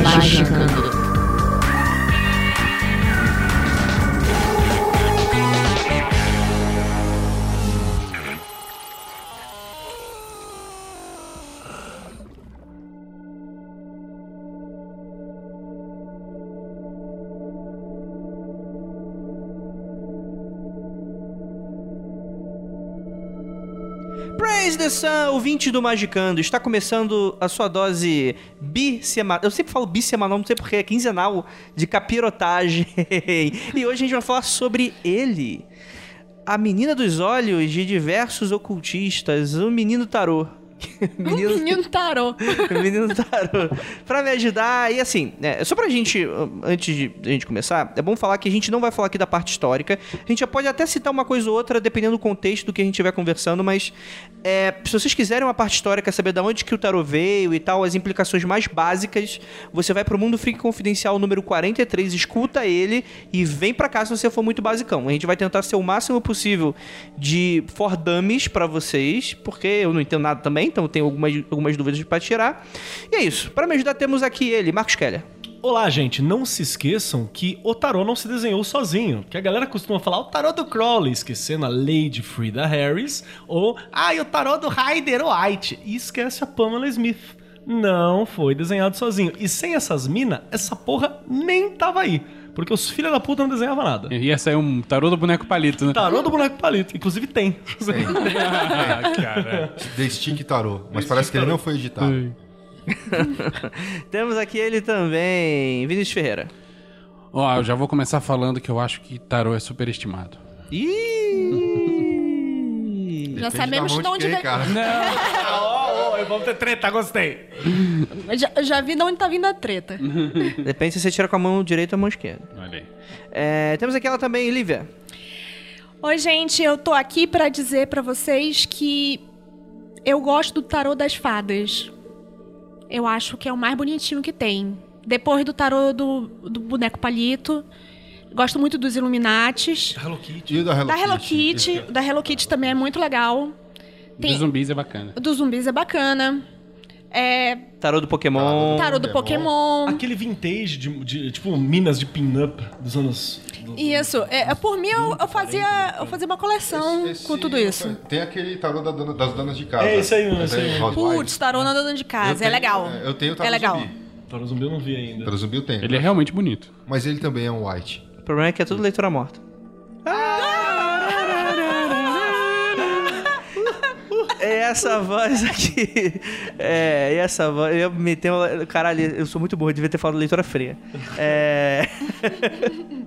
Magicando. Praise the Sun, ouvinte do Magicando, está começando a sua dose bissemanal. Eu sempre falo bissemanal, não sei porque, é quinzenal de capirotagem. e hoje a gente vai falar sobre ele. A menina dos olhos de diversos ocultistas, o menino tarô. Menino, menino tarô. menino tarô. Pra me ajudar. E assim, é, só pra gente, antes de a gente começar, é bom falar que a gente não vai falar aqui da parte histórica. A gente já pode até citar uma coisa ou outra, dependendo do contexto do que a gente estiver conversando, mas é, se vocês quiserem uma parte histórica, saber de onde que o tarô veio e tal, as implicações mais básicas, você vai pro Mundo Freak Confidencial número 43, escuta ele e vem pra cá se você for muito basicão. A gente vai tentar ser o máximo possível de for dummies pra vocês, porque eu não entendo nada também, então tenho algumas, algumas dúvidas para tirar. E é isso. Para me ajudar, temos aqui ele, Marcos Keller. Olá, gente. Não se esqueçam que o tarô não se desenhou sozinho. Que a galera costuma falar o tarô do Crowley, esquecendo a Lady Frida Harris, ou ah, e o tarô do Ryder White. E esquece a Pamela Smith. Não foi desenhado sozinho. E sem essas minas, essa porra nem tava aí. Porque os filhos da puta não desenhavam nada. Ia sair um tarô do boneco palito, né? Tarô do boneco palito. Inclusive tem. ah, cara. The Stick Tarô. Mas parece que ele não foi editado. Temos aqui ele também, Vinícius Ferreira. Ó, eu já vou começar falando que eu acho que tarô é superestimado. Ih! Já sabemos de onde vem. vem. Vamos ter treta, gostei. Já, já vi de onde tá vindo a treta. Depende se você tira com a mão direita ou a mão esquerda. Olha aí. É, temos aqui ela também, Lívia. Oi, gente, eu tô aqui pra dizer pra vocês que eu gosto do tarô das fadas. Eu acho que é o mais bonitinho que tem. Depois do tarô do, do boneco palito. Gosto muito dos Illuminates. Hello Kitty. E da Hello Da Hello Kitty? Kitty. Da Hello Kitty também é muito legal. Tem- Dos zumbis é bacana. O dos zumbis é bacana. É. Tarô do Pokémon. Tarô do Pokémon. Aquele vintage de, de- tipo minas de pin-up dos anos. do- Isso. É, é, por mim, eu, eu fazia, eu fazia uma coleção Esse- com tudo isso. Tem aquele tarô da dona- das donas de casa. É, esse aí, esse aí. Putz, tarô na dona de casa. É tenho- legal. é, eu tenho o tarô É legal. zumbi. Tarô zumbi eu não vi ainda. Tarô zumbi eu tenho. Ele é realmente bonito. Mas ele também é um white. O problema é que é tudo leitura morta. É essa voz aqui. É, e essa voz. Eu me tenho. Caralho, eu sou muito burro, eu devia ter falado leitura fria. É.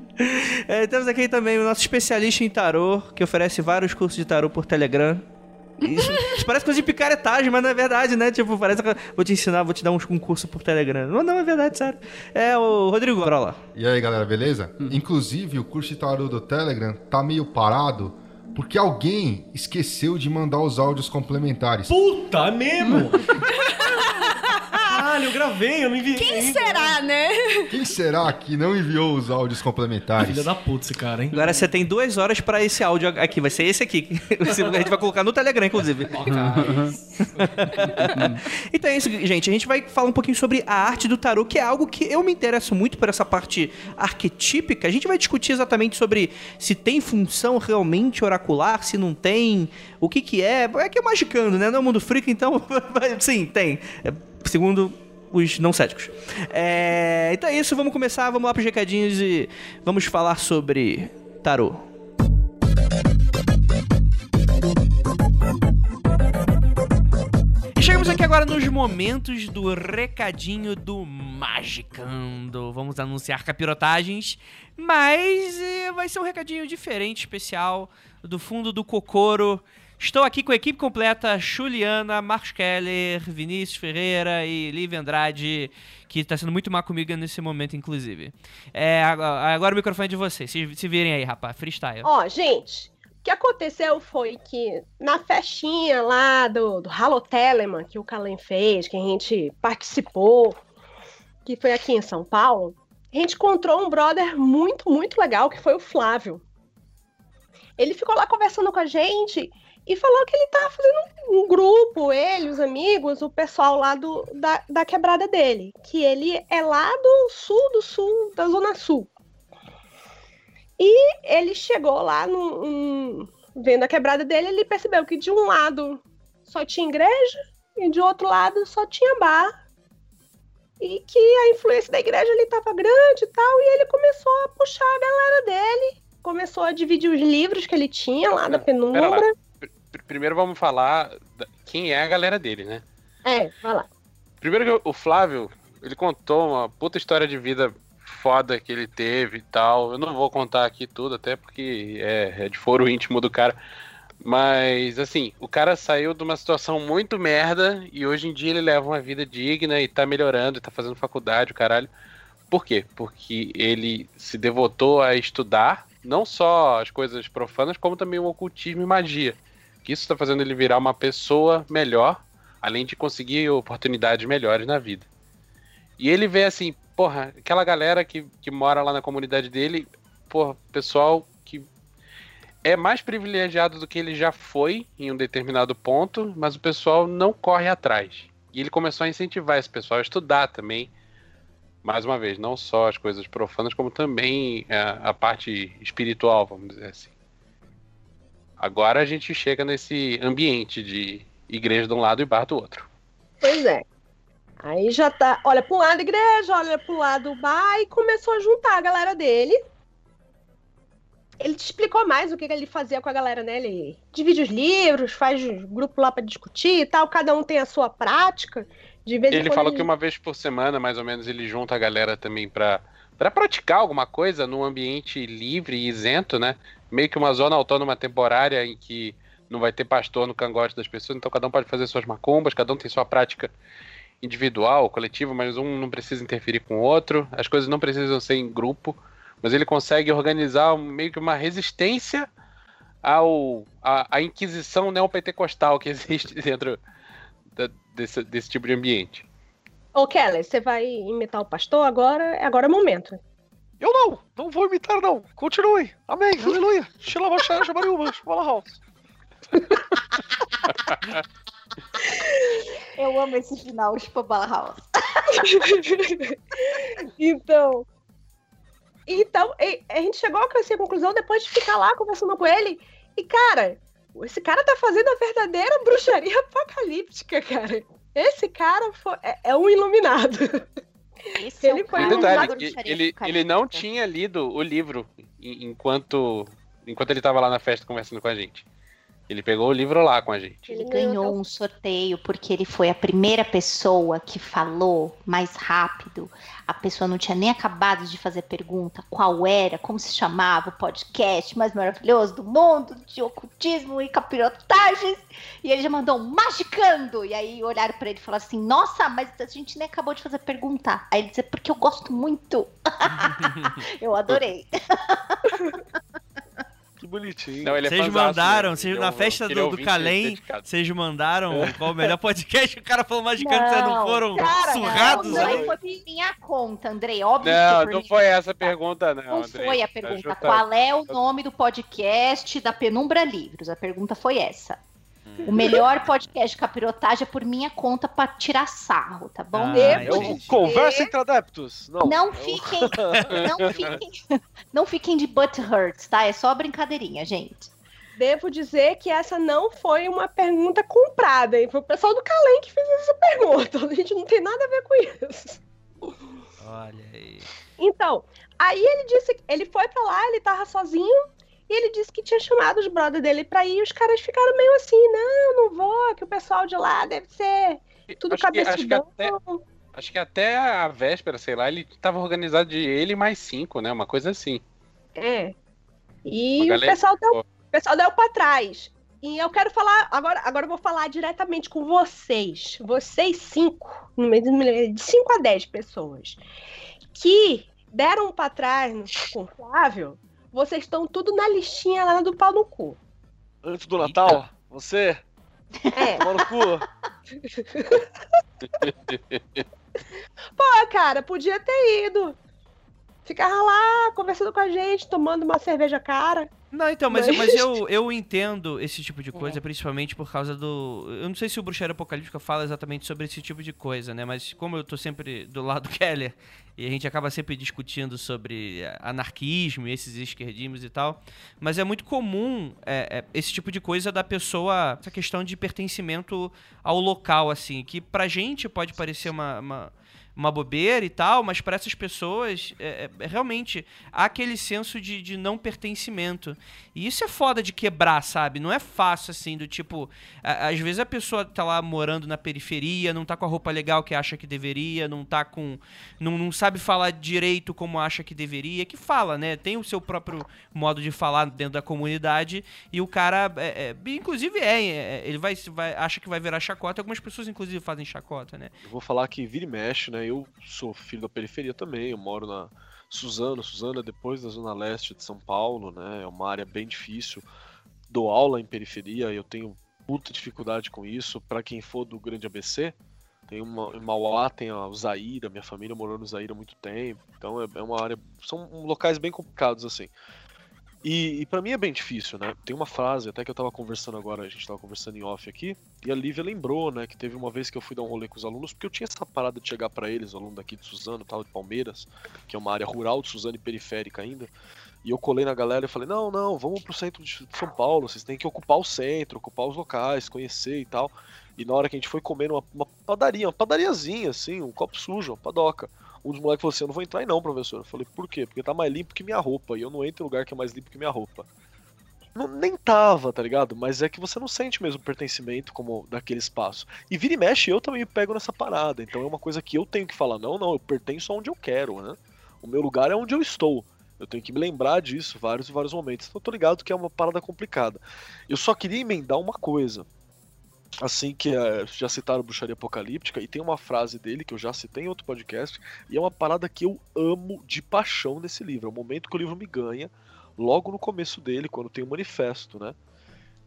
É, temos aqui também o nosso especialista em tarô, que oferece vários cursos de tarô por Telegram. Isso, isso parece coisa de picaretagem, mas não é verdade, né? Tipo, parece que eu vou te ensinar, vou te dar um, um curso por Telegram. Não, não, é verdade, sério. É o Rodrigo Grola. E aí, galera, beleza? Inclusive, o curso de tarô do Telegram tá meio parado porque alguém esqueceu de mandar os áudios complementares. Puta, mesmo? Caralho, eu gravei, eu não enviei. Quem será, né? Quem será que não enviou os áudios complementares? Filha da puta esse cara, hein? Agora você tem duas horas pra esse áudio aqui, vai ser esse aqui. Esse A gente vai colocar no Telegram, inclusive. então é isso, gente. A gente vai falar um pouquinho sobre a arte do tarô, que é algo que eu me interesso muito por essa parte arquetípica. A gente vai discutir exatamente sobre se tem função realmente oracular, se não tem, o que que é. É que é magicando, né? Não é o mundo freak, então sim, tem. É, segundo os não céticos. É, então é isso, vamos começar, vamos lá pros recadinhos e vamos falar sobre tarô. Chegamos aqui agora nos momentos do recadinho do Magicando. Vamos anunciar capirotagens, mas eh, vai ser um recadinho diferente, especial, do fundo do cocoro. Estou aqui com a equipe completa: Juliana, Marcos Keller, Vinícius Ferreira e Lívia Andrade, que está sendo muito má comigo nesse momento, inclusive. É, agora, o microfone é de vocês. Se, se virem aí, rapaz, freestyle. Ó, gente, o que aconteceu foi que na festinha lá do, do Halo que o Kalen fez, que a gente participou, que foi aqui em São Paulo, a gente encontrou um brother muito, muito legal, que foi o Flávio. Ele ficou lá conversando com a gente e falou que ele tava fazendo um grupo, ele, os amigos, o pessoal lá do, da, da quebrada dele. Que ele é lá do sul, do sul, da Zona Sul. E ele chegou lá, no, um, vendo a quebrada dele, ele percebeu que de um lado só tinha igreja e de outro lado só tinha bar. E que a influência da igreja ali tava grande e tal, e ele começou a puxar a galera dele, começou a dividir os livros que ele tinha lá da lá. penumbra. Pr- Primeiro vamos falar quem é a galera dele, né? É, vai lá. Primeiro que o Flávio, ele contou uma puta história de vida foda que ele teve e tal. Eu não vou contar aqui tudo, até porque é, é de foro íntimo do cara. Mas, assim, o cara saiu de uma situação muito merda e hoje em dia ele leva uma vida digna e tá melhorando, e tá fazendo faculdade, o caralho. Por quê? Porque ele se devotou a estudar não só as coisas profanas, como também o ocultismo e magia. Que isso tá fazendo ele virar uma pessoa melhor, além de conseguir oportunidades melhores na vida. E ele vê assim, porra, aquela galera que, que mora lá na comunidade dele, porra, pessoal que é mais privilegiado do que ele já foi em um determinado ponto, mas o pessoal não corre atrás. E ele começou a incentivar esse pessoal a estudar também. Mais uma vez, não só as coisas profanas, como também a, a parte espiritual, vamos dizer assim. Agora a gente chega nesse ambiente de igreja de um lado e bar do outro. Pois é. Aí já tá, olha pro lado igreja, olha pro lado bar e começou a juntar a galera dele. Ele te explicou mais o que que ele fazia com a galera, né? Ele divide os livros, faz grupo lá pra discutir e tal, cada um tem a sua prática. De vez Ele falou que uma vez por semana, mais ou menos, ele junta a galera também pra, pra praticar alguma coisa num ambiente livre e isento, né? Meio que uma zona autônoma temporária em que não vai ter pastor no cangote das pessoas, então cada um pode fazer suas macumbas, cada um tem sua prática individual, coletiva, mas um não precisa interferir com o outro, as coisas não precisam ser em grupo, mas ele consegue organizar meio que uma resistência ao à, à inquisição neopentecostal que existe dentro da- desse, desse tipo de ambiente. Ô, Keller, você vai imitar o pastor agora? Agora é o momento. Eu não, não vou imitar, não. Continue. Amém, aleluia. Shilabashaya, Shabariuba, Shabalahouse. Eu amo esse final, tipo Bala House. então. Então, e- a gente chegou a essa conclusão depois de ficar lá conversando com ele. E, cara, esse cara tá fazendo a verdadeira bruxaria apocalíptica, cara. Esse cara foi- é, é um iluminado. Esse Ele é o foi detalhe, ele, ele não tinha lido o livro en- enquanto, enquanto ele estava lá na festa conversando com a gente. Ele pegou o livro lá com a gente. Ele ganhou um sorteio porque ele foi a primeira pessoa que falou mais rápido. A pessoa não tinha nem acabado de fazer pergunta qual era, como se chamava o podcast mais maravilhoso do mundo de ocultismo e capirotagens. E ele já mandou um magicando. E aí olharam pra ele e falaram assim: Nossa, mas a gente nem acabou de fazer pergunta. Aí ele disse: Porque eu gosto muito. eu adorei. Que bonitinho. Não, ele é Vocês mandaram, mesmo. vocês, é na festa ele é do, do ouvinte Calém, vocês mandaram qual o melhor podcast? O cara falou magicando, vocês não Não, foram cara, surrados? Não, né? não foi por minha conta, Andrei. Óbvio que Não, não foi essa a pergunta, não. Não Andrei. foi a pergunta. Qual é o nome do podcast da Penumbra Livros? A pergunta foi essa. O melhor podcast de capirotagem é por minha conta pra tirar sarro, tá bom? Ah, o entendi. Conversa entre adeptos. Não, Não o- fiquem, não fiquem, não fiquem de butt hurts, tá? É só brincadeirinha, gente. Devo dizer que essa não foi uma pergunta comprada, hein? Foi o pessoal do Calém que fez essa pergunta. A gente não tem nada a ver com isso. Olha aí. Então, aí ele disse, ele foi pra lá, ele tava sozinho, e ele disse que tinha chamado os brothers dele pra ir, e os caras ficaram meio assim, não, não vou, que o pessoal de lá deve ser tudo acho que, acho, que cabeçudão. até, acho que até a véspera, sei lá, ele tava organizado de ele mais cinco, né? Uma coisa assim. É. E o pessoal deu, o pessoal deu pra trás. E eu quero falar, agora, agora eu vou falar diretamente com vocês. Vocês cinco, no meio de- de 5 a 10 pessoas, que deram pra trás no, Flávio, vocês estão tudo na listinha lá do pau no cu. Antes do Natal, você, É. pau no cu. Pô, cara, podia ter ido. Ficava lá conversando com a gente, tomando uma cerveja cara. Não, então, mas, Mas- mas eu, eu entendo esse tipo de coisa, principalmente por causa do. Eu não sei se o Bruxaria Apocalíptica fala exatamente sobre esse tipo de coisa, né? Mas como eu tô sempre do lado do Keller, e a gente acaba sempre discutindo sobre anarquismo e esses esquerdismos e tal. Mas é muito comum é, é, esse tipo de coisa da pessoa. Essa questão de pertencimento ao local, assim, que pra gente pode parecer uma- uma uma bobeira e tal, mas para essas pessoas, é, é, realmente, há aquele senso de, de não pertencimento. E isso é foda de quebrar, sabe? Não é fácil, assim, do tipo... a- às vezes a pessoa tá lá morando na periferia, não tá com a roupa legal que acha que deveria, não tá com... Não, não sabe falar direito como acha que deveria, que fala, né? Tem o seu próprio modo de falar dentro da comunidade, e o cara, é, é, inclusive é, é, ele vai, vai, acha que vai virar chacota, algumas pessoas inclusive fazem chacota, né? Eu vou falar que vira e mexe, né? Eu sou filho da periferia também, eu moro na Suzano. Suzano é depois da Zona Leste de São Paulo, né? É uma área bem difícil. Dou aula em periferia, eu tenho muita dificuldade com isso. Pra quem for do Grande ABC, tem uma, em Mauá tem a Zaira, minha família morou no Zaira há muito tempo. Então é, é uma área. São locais bem complicados, assim. E, e para mim é bem difícil, né? Tem uma frase, até que eu tava conversando agora, a gente tava conversando em off aqui, e a Lívia lembrou, né, que teve uma vez que eu fui dar um rolê com os alunos, porque eu tinha essa parada de chegar para eles, aluno daqui de Suzano, tal, de Palmeiras, que é uma área rural de Suzano e periférica ainda, e eu colei na galera e falei, não, não, vamos pro centro de São Paulo, vocês têm que ocupar o centro, ocupar os locais, conhecer e tal. E na hora que a gente foi comer uma padaria, uma padariazinha, assim, um copo sujo, uma padoca. Um dos moleques falou assim, eu não vou entrar aí não, professor. Eu falei, por quê? Porque tá mais limpo que minha roupa, e eu não entro em lugar que é mais limpo que minha roupa. Não, nem tava, tá ligado? Mas é que você não sente mesmo pertencimento como daquele espaço. E vira e mexe, eu também me pego nessa parada. Então é uma coisa que eu tenho que falar, não, não, eu pertenço aonde eu quero, né? O meu lugar é onde eu estou. Eu tenho que me lembrar disso vários e vários momentos. Então eu tô ligado que é uma parada complicada. Eu só queria emendar uma coisa. Assim que é, já citaram Bruxaria Apocalíptica, e tem uma frase dele que eu já citei em outro podcast, e é uma parada que eu amo de paixão nesse livro. É o momento que o livro me ganha, logo no começo dele, quando tem o manifesto, né?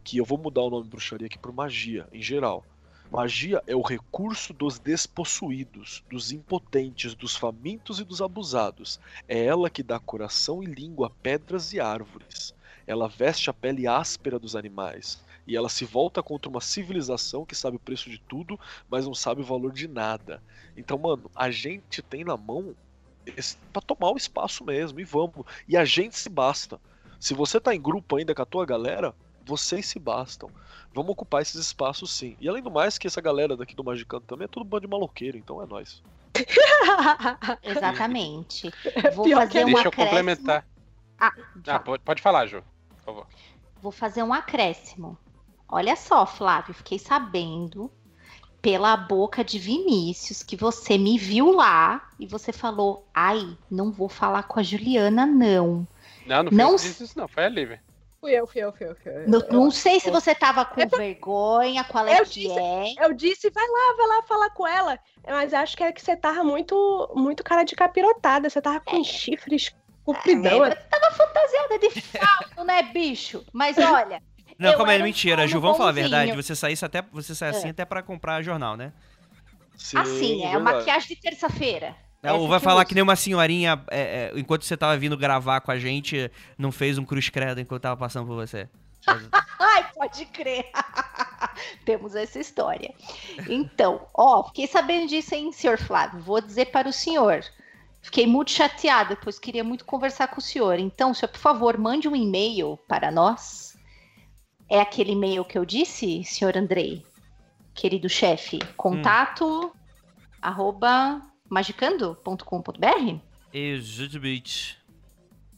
Que eu vou mudar o nome bruxaria aqui por magia, em geral. Magia é o recurso dos despossuídos, dos impotentes, dos famintos e dos abusados. É ela que dá coração e língua a pedras e árvores. Ela veste a pele áspera dos animais. E ela se volta contra uma civilização que sabe o preço de tudo, mas não sabe o valor de nada. Então, mano, a gente tem na mão pra tomar o espaço mesmo, e vamos. E a gente se basta. Se você tá em grupo ainda com a tua galera, vocês se bastam. Vamos ocupar esses espaços sim. E além do mais, que essa galera daqui do Magicando também é tudo bando de maloqueiro, então é nóis. Exatamente. Vou Pior fazer um Deixa eu acréscimo. complementar. Ah, Ah, pode, pode falar, Ju. Por favor. Vou fazer um acréscimo. Olha só, Flávio, fiquei sabendo pela boca de Vinícius que você me viu lá e você falou: "Ai, não vou falar com a Juliana não". Não, não foi Não eu disse isso, não. Foi a Lívia. Fui eu, fui eu, fui eu. Fui eu. Não, não sei se você tava com vergonha, qual é Eu que disse- é. Eu disse, vai lá, vai lá falar com ela. Mas acho que é que você tava muito, muito cara de capirotada. Você tava com chifres compridão. É, tava fantasiada de fato, né, bicho? Mas olha, Não, Eu calma aí, mentira, Ju, vamos falar a verdade. Você saísse até, você sai assim É. até pra comprar jornal, né? Sim, assim, é verdade. maquiagem de terça-feira. É, ou vai que falar uso. que nem uma senhorinha, é, é, enquanto você tava vindo gravar com a gente, não fez um cruz credo enquanto tava passando por você. Ai, pode crer. Temos essa história. Então, ó, fiquei sabendo disso, hein, senhor Flávio? Vou dizer para o senhor. Fiquei muito chateada, pois queria muito conversar com o senhor. Então, senhor, por favor, mande um e-mail para nós. É aquele e-mail que eu disse, senhor Andrei? Querido chefe, contato arroba magicando.com.br? Exatamente.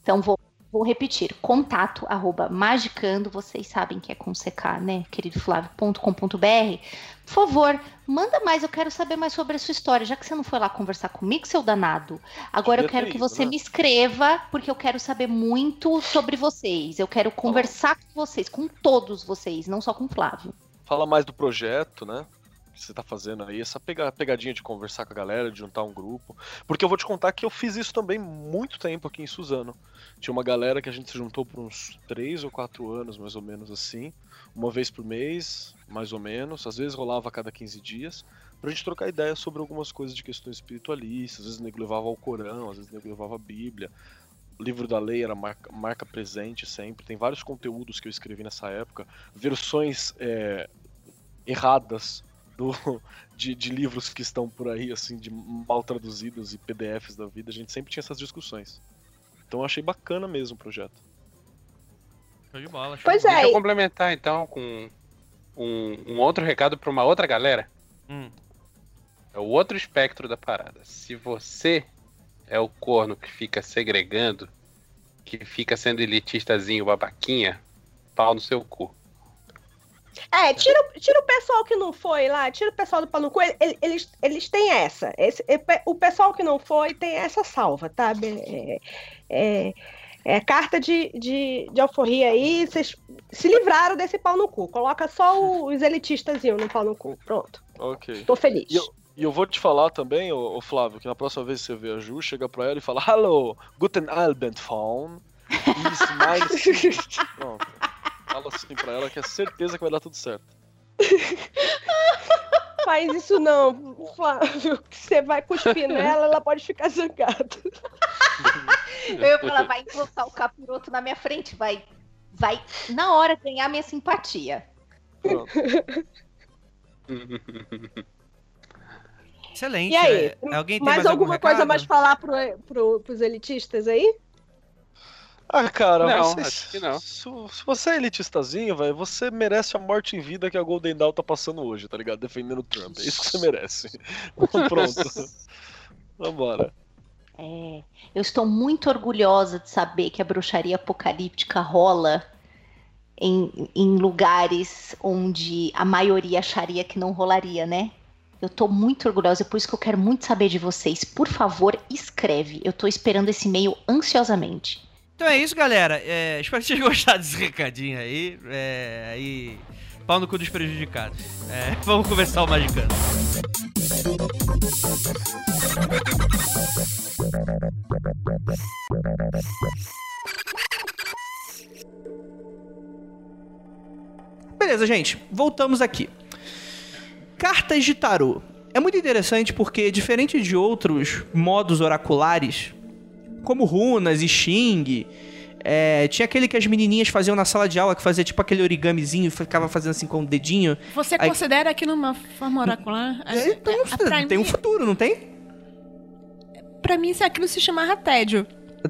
Então vou Vou repetir, contato arroba magicando, vocês sabem que é com CK, né, querido Flávio.com.br. Por favor, manda mais, eu quero saber mais sobre a sua história, já que você não foi lá conversar comigo, seu danado. Agora eu quero que ido, você né? me escreva, porque eu quero saber muito sobre vocês. Eu quero conversar com vocês, com todos vocês, não só com o Flávio. Fala mais do projeto, né? Que você tá fazendo aí, essa pega- pegadinha de conversar com a galera, de juntar um grupo. Porque eu vou te contar que eu fiz isso também muito tempo aqui em Suzano. Tinha uma galera que a gente se juntou por uns 3 ou 4 anos, mais ou menos assim. Uma vez por mês, mais ou menos. Às vezes rolava a cada 15 dias. Pra gente trocar ideia sobre algumas coisas de questões espiritualistas. Às vezes o nego levava ao Corão, às vezes o nego levava a Bíblia. O livro da lei era marca, marca presente sempre. Tem vários conteúdos que eu escrevi nessa época. Versões é, erradas do, de, de livros que estão por aí, assim, de mal traduzidos e PDFs da vida. A gente sempre tinha essas discussões. Então eu achei bacana mesmo o projeto. Show de bola. show Pois é, Deixa eu complementar então com um, um outro recado para uma outra galera. Hum. É o outro espectro da parada. Se você é o corno que fica segregando, que fica sendo elitistazinho, babaquinha, pau no seu cu. É, tira, o- tira o pessoal que não foi lá, tira o pessoal do pau no cu, ele- eles, eles têm essa. Esse- pe- o pessoal que não foi tem essa salva, tá? É, é, é carta de, de, de alforria aí, vocês se livraram desse pau no cu. Coloca só os elitistazinhos no pau no cu. Pronto. Ok. Tô feliz. E eu, e eu vou te falar também, ô, ô Flávio, que na próxima vez que você vê a Ju, chega pra ela e fala: Hallo, guten Abend, Faun. Is mein Pronto. Fala assim pra ela que é certeza que vai dar tudo certo. Faz isso não, Flávio. que Você vai cuspir nela, ela pode ficar zangada. Eu ia falar, vai engrossar o capiroto na minha frente, vai, vai na hora ganhar minha simpatia. Pronto. Excelente. E aí? É, Alguém tem mais, mais, algum alguma coisa recado? mais falar pro, pro, pros elitistas aí? Ah, cara, Não, você- acho que não. Se, se você é elitistazinho, velho, você merece a morte em vida que a Golden Dawn tá passando hoje, tá ligado? Defendendo o Trump. É isso que você merece. Pronto. Vambora. É, eu estou muito orgulhosa de saber que a bruxaria apocalíptica rola em, em lugares onde a maioria acharia que não rolaria, né? Eu tô muito orgulhosa, é por isso que eu quero muito saber de vocês. Por favor, escreve. Eu tô esperando esse e-mail ansiosamente. Então é isso, galera. É, espero que vocês tenham gostado desse recadinho aí. É, aí. Pau no cu dos prejudicados. É, vamos conversar o Magicano. Beleza, gente. Voltamos aqui. Cartas de tarô. É muito interessante porque, diferente de outros modos oraculares, como runas e xing, é, tinha aquele que as menininhas faziam na sala de aula, que fazia tipo aquele origamizinho e ficava fazendo assim com o dedinho. Você Aí- considera aquilo uma forma oracular? É, então, É, tem um mim, futuro, não tem? pra mim, aquilo se chamava tédio.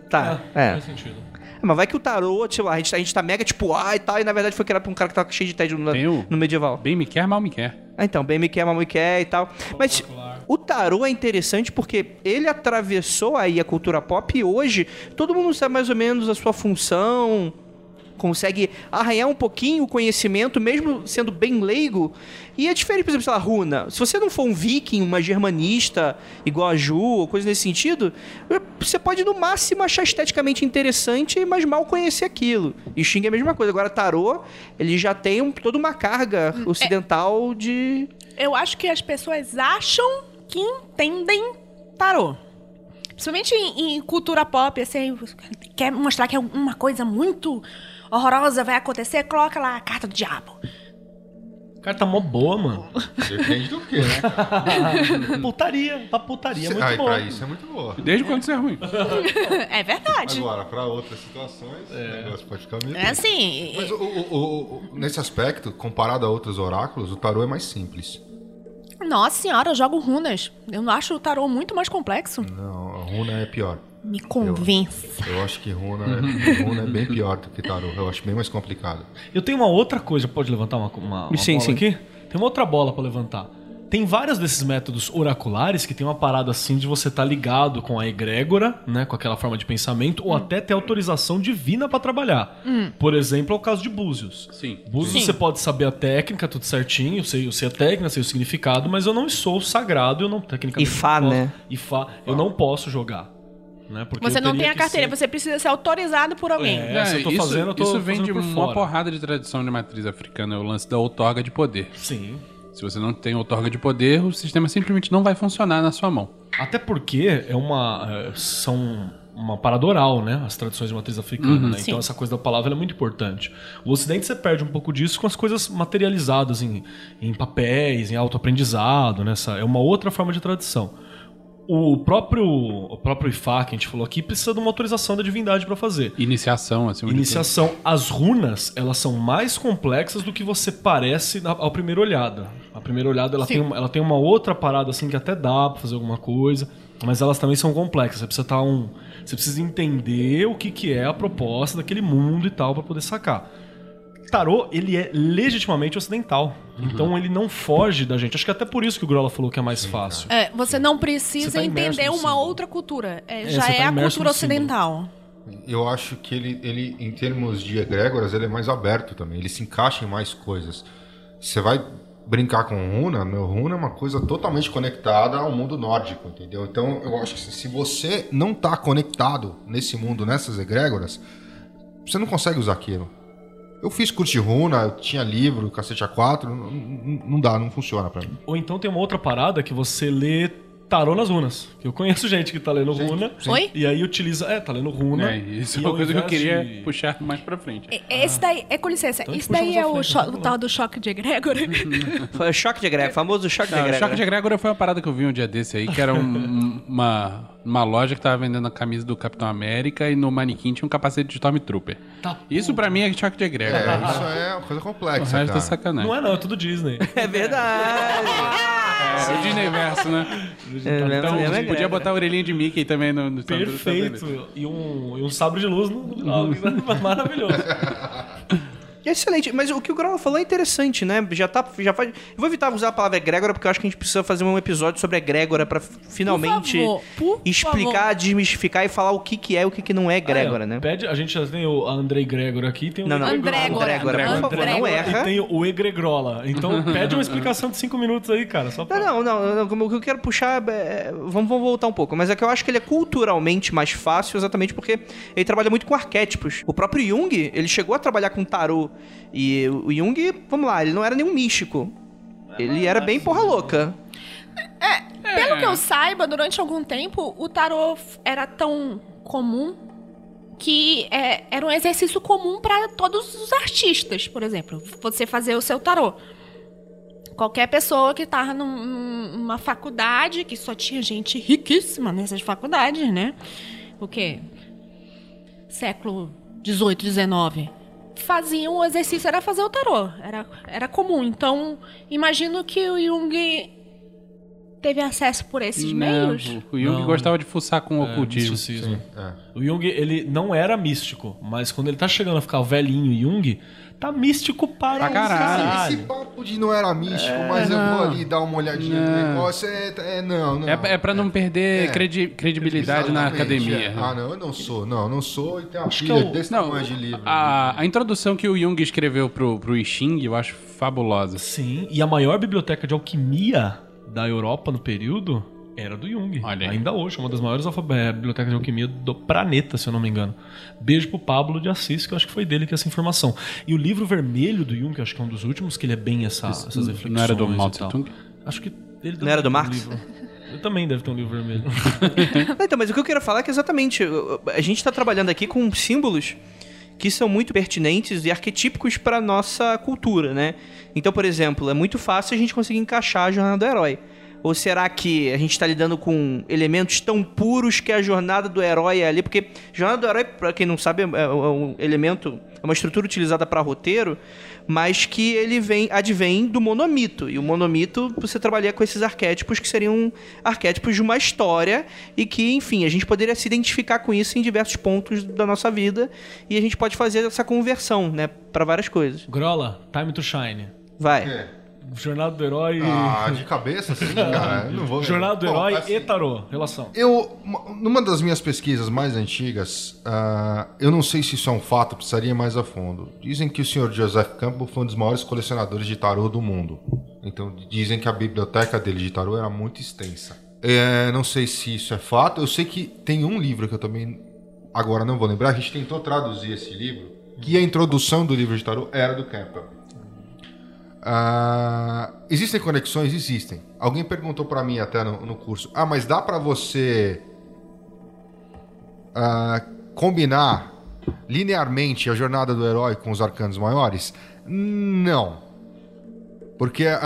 Tá, é. Faz sentido. Mas vai que o tarô, tipo, a gente, a gente tá mega tipo, ah e tal, e na verdade foi criado por um cara que tava cheio de tédio no, no medieval. bem me quer, mal me quer. Ah, então, bem me quer, mal me quer e tal. Mas o tarô é interessante porque ele atravessou aí a cultura pop e hoje todo mundo sabe mais ou menos a sua função, consegue arranhar um pouquinho o conhecimento, mesmo sendo bem leigo. E é diferente, por exemplo, sei lá, runa. Se você não for um viking, uma germanista, igual a Ju, ou coisa nesse sentido, você pode no máximo achar esteticamente interessante, mas mal conhecer aquilo. E Xing é a mesma coisa. Agora, tarô, ele já tem um- toda uma carga ocidental de... Eu acho que as pessoas acham que entendem tarô. Principalmente em, em cultura pop, assim, quer mostrar que uma coisa muito horrorosa vai acontecer, coloca lá a carta do diabo. Carta mó boa, mano. Depende do que, né? putaria, pra putaria, é muito Ai, boa. pra isso é muito boa. Desde quando isso é ruim. é verdade. Agora, pra outras situações, o negócio pode ficar meio. É assim. Mas o- o- o- o- nesse aspecto, comparado a outros oráculos, o tarô é mais simples. Nossa senhora, eu jogo runas. Eu não acho o tarô muito mais complexo. Não, a runa é pior. Me convence. Eu acho que runa, é- runa é bem pior do que tarô. Eu acho bem mais complicado. Eu tenho uma outra coisa, pode levantar uma, uma, uma Sim, bola sim. aqui? Tem uma outra bola pra levantar. tem vários desses métodos oraculares que tem uma parada assim de você estar ligado com a egrégora, né, com aquela forma de pensamento, ou até ter autorização divina pra trabalhar. Hum. Por exemplo, é o caso de Búzios. Sim. Búzios Sim. você pode saber a técnica, tudo certinho, eu sei, eu sei a técnica, sei o significado, mas eu não sou sagrado, eu não tecnicamente Ifá, né? Ifá, eu não posso jogar. Né, porque Você não tem a carteira, ser- você precisa ser autorizado por alguém. É, se eu tô isso, fazendo, eu tô isso vem fazendo de por uma fora. porrada de tradição de matriz africana, é o lance da outorga de poder. Sim. Se você não tem outorga de poder, o sistema simplesmente não vai funcionar na sua mão. Até porque é uma. é, são uma parada oral, né? As tradições de matriz africana, Uhum. né? Então essa coisa da palavra ela é muito importante. O Ocidente você perde um pouco disso com as coisas materializadas em, em papéis, em autoaprendizado, né? Essa é uma outra forma de tradição. O próprio, o próprio Ifá que a gente falou aqui precisa de uma autorização da divindade para fazer. Iniciação, assim. Iniciação. As runas, elas são mais complexas do que você parece na, ao primeira olhada. A primeira olhada, ela Sim. tem, uma, ela tem uma outra parada assim que até dá pra fazer alguma coisa, mas elas também são complexas. Você precisa, tá um, você precisa entender o que, que é a proposta daquele mundo e tal pra poder sacar. Tarô, ele é legitimamente ocidental. Uhum. Então ele não foge da gente. Acho que até por isso que o Grola falou que é mais fácil. É, você não Você precisa tá entender uma símbolo. outra cultura. É, É, já você é tá a cultura ocidental. Eu acho que ele, ele, em termos de egrégoras, ele é mais aberto também. Ele se encaixa em mais coisas. Você vai brincar com runa, meu, runa é uma coisa totalmente conectada ao mundo nórdico, entendeu? Então, eu acho que se você não tá conectado nesse mundo, nessas egrégoras, você não consegue usar aquilo. Eu fiz curso de runa, eu tinha livro, cacete A4, não, não- não dá, não funciona pra mim. Ou então tem uma outra parada que você lê tarô nas runas. Eu conheço gente que tá lendo runa. Oi? E aí utiliza. É, tá lendo runa. É, isso é uma coisa que eu queria de- puxar mais pra frente. É, Esse daí, é com licença, Então gente isso daí é o, frente, o vamos tal do choque de egrégora. Foi o choque de egrégora, famoso choque de Não, o choque de egrégora foi uma parada que eu vi um dia desse aí, que era um- uma, uma loja que tava vendendo a camisa do Capitão América e no manequim tinha um capacete de Stormtrooper. Tá, Isso pra mim é choque de egrégora. É, isso é uma coisa o complexa, resto é cara. sacanagem. Não é não, é tudo Disney. É verdade. É, o Disney Verso, né? É, Então, mesmo podia botar a orelhinha de Mickey também no, no Stormtrooper. Perfeito. E um, e um sabre de luz no no- Maravilhoso. Excelente, mas o que o Grola falou é interessante, né? Já tá. Já faz... Eu vou evitar usar a palavra egrégora, porque eu acho que a gente precisa fazer um episódio sobre egrégora pra finalmente Por favor, por explicar, favor. desmistificar e falar o que, que é e o que, que não é egrégora, Ah, é, né? Pede, a gente já tem o Andrei Gregor aqui, tem o Não, não. Andrégora. Andrégora, por favor, não erra. E tem o Egregrola. Então pede uma explicação de cinco minutos aí, cara. Só pra... Não, não, não, não, o que eu quero puxar. é, vamos, vamos voltar um pouco. Mas é que eu acho que ele é culturalmente mais fácil, exatamente porque ele trabalha muito com arquétipos. O próprio Jung, ele chegou a trabalhar com tarô. E o Jung, vamos lá, ele não era nenhum místico. Ele era bem porra louca. Pelo que eu saiba, durante algum tempo, o tarô era tão comum que é, era um exercício comum para todos os artistas, por exemplo. Você fazer o seu tarô. Qualquer pessoa que tava num- num- numa faculdade, que só tinha gente riquíssima nessas faculdades, né? O quê? Século 18, 19. Faziam o exercício, era fazer o tarô. Era, era comum. Então, imagino que o Jung teve acesso por esses Não, meios. o Jung Não. gostava de fuçar com o É, ocultismo. É. O Jung, ele não era místico, mas quando ele tá chegando a ficar velhinho Jung, tá místico para Pra caralho. Esse papo de não era místico, mas eu vou ali dar uma olhadinha no Não. negócio. É, é não, não. É, é pra não perder É. credi- credibilidade na academia. é. Ah, não, eu não sou. Não, não sou. E tem uma Acho pilha que eu- desse Não, tamanho de livro. a, a introdução que o Jung escreveu pro, pro I Ching eu acho fabulosa. Sim, e a maior biblioteca de alquimia da Europa no período era do Jung. Olha aí. Ainda hoje, uma das maiores é, bibliotecas de alquimia do planeta, se eu não me engano. Beijo pro Pablo de Assis, que eu acho que foi dele que essa informação. E o livro vermelho do Jung, que eu acho que é um dos últimos, que ele é bem essa, essas reflexões. Não era do Mao Tung? Acho que ele Não era do Marx? livro. Eu também deve ter um livro vermelho. Então, mas o que eu quero falar é que exatamente a gente está trabalhando aqui com símbolos que são muito pertinentes e arquetípicos para nossa cultura, né? Então, por exemplo, é muito fácil a gente conseguir encaixar a jornada do herói. Ou será que a gente está lidando com elementos tão puros que a jornada do herói é ali? Porque jornada do herói, para quem não sabe, é é um elemento, é uma estrutura utilizada para roteiro, mas que ele vem advém do monomito. E o monomito você trabalha com esses arquétipos que seriam arquétipos de uma história e que, enfim, a gente poderia se identificar com isso em diversos pontos da nossa vida e a gente pode fazer essa conversão, né, para várias coisas. Grola, Time to Shine. Vai. É. Jornada do Herói. Ah, de cabeça, sim, cara. Eu não vou. Jornada do Bom, Herói assim, e Tarô. Relação. Eu, numa das minhas pesquisas mais antigas, ah, eu não sei se isso é um fato, precisaria ir mais a fundo. Dizem que o Sr. Joseph Campbell foi um dos maiores colecionadores de tarô do mundo. Então dizem que a biblioteca dele de tarô era muito extensa. É, não sei se isso é fato. Eu sei que tem um livro que eu também agora não vou lembrar. A gente tentou traduzir esse livro, que a introdução do livro de tarô era do Campbell. Ah, existem conexões? Existem. Alguém perguntou pra mim até no, no curso: Ah, mas dá pra você ah, combinar linearmente a jornada do herói com os arcanos maiores? Não. Porque a-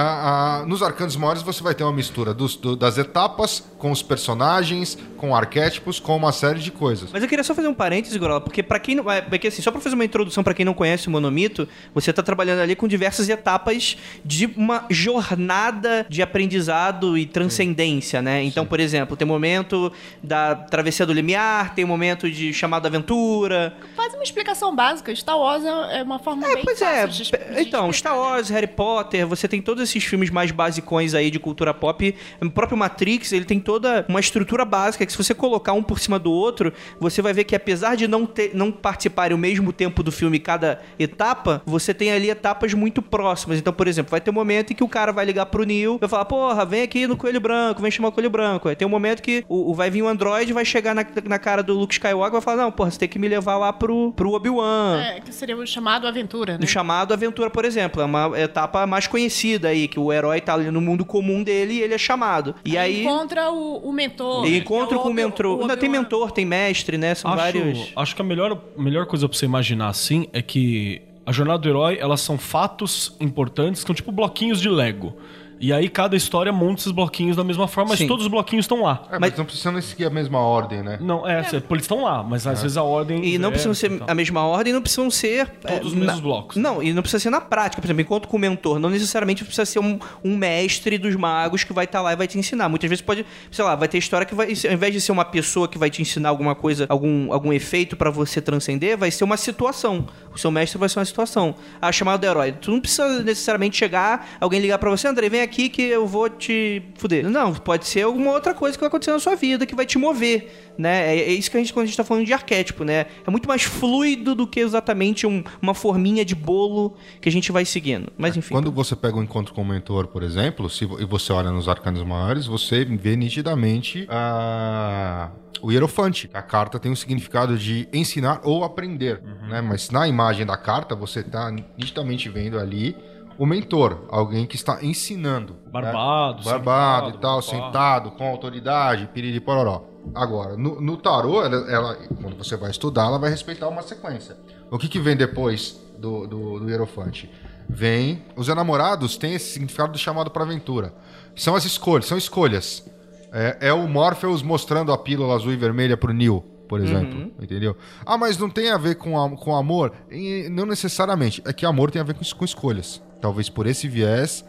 a- nos arcanos maiores você vai ter uma mistura dos- do- das etapas com os personagens, com arquétipos, com uma série de coisas. Mas eu queria só fazer um parêntese, Gorola, porque para quem não, é, porque assim, só pra fazer uma introdução pra quem não conhece o Monomito, você tá trabalhando ali com diversas etapas de uma jornada de aprendizado e transcendência, né? Então, por exemplo, tem o momento da travessia do limiar, tem o momento de chamada aventura. Faz uma explicação básica. Star Wars é é uma forma bem Pois fácil é, de, pe- então, Star Wars, Harry Potter, você tem todos esses filmes mais basicões aí de cultura pop. O próprio Matrix, ele tem toda uma estrutura básica que se você colocar um por cima do outro, você vai ver que apesar de não, ter, não participarem ao mesmo tempo do filme cada etapa, você tem ali etapas muito próximas. Então, por exemplo, vai ter um momento em que o cara vai ligar pro Neo, vai falar, porra, vem aqui no Coelho Branco, vem chamar o Coelho Branco. Aí tem um momento que o, o- vai vir um androide, vai chegar na, na cara do Luke Skywalker e vai falar, não, porra, você tem que me levar lá pro, pro Obi-Wan. É, que seria o chamado aventura, né? No chamado Aventura, por exemplo, é uma etapa mais conhecida aí, que o herói tá ali no mundo comum dele e ele é chamado. E aí. Encontra o, o mentor. Que encontra é o com o mentor. Não, tem mentor, tem mestre, né? São acho, vários. acho que a melhor, melhor coisa pra você imaginar assim é que a jornada do herói, elas são fatos importantes, que são tipo bloquinhos de Lego. E aí cada história monta esses bloquinhos da mesma forma, mas Sim. todos os bloquinhos estão lá. É, mas, não precisa nem seguir a mesma ordem, né? Não, é, cê- eles estão lá, mas às vezes a ordem. E não é- precisam ser então. a mesma ordem, não precisam ser. Todos os na- mesmos blocos. Não, e não precisa ser na prática. Por exemplo, encontro com o mentor. Não necessariamente precisa ser um, um mestre dos magos que vai estar lá e vai te ensinar. Muitas vezes pode, sei lá, vai ter história que vai. Ao invés de ser uma pessoa que vai te ensinar alguma coisa, algum, algum efeito pra você transcender, vai ser uma situação. O seu mestre vai ser uma situação. A chamada do herói. Tu não precisa necessariamente chegar, alguém ligar pra você, André, vem aqui que eu vou te fuder. Não, pode ser alguma outra coisa que vai acontecer na sua vida que vai te mover, né? É, é isso que a gente, quando a gente tá falando de arquétipo, né? É muito mais fluido do que exatamente um- uma forminha de bolo que a gente vai seguindo. Mas enfim. Quando você pega um encontro com o mentor, por exemplo, se, e você olha nos arcanos maiores, você vê nitidamente a, o hierofante. A carta tem um significado de ensinar ou aprender, né? Mas na imagem da carta, você está nitidamente vendo ali o mentor, alguém que está ensinando. né? Barbado, Barbado sentado, e tal, sentado, com autoridade, piriri pororó. Agora, no, no tarô, ela, ela- quando você vai estudar, ela vai respeitar uma sequência. O que, que vem depois do, do, do Hierofante? Vem. Os enamorados têm esse significado do chamado para aventura. São as escolhas, são escolhas. É, é o Morpheus mostrando a pílula azul e vermelha pro Neo, por exemplo. Entendeu? Ah, mas não tem a ver com, a- com amor? E não necessariamente. É que amor tem a ver com, com escolhas. Talvez por esse viés,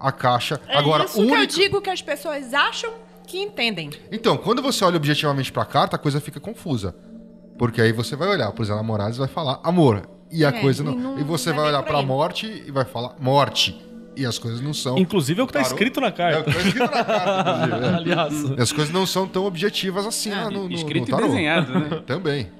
a caixa. É Agora, isso o que eu único- digo que as pessoas acham que entendem. então, quando você olha objetivamente pra carta, a coisa fica confusa. Porque aí você vai olhar pros namorados e vai falar amor. E a É, coisa e não. não- E você não vai bem olhar por pra aí. morte e vai falar morte. E as coisas não são. Inclusive é o que tá Tarô? escrito na É o carta. que tá escrito na carta, inclusive. é. Aliás. E as coisas não são tão objetivas assim É, lá no, no, escrito no e desenhado, né? Também.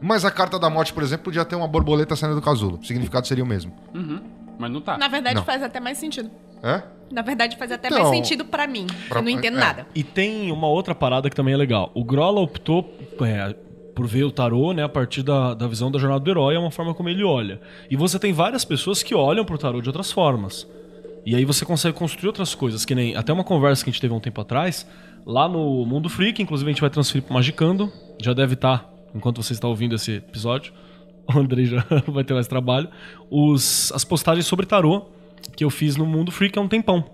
Mas a carta da morte, por exemplo, podia ter uma borboleta saindo do casulo. O significado seria o mesmo. Uhum. Mas não tá. Na verdade, Não. faz até mais sentido. É? Na verdade, faz até Então, mais sentido pra mim. pra- eu não entendo é. nada. E tem uma outra parada que também é legal. O Grola optou é, por ver o tarô, né, a partir da, da visão da jornada do herói, é uma forma como ele olha. E você tem várias pessoas que olham pro tarô de outras formas. E aí você consegue construir outras coisas, que nem até uma conversa que a gente teve há um tempo atrás, lá no Mundo Freak, inclusive a gente vai transferir pro Magicando, já deve estar, enquanto você está ouvindo esse episódio, o Andrei já vai ter mais trabalho, os, as postagens sobre tarô que eu fiz no Mundo Freak há um tempão.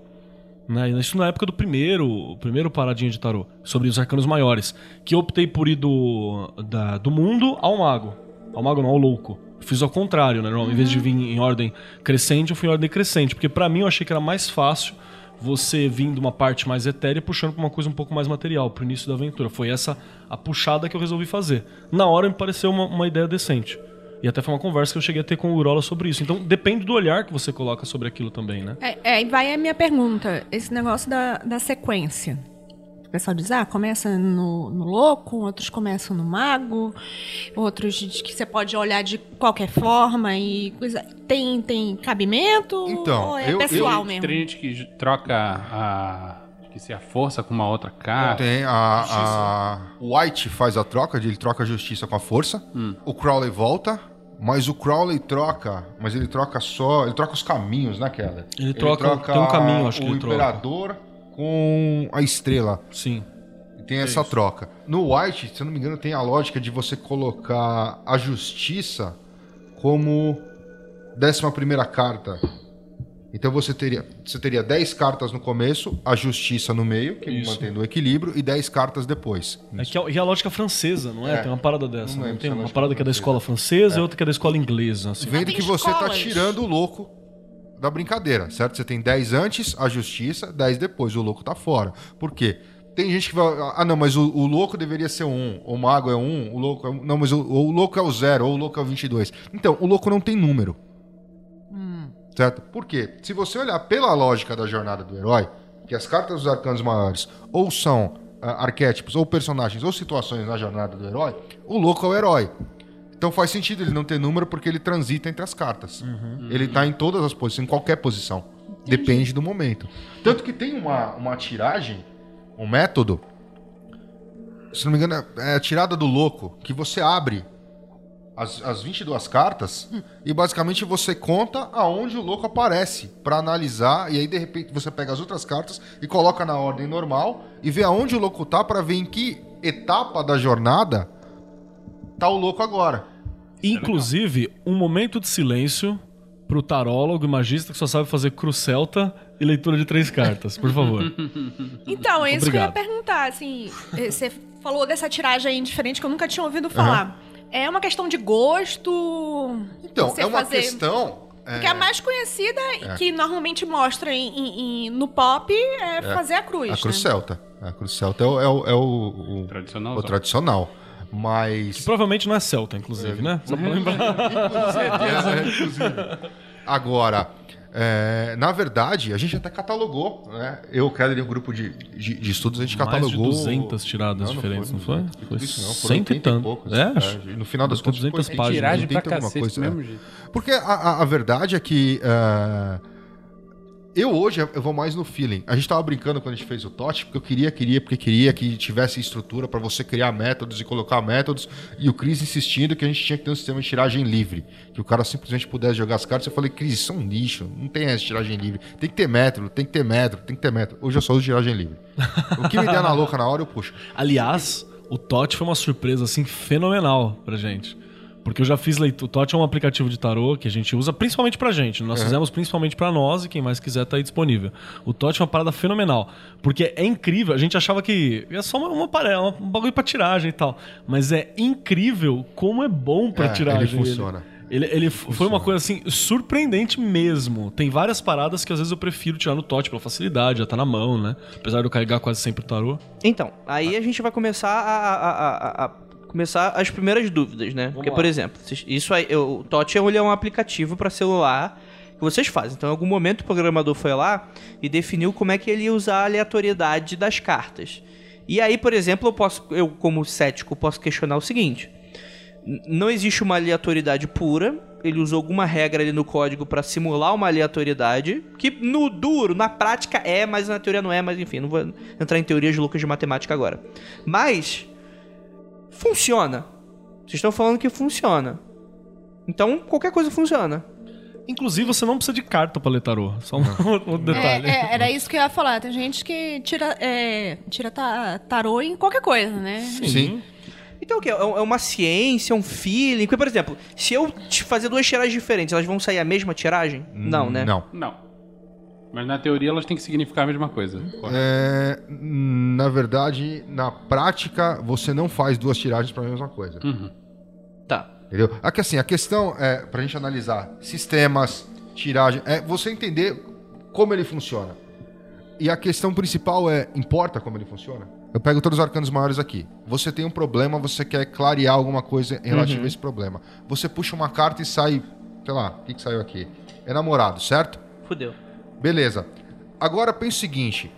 Né? Isso na época do primeiro, primeiro paradinha de tarô, sobre os arcanos maiores. Que eu optei por ir do, da- do mundo ao mago. Ao mago não, ao louco. Fiz ao contrário, né? Em vez de vir em ordem crescente, eu fui em ordem crescente. Porque pra mim eu achei que era mais fácil você vir de uma parte mais etérea puxando pra uma coisa um pouco mais material, pro início da aventura. Foi essa a puxada que eu resolvi fazer. Na hora me pareceu uma, uma ideia decente. E até foi uma conversa que eu cheguei a ter com o Urola sobre isso. Então depende do olhar que você coloca sobre aquilo também, né? É, é, e vai a minha pergunta. Esse negócio da, da sequência. O pessoal diz, ah, começa no, no louco, outros começam no mago, outros diz que você pode olhar de qualquer forma e coisa. Tem, tem cabimento? Então, ou é eu- pessoal eu- mesmo? Tem gente que troca a. Que se a força com uma outra carta. Tem a, a- O White faz a troca, ele troca a justiça com a força. O Crowley volta, mas o Crowley troca, mas ele troca só, ele troca os caminhos, né, Keller? Ele troca- tem um caminho, acho que o ele troca. imperador com a estrela. Sim. Tem essa troca. No White, se eu não me engano, tem a lógica de você colocar a justiça como décima primeira carta. Então você teria, você teria 10 cartas no começo, a justiça no meio, que Isso. mantém o equilíbrio, e 10 cartas depois. É que é, e a lógica francesa, não é? É. Tem uma parada dessa. Não Não, tem é uma lógica parada que é da escola francesa É. e outra que é da escola inglesa. Assim. Vendo que você tá escolas. tirando o louco da brincadeira, certo? Você tem 10 antes, a justiça, 10 depois, o louco tá fora. Por quê? Tem gente que vai. Ah, não, mas o, o louco deveria ser um. O mago é um, o louco é um. Não, mas o, o louco é o zero, ou o louco é o 22. Então, o louco não tem número. Certo? Por quê? Se você olhar pela lógica da jornada do herói, que as cartas dos arcanos maiores ou são ah, arquétipos, ou personagens, ou situações na jornada do herói, o louco é o herói. Então faz sentido ele não ter número porque ele transita entre as cartas. Ele tá em todas as posições, em qualquer posição. Depende do momento. Tanto que tem uma, uma tiragem, um método, se não me engano, é a tirada do louco, que você abre as, as 22 cartas e basicamente você conta aonde o louco aparece pra analisar e aí de repente você pega as outras cartas e coloca na ordem normal e vê aonde o louco tá pra ver em que etapa da jornada tá o louco agora. Inclusive, um momento de silêncio pro tarólogo e magista que só sabe fazer cruz celta e leitura de três cartas, por favor. Então, é isso Obrigado. que eu ia perguntar, assim, eh, você falou dessa tiragem aí diferente que eu nunca tinha ouvido falar. É uma questão de gosto? Então, é uma fazer- questão. Porque a mais conhecida, É. que normalmente mostra em- em- em- no pop, é, fazer a cruz. A cruz né? celta. A cruz celta é o, é o, é o- o- Tradicional. o tradicional. Mas. Provavelmente não é celta, inclusive, né? Só pra lembrar. É, é, inclusive. Agora, é, na verdade, a gente até catalogou, né? Eu, Keller e um grupo de, de, de estudos, a gente Mais de catalogou. 200 tiradas diferentes, não foi? Foi Tudo isso não, foram cento e 80 tanto. poucos. É, acho. no final das contas, 200 foi- páginas. Tiragem pra 80 alguma cacete, coisa, do é. mesmo jeito. Porque a, a- a verdade é que é, eu hoje eu vou mais no feeling. A gente tava brincando quando a gente fez o TOT, porque eu queria, queria, porque queria que tivesse estrutura para você criar métodos e colocar métodos. E o Cris insistindo que a gente tinha que ter um sistema de tiragem livre. Que o cara simplesmente pudesse jogar as cartas. Eu falei, Cris, isso é um lixo. Não tem essa tiragem livre. Tem que ter método, tem que ter método, tem que ter método. Hoje eu só uso tiragem livre. O que me der na louca na hora, eu puxo. Aliás, o TOT foi uma surpresa assim fenomenal pra gente. Porque eu já fiz leitura. O TOT é um aplicativo de tarô que a gente usa principalmente pra gente. Nós fizemos principalmente pra nós e quem mais quiser tá aí disponível. O TOT é uma parada fenomenal. Porque é incrível. A gente achava que é só uma, uma parada, um bagulho pra tiragem e tal. Mas é incrível como é bom pra É, tiragem. ele funciona. Ele, ele f- foi uma coisa assim surpreendente mesmo. Tem várias paradas que às vezes eu prefiro tirar no TOT pela facilidade, já tá na mão, né? Apesar de eu carregar quase sempre o tarô. Então, aí a gente vai começar a- a- a- a- começar as primeiras dúvidas, né? Porque, por exemplo, isso aí, eu- o Totti é um aplicativo para celular que vocês fazem. Então, em algum momento o programador foi lá e definiu como é que ele ia usar a aleatoriedade das cartas. E aí, por exemplo, eu posso, eu como cético posso questionar o seguinte: não existe uma aleatoriedade pura. Ele usou alguma regra ali no código para simular uma aleatoriedade, que no duro, na prática é, mas na teoria não é, mas enfim, não vou entrar em teorias loucas de matemática agora. Mas funciona. Vocês estão falando que funciona. Então, qualquer coisa funciona. Inclusive, você não precisa de carta pra ler tarô. Só um outro detalhe. É, é, era isso que eu ia falar. Tem gente que tira, é, tira ta- tarô em qualquer coisa, né? Sim. Então o que? É é uma ciência, um feeling? Porque, por exemplo, se eu te fazer duas tiragens diferentes, elas vão sair a mesma tiragem? Não, né? Não. Não. Mas na teoria elas têm que significar a mesma coisa. É, na verdade, na prática, você não faz duas tiragens para a mesma coisa. Tá. Entendeu? Aqui assim, a questão é pra gente analisar sistemas, tiragem, é você entender como ele funciona. E a questão principal é: importa como ele funciona? Eu pego todos os arcanos maiores aqui. Você tem um problema, você quer clarear alguma coisa em relativo Uhum. a esse problema. Você puxa uma carta e sai. Sei lá, o que, que saiu aqui? É namorado, certo? Fudeu. Beleza. Agora pensa o seguinte: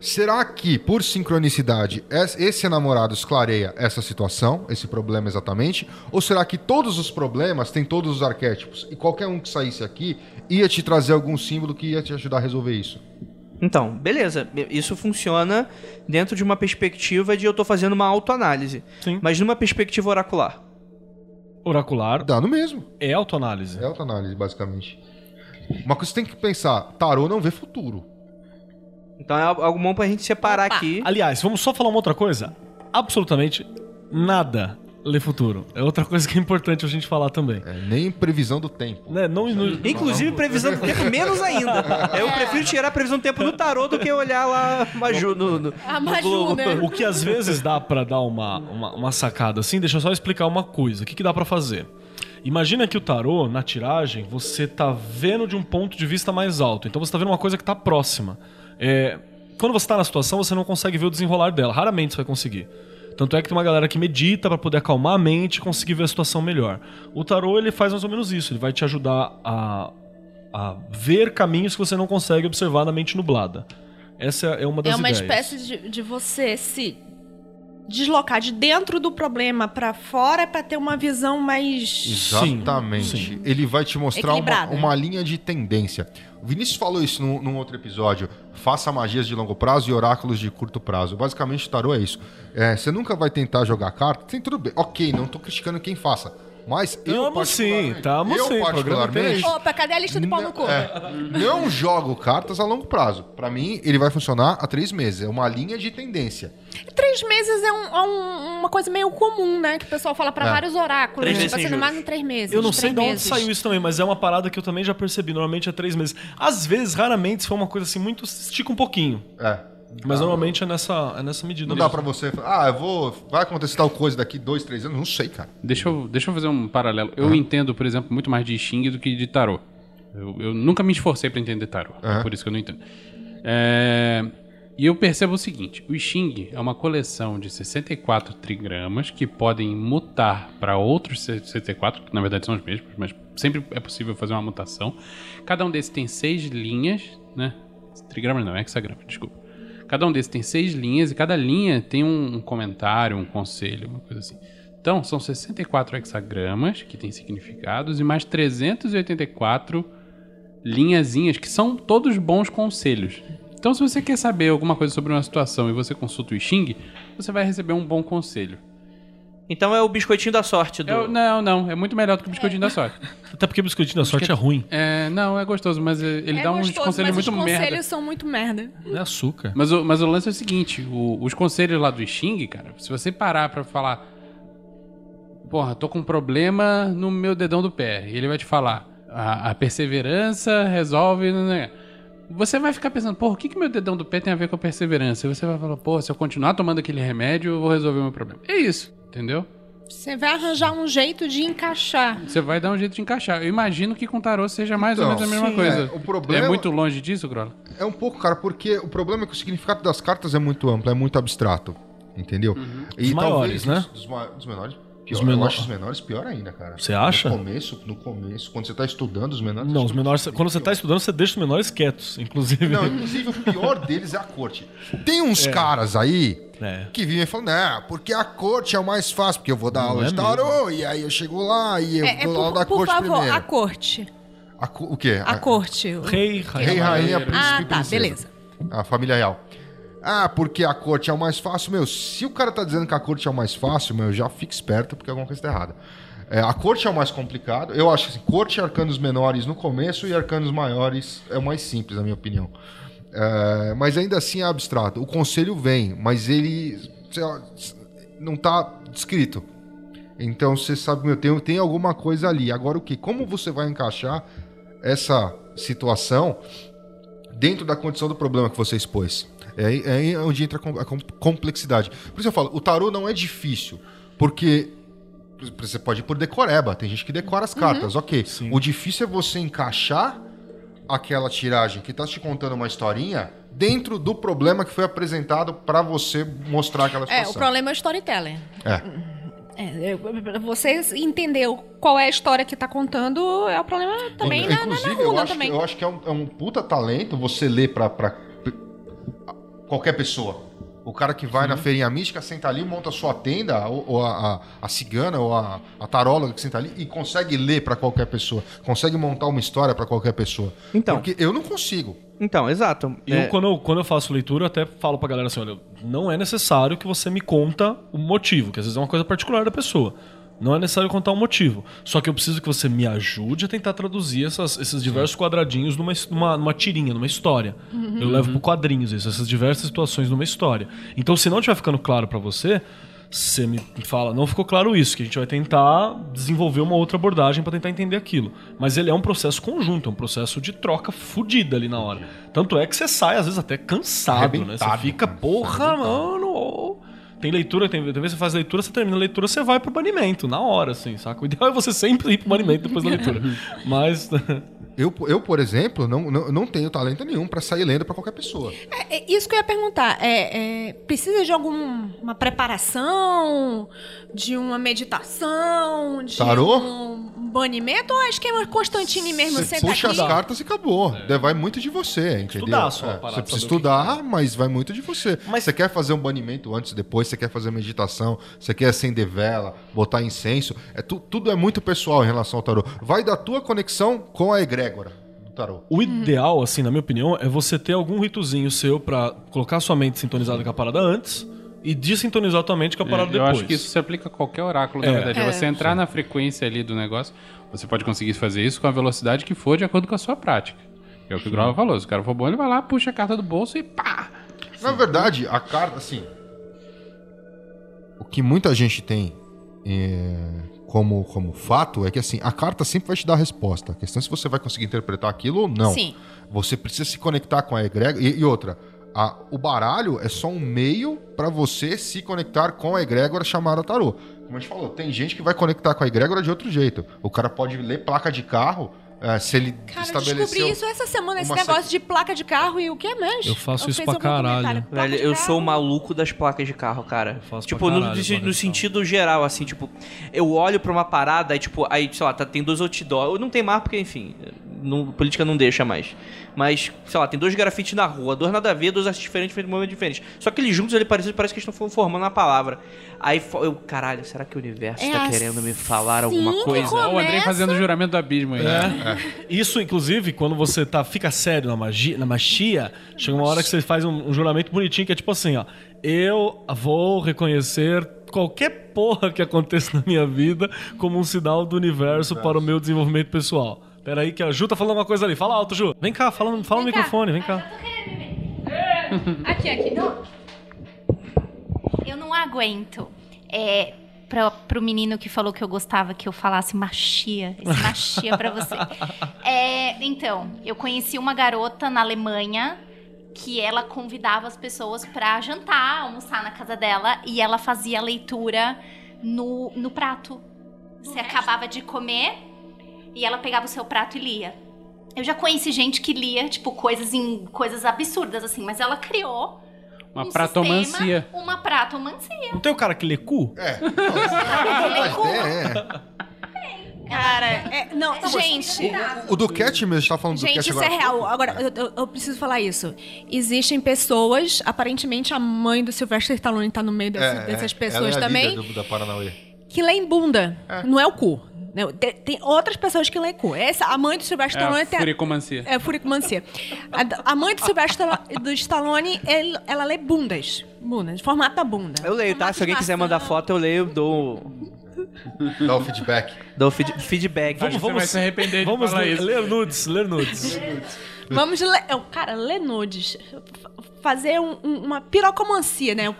será que, por sincronicidade, es- esse namorado esclareia essa situação, esse problema exatamente? Ou será que todos os problemas têm todos os arquétipos e qualquer um que saísse aqui ia te trazer algum símbolo que ia te ajudar a resolver isso? Então, beleza. Isso funciona dentro de uma perspectiva de eu tô fazendo uma autoanálise. Sim. Mas numa perspectiva oracular. Oracular Dá no mesmo. é autoanálise. É autoanálise, basicamente. Uma coisa que você tem que pensar: tarô não vê futuro. Então é algo bom pra gente separar Opa. aqui. Aliás, vamos só falar uma outra coisa? Absolutamente nada lê futuro. É outra coisa que é importante a gente falar também. É, nem previsão do tempo. Né? Não, não- Inclusive, previsão do tempo, menos ainda. Eu prefiro tirar a previsão do tempo no tarô do que olhar lá Maju, no, no, A no Maju, Globo. né? O que às vezes dá pra dar uma, uma, uma sacada assim, deixa eu só explicar uma coisa. O que, que dá pra fazer? Imagina que o tarô, na tiragem, você tá vendo de um ponto de vista mais alto. Então você tá vendo uma coisa que tá próxima. É, quando você tá na situação, você não consegue ver o desenrolar dela. Raramente você vai conseguir. Tanto é que tem uma galera que medita pra poder acalmar a mente e conseguir ver a situação melhor. O tarô, ele faz mais ou menos isso. Ele vai te ajudar a, a ver caminhos que você não consegue observar na mente nublada. Essa é uma das É uma ideias. espécie de, de você se deslocar de dentro do problema pra fora pra ter uma visão mais. Exatamente. sim. Ele vai te mostrar uma, uma linha de tendência. O Vinícius falou isso num, num outro episódio. Faça magias de longo prazo e oráculos de curto prazo. Basicamente, o tarô é isso. É, você nunca vai tentar jogar carta. Tem tudo bem. Ok, não tô criticando quem faça. Mas eu, Tamo sim, tamo eu sim, particularmente, Opa, cadê a lista do pau no cu? é, não jogo cartas a longo prazo. Pra mim, ele vai funcionar a três meses. É uma linha de tendência. Três meses é, um- é um- uma coisa meio comum, né? Que o pessoal fala pra É. vários oráculos. Três no juros. máximo três meses. Eu não sei de onde saiu isso também, mas é uma parada que eu também já percebi. Normalmente é três meses. Às vezes, raramente, se for uma coisa assim, muito. estica um pouquinho. É. Mas normalmente é nessa, é nessa medida. Não dá pra você falar, ah, eu vou. Vai acontecer tal coisa daqui dois, três anos. Não sei, cara. Deixa eu, deixa eu fazer um paralelo. Eu entendo, por exemplo, muito mais de Xing do que de tarô. Eu, eu nunca me esforcei pra entender tarô. Aham. É por isso que eu não entendo. É, E eu percebo o seguinte: o Xing é uma coleção de 64 trigramas que podem mutar para outros 64, que na verdade são os mesmos, mas sempre é possível fazer uma mutação. Cada um desses tem seis linhas, né? Trigramas não, hexagrama, desculpa. Cada um desses tem seis linhas e cada linha tem um, um comentário, um conselho, uma coisa assim. Então, são 64 hexagramas que têm significados e mais 384 linhazinhas que são todos bons conselhos. Então, se você quer saber alguma coisa sobre uma situação e você consulta o Xing, você vai receber um bom conselho. Então é o biscoitinho da sorte do. Eu- não, não, é muito melhor do que o biscoitinho da sorte. Até porque o biscoitinho da sorte é ruim. É, não, é gostoso, mas é, ele é dá uns gostoso, conselhos mas muito os merda. conselhos são muito merda. É açúcar. Mas o, mas o lance é o seguinte: o- os conselhos lá do Xing, cara, se você parar pra falar, porra, tô com um problema no meu dedão do pé, e ele vai te falar, a, a perseverança resolve. Né? Você vai ficar pensando, porra, o que, que meu dedão do pé tem a ver com a perseverança? E você vai falar, porra, se eu continuar tomando aquele remédio, eu vou resolver o meu problema. É isso, entendeu? Você vai arranjar um jeito de encaixar. Você vai dar um jeito de encaixar. Eu imagino que com tarô seja mais ou Então, menos a mesma sim, coisa. é, o problema- É muito longe disso, Grola? É um pouco, cara, porque o problema é que o significado das cartas é muito amplo, é muito abstrato. Entendeu? Os maiores, né? Os, ma- os menores. Pior, Os Eu menor- acho os menores pior ainda, cara. Você acha? No começo, no começo, quando você tá estudando os menores. Não, os menores. Quando você tá estudando, você deixa os menores quietos, inclusive. Não, inclusive o pior deles é a corte. Tem uns caras aí É. que vivem falando, não, porque a corte é o mais fácil, porque eu vou dar Não aula é de tarô, e aí eu chego lá e eu É, é dou aula da por corte favor, primeiro. a corte. A co- o quê? A corte. Rei, rainha. Rei, rainha, príncipe Ah, tá, princesa. beleza. A família real. Ah, porque a corte é o mais fácil. Meu, se o cara tá dizendo que a corte é o mais fácil, meu, já fica esperto porque alguma coisa tá errada. É, a corte é o mais complicado. Eu acho assim, corte e arcanos menores no começo e arcanos maiores é o mais simples, na minha opinião. É, mas ainda assim é abstrato. O conselho vem, mas ele lá, não tá descrito. Então você sabe, meu, tem, tem alguma coisa ali. Agora o que? Como você vai encaixar essa situação dentro da condição do problema que você expôs? É aí, é aí onde entra a com- a com- complexidade. Por isso eu falo, o tarô não é difícil, porque você pode ir por decoreba, tem gente que decora as cartas, ok. O difícil é você encaixar aquela tiragem que tá te contando uma historinha dentro do problema que foi apresentado pra você mostrar aquela É, situação. o problema é o storytelling. É. É, é, você entendeu qual é a história que tá contando é o problema também na, na, na Inclusive, eu acho, também. que, eu acho que é um, é um puta talento você ler pra, pra p- qualquer pessoa. O cara que vai na feirinha mística, senta ali, monta a sua tenda, ou, ou a, a, a cigana, ou a, a taróloga que senta ali, e consegue ler pra qualquer pessoa. Consegue montar uma história pra qualquer pessoa. Então. Porque eu não consigo. Então, exato. E eu, É, quando, eu, quando eu faço leitura, eu até falo pra galera assim: olha, não é necessário que você me conta o motivo, que às vezes é uma coisa particular da pessoa. Não é necessário contar o motivo. Só que eu preciso que você me ajude a tentar traduzir essas- esses diversos quadradinhos numa, numa, numa tirinha, numa história. Eu levo pro quadrinhos isso, essas diversas situações numa história. Então, se não estiver ficando claro pra você, você me fala, não ficou claro isso, que a gente vai tentar desenvolver uma outra abordagem pra tentar entender aquilo. Mas ele é um processo conjunto, é um processo de troca fudida ali na hora. Tanto é que você sai, às vezes, até cansado, né? Você fica, porra, mano. ô." Tem leitura, tem, tem você faz leitura, você termina a leitura, você vai pro banimento, na hora, assim, saca? O ideal é você sempre ir pro banimento depois da leitura. Mas. Eu, eu por exemplo, não, não, não tenho talento nenhum pra sair lendo pra qualquer pessoa. É, é isso que eu ia perguntar. É, é, precisa de alguma preparação, de uma meditação, de Tarô? um banimento ou é esquema Constantine mesmo? Você puxa aqui. as cartas e acabou. Daí Vai muito de você, entendeu? Estudar só É, parada Você precisa o que estudar, mas vai muito de você. Você quer fazer um banimento antes, depois, você quer fazer meditação, você quer acender vela, botar incenso. É, tu- tudo é muito pessoal em relação ao tarô. Vai da tua conexão com a egrégora do tarô. O ideal, assim, na minha opinião, é você ter algum ritozinho seu pra colocar sua mente sintonizada com a parada antes e desintonizar tua mente com a parada É, eu depois. acho que isso se aplica a qualquer oráculo, na É. verdade. É. Você entrar na frequência ali do negócio, você pode conseguir fazer isso com a velocidade que for de acordo com a sua prática. É o que o Grova falou. Se o cara for bom, ele vai lá, puxa a carta do bolso e pá! Na verdade, a carta, assim. O que muita gente tem é, como, como fato é que assim, a carta sempre vai te dar a resposta. A questão é se você vai conseguir interpretar aquilo ou não. Sim. Você precisa se conectar com a egrégora. E, e outra, a- o baralho é só um meio para você se conectar com a egrégora chamada tarô. Como a gente falou, tem gente que vai conectar com a egrégora de outro jeito. O cara pode ler placa de carro. é, se ele Cara, estabeleceu. descobri isso essa semana, esse negócio de placa de carro e o que mais? Eu faço isso fiz pra caralho. Velho, eu carro. sou o maluco das placas de carro, cara. faço Tipo, no, caralho no- no sentido geral, assim, tipo, eu olho pra uma parada, aí, tipo, aí, sei lá, tá- tem dois outdoor. Não tem mais porque, enfim, não, política não deixa mais. Mas, sei lá, tem dois grafites na rua, dois nada a ver, dois artes diferentes, feitos de momentos diferentes. Só que eles juntos, ele parece, parece que eles estão formando uma palavra. Aí eu, caralho, será que o universo É tá querendo me falar assim alguma coisa? começa. O Andrei fazendo o juramento do abismo aí. né? É. Isso, inclusive, quando você tá, fica sério na magia, na magia, chega uma hora que você faz um, um juramento bonitinho que é tipo assim, ó. Eu vou reconhecer qualquer porra que aconteça na minha vida como um sinal do universo para o meu desenvolvimento pessoal. Pera aí que a Ju tá falando uma coisa ali. Fala alto, Ju. Vem cá, fala, fala no Vem cá. microfone, vem cá. Aqui, aqui. Eu não aguento. É, pra, pro menino que falou que eu gostava que eu falasse machia. Esse machia pra você. É, então, eu conheci uma garota na Alemanha que ela convidava as pessoas pra jantar, almoçar na casa dela e ela fazia leitura no, no prato. Você acabava de comer e ela pegava o seu prato e lia. Eu já conheci gente que lia, tipo, coisas em coisas absurdas, assim, mas ela criou Uma um pratomancia. sistema, uma pratomancia. Não tem o cara que lê cu? É. Tem, é. Cara, é, não, gente. O do Cat mesmo, a gente tá falando do Gente, Cat isso agora. é real. Agora, eu, eu- eu preciso falar isso. Existem pessoas, aparentemente a mãe do Sylvester Stallone tá no meio desse- É, dessas é. pessoas Ela é a também, líder do- que leem bunda. Não é o cu. Não, tem, tem outras pessoas que leem cu. Essa, a mãe do Sylvester É Stallone a tem. furicomancia. É, furicomancia. A, a mãe do Sylvester Stallone- do Stallone, ele- ela lê bundas. Bundas, formato da bunda. Eu leio, tá? Se alguém quiser mandar foto, eu leio, dou, Dá o feedback. dou feed- feedback. Você vai se arrepender de Vamos falar ler, isso. ler nudes, ler nudes. Vamos ler. eu- Cara, ler nudes. Fazer um- um- uma pirocomancia, né?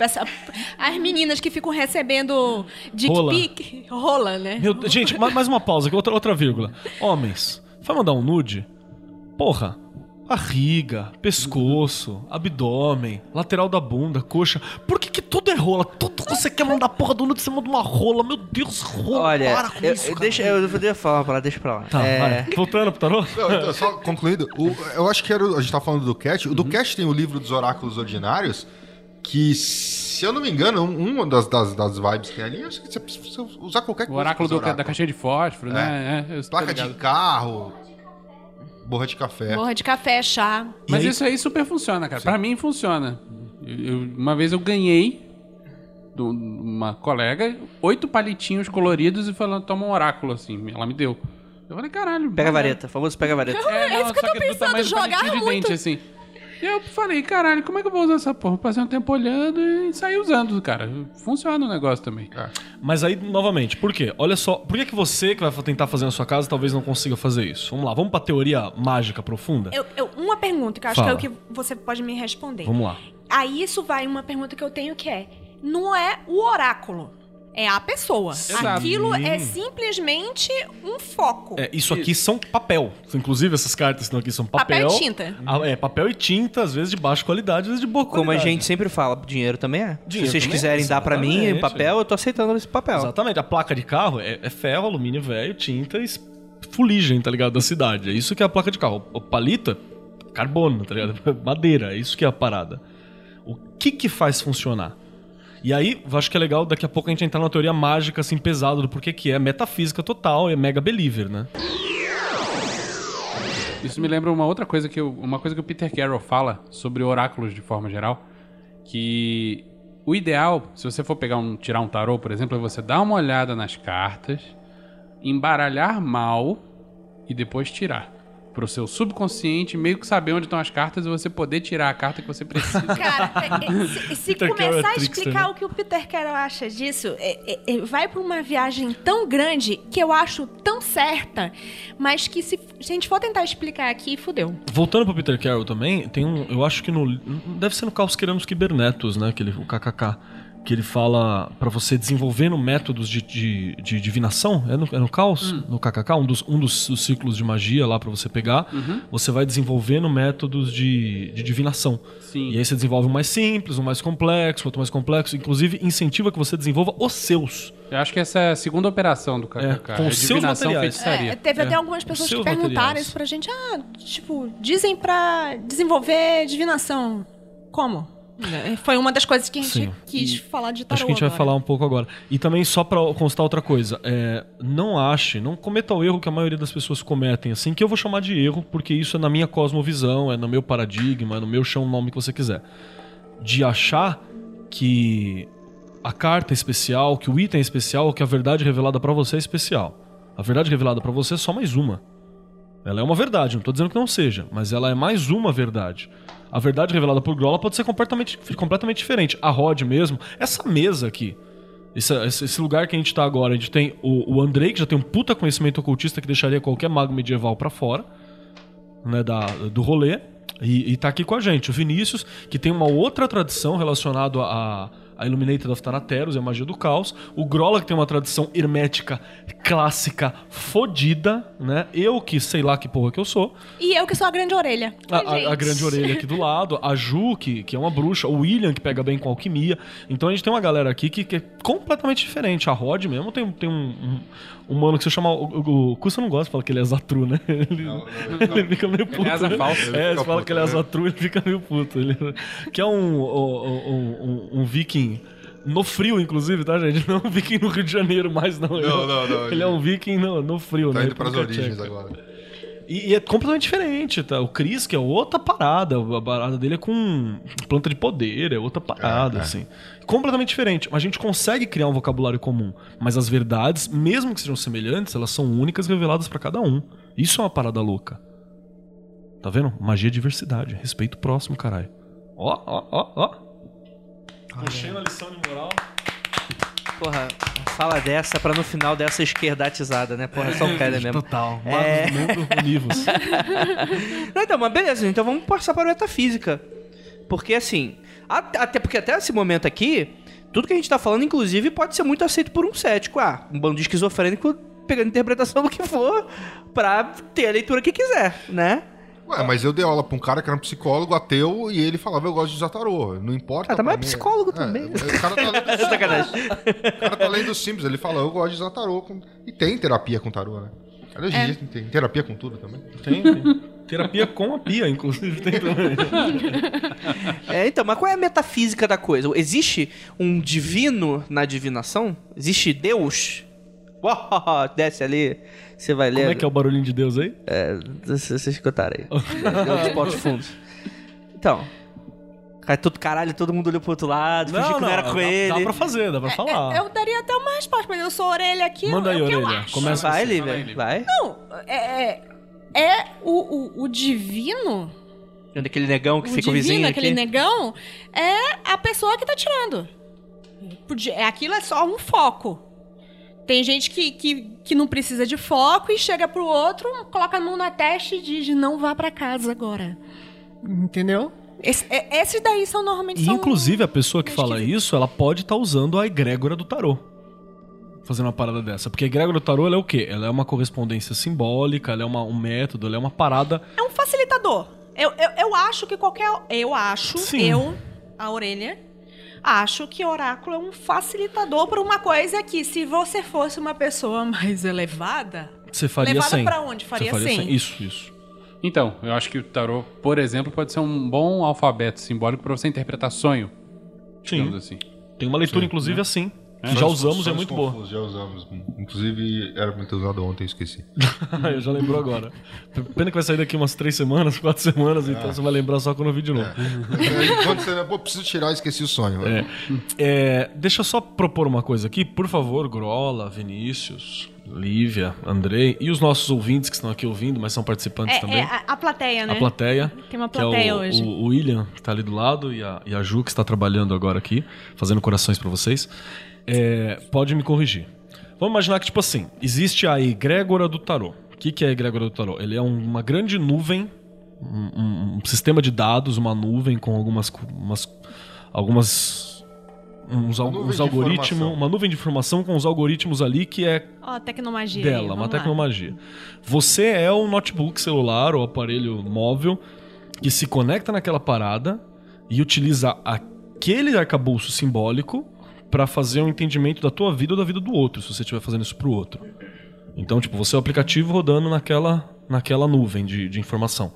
As meninas que ficam recebendo dick Rola. pic. Rola, né? Meu, gente, ma- mais uma pausa, aqui, outra, outra vírgula. Homens, vai mandar um nude? Porra, barriga, pescoço, abdômen, lateral da bunda, coxa. Por que que tudo é rola? Tudo você quer mandar porra do nude, você manda uma rola. Meu Deus, rola. Olha, para com eu, isso, eu- cara. deixa, eu falar pra lá, deixa pra lá. Tá, É, vai. Voltando pro tarô? Não, então, só concluindo, o- eu acho que era, o- a gente tá falando do Cat. O do Cat tem o livro dos oráculos ordinários, que, se eu não me engano, um- uma das, das, das vibes que tem ali, eu acho que você precisa usar qualquer O coisa. oráculo com do- os oráculos. da caixinha de fósforo, né? É, tô Placa de carro, borra de café. Borra de café, chá. Mas aí- isso aí super funciona, cara. Pra mim funciona. Eu- uma vez eu ganhei de uma colega oito palitinhos coloridos e falando, toma um oráculo, assim. Ela me deu. Eu falei, caralho. Pega a maneiro. vareta, famoso pega a vareta. É, não, isso que eu tô que do pensando, jogar de muito. dente, assim. E eu falei, caralho, como é que eu vou usar essa porra? Passei um tempo olhando e saí usando, cara. Funciona o negócio também. Mas aí, novamente, por quê? Olha só, por que, que você que vai tentar fazer na sua casa talvez não consiga fazer isso? Vamos lá, vamos pra teoria mágica profunda? Eu, eu- uma pergunta que eu acho Fala. que é o que você pode me responder. Vamos lá. Aí isso vai uma pergunta que eu tenho que é: não é o oráculo, é a pessoa. Exato. Aquilo é simplesmente um foco. É, isso aqui são papel. Inclusive, essas cartas que estão aqui são papel. Papel e tinta. Ah, é, papel e tinta, às vezes de baixa qualidade, às vezes de boa Como a qualidade. gente sempre fala, dinheiro também é. Dinheiro Se vocês é, quiserem dar pra mim exatamente. papel, eu tô aceitando esse papel. Exatamente. A placa de carro é, é ferro, alumínio velho, tinta e fuligem, tá ligado? Da cidade. É isso que é a placa de carro. O palito, é carbono, tá ligado? Madeira, é isso que é a parada. O que que faz funcionar? E aí, acho que é legal daqui a pouco a gente entrar numa teoria mágica, assim, pesada do porquê que é metafísica total é mega believer, né? Isso me lembra uma outra coisa que eu, uma coisa que o Peter Carroll fala sobre oráculos de forma geral, que o ideal, se você for pegar um tirar um tarô, por exemplo, é você dar uma olhada nas cartas, embaralhar mal e depois tirar. Pro seu subconsciente meio que saber onde estão as cartas e você poder tirar a carta que você precisa. Cara, é- é- se, se Carroll é começar a explicar né? o que o Peter Carroll acha disso, é- é- vai pra uma viagem tão grande que eu acho tão certa, mas que se, se a gente for tentar explicar aqui, fudeu. Voltando pro Peter Carroll também, tem um. Eu acho que no. Deve ser no Caos Queremos Kibernetos, né? Que ele, o KKK. Que ele fala pra você desenvolvendo métodos de, de, de divinação. É no, é no Caos? No KKK? Um dos, um dos, dos ciclos de magia lá pra você pegar. Você vai desenvolvendo métodos de, de divinação. Sim. E aí você desenvolve um mais simples, um mais complexo, outro mais complexo. Inclusive, incentiva que você desenvolva os seus. Eu acho que essa é a segunda operação do KKK. É, com é os seus divinação materiais. feitiçaria. É, teve É, até algumas pessoas que perguntaram materiais. isso pra gente. Ah, tipo, dizem pra desenvolver divinação. Como? É, Foi uma das coisas que a gente Sim. quis falar de tarô Acho que a gente vai agora. falar um pouco agora. E também, só pra constar outra coisa, é, não ache, não cometa o erro que a maioria das pessoas cometem, assim, que eu vou chamar de erro, porque isso é na minha cosmovisão, é no meu paradigma, é no meu chão, o nome que você quiser. De achar que a carta é especial, que o item é especial, que a verdade revelada pra você é especial. A verdade revelada pra você é só mais uma. Ela é uma verdade, não tô dizendo que não seja, mas ela é mais uma verdade. A verdade revelada por Grola pode ser completamente, completamente diferente. A Rod mesmo, essa mesa aqui, esse, esse- lugar que a gente tá agora, a gente tem o, o Andrei, que já tem um puta conhecimento ocultista que deixaria qualquer mago medieval pra fora, né, da, do rolê, e, e tá aqui com a gente. O Vinícius, que tem uma outra tradição relacionada a Illuminated of Thanateros e a magia do caos. O Grola, que tem uma tradição hermética clássica fodida, né? Eu, que sei lá que porra que eu sou. E eu que sou a grande orelha. A, a- a grande orelha aqui do lado, a Ju, que, que é uma bruxa, o William, que pega bem com alquimia. Então a gente tem uma galera aqui que, que é completamente diferente. A Rod mesmo tem, tem um, um, um mano que se chama. O, o, o Custa não gosta de falar que ele é Zatru, né? Ele, ele fica meio puto. asa né? falsa. Ele É, você fala puto, que ele é né? Zatru, ele fica meio puto. Ele, que é um, um, um, um- um viking. No frio, inclusive, tá, gente? Não é viking no Rio de Janeiro mais, não. Ele, Não, não, não, Ele é um viking no, no frio, Tá né? indo pras origens Tcheca. agora. E, e é completamente diferente, tá? O Chris, que é outra parada. A parada dele é com planta de poder, é outra parada, É, é. assim. Completamente diferente. A gente consegue criar um vocabulário comum. Mas as verdades, mesmo que sejam semelhantes, elas são únicas reveladas pra cada um. Isso é uma parada louca. Tá vendo? Magia é diversidade. Respeito próximo, caralho. Ó, ó, ó, ó. Puxei uma lição de moral. Porra, fala dessa pra no final dessa esquerdatizada, né? Porra, só um cara mesmo. Total. É. Não, então, mas beleza, então vamos passar para a metafísica. Porque assim, a- até porque até esse momento aqui, tudo que a gente tá falando, inclusive, pode ser muito aceito por um cético. Ah, um bando de esquizofrênico pegando interpretação do que for pra ter a leitura que quiser, né? Ué, mas eu dei aula pra um cara que era um psicólogo ateu e ele falava, eu gosto de usar tarô. Não importa. Ah, tá, é mim. psicólogo É, também. o cara tá lendo Sacanagem. O cara tá lendo Simples, ele fala, eu gosto de usar tarô. com- E tem terapia com tarô, né? Cara, hoje em É. dia tem terapia com tudo também. Tem, tem. Terapia com a pia, inclusive, tem também. É, então, mas qual é a metafísica da coisa? Existe um divino na divinação? Existe Deus? Uau, desce ali, você vai ler. Como é que é o barulhinho de Deus aí? É, vocês escutaram aí. Deu dos pontos fundos. Então. Cai todo caralho, todo mundo olhou pro outro lado, fingiu que não era com dá, ele. Dá pra fazer, dá pra falar. Eu daria até uma resposta, mas eu sou orelha aqui. Manda aí, é o que eu orelha. acho. Começa Vai, assim. Lívia, vai. Não, é, é, é o, o, o divino, aquele negão que o fica o divino, vizinho aquele aqui. negão, é a pessoa que tá tirando. É- Aquilo é só um foco. Tem gente que, que, que não precisa de foco e chega pro outro, coloca a mão na testa e diz: não vá pra casa agora. Entendeu? Esse- é- esses daí são normalmente. E são- inclusive a pessoa que fala esquisito. isso, ela pode estar usando a egrégora do tarô. Fazendo uma parada dessa. Porque a egrégora do tarô ela é o quê? Ela é uma correspondência simbólica, ela é uma- um método, ela é uma parada. É um facilitador. Eu, eu, eu acho que qualquer. Eu acho, Sim. eu, a orelha, acho que oráculo é um facilitador para uma coisa que, se você fosse uma pessoa mais elevada. Você faria Levada pra onde? Faria Você faria sem. sem. Isso, isso. Então, eu acho que o tarô, por exemplo, pode ser um bom alfabeto simbólico pra você interpretar sonho. Sim. Digamos assim. Tem uma leitura, Sim, inclusive, né? assim. Que É. já usamos é muito boa. Já usamos. Inclusive, era muito usado ontem, esqueci. eu já lembrou agora. Pena que vai sair daqui umas três semanas, quatro semanas, então você vai lembrar só quando eu vi de novo. Aí, quando você, pô, preciso tirar, esqueci o sonho. É. É, deixa eu só propor uma coisa aqui, por favor, Grola, Vinícius, Lívia, Andrei e os nossos ouvintes que estão aqui ouvindo, mas são participantes É, também. é a, a plateia, né? A plateia. Tem uma que é plateia o, hoje. O, o William, que tá ali do lado, e a, e a Ju, que está trabalhando agora aqui, fazendo corações pra vocês. É, pode me corrigir. Vamos imaginar que, tipo assim, existe a egrégora do tarô. O que, que é a egrégora do tarô? Ele é um- uma grande nuvem, um, um- um sistema de dados, uma nuvem com algumas. Umas, algumas uns, uns algoritmos, uma nuvem de informação com os algoritmos ali que é Ó, tecnomagia. aí, dela, uma vamos lá. Você é o notebook celular ou aparelho móvel que se conecta naquela parada e utiliza aquele arcabouço simbólico para fazer um entendimento da tua vida ou da vida do outro, se você estiver fazendo isso pro outro. Então, tipo, você é o aplicativo rodando naquela, naquela nuvem de, de informação.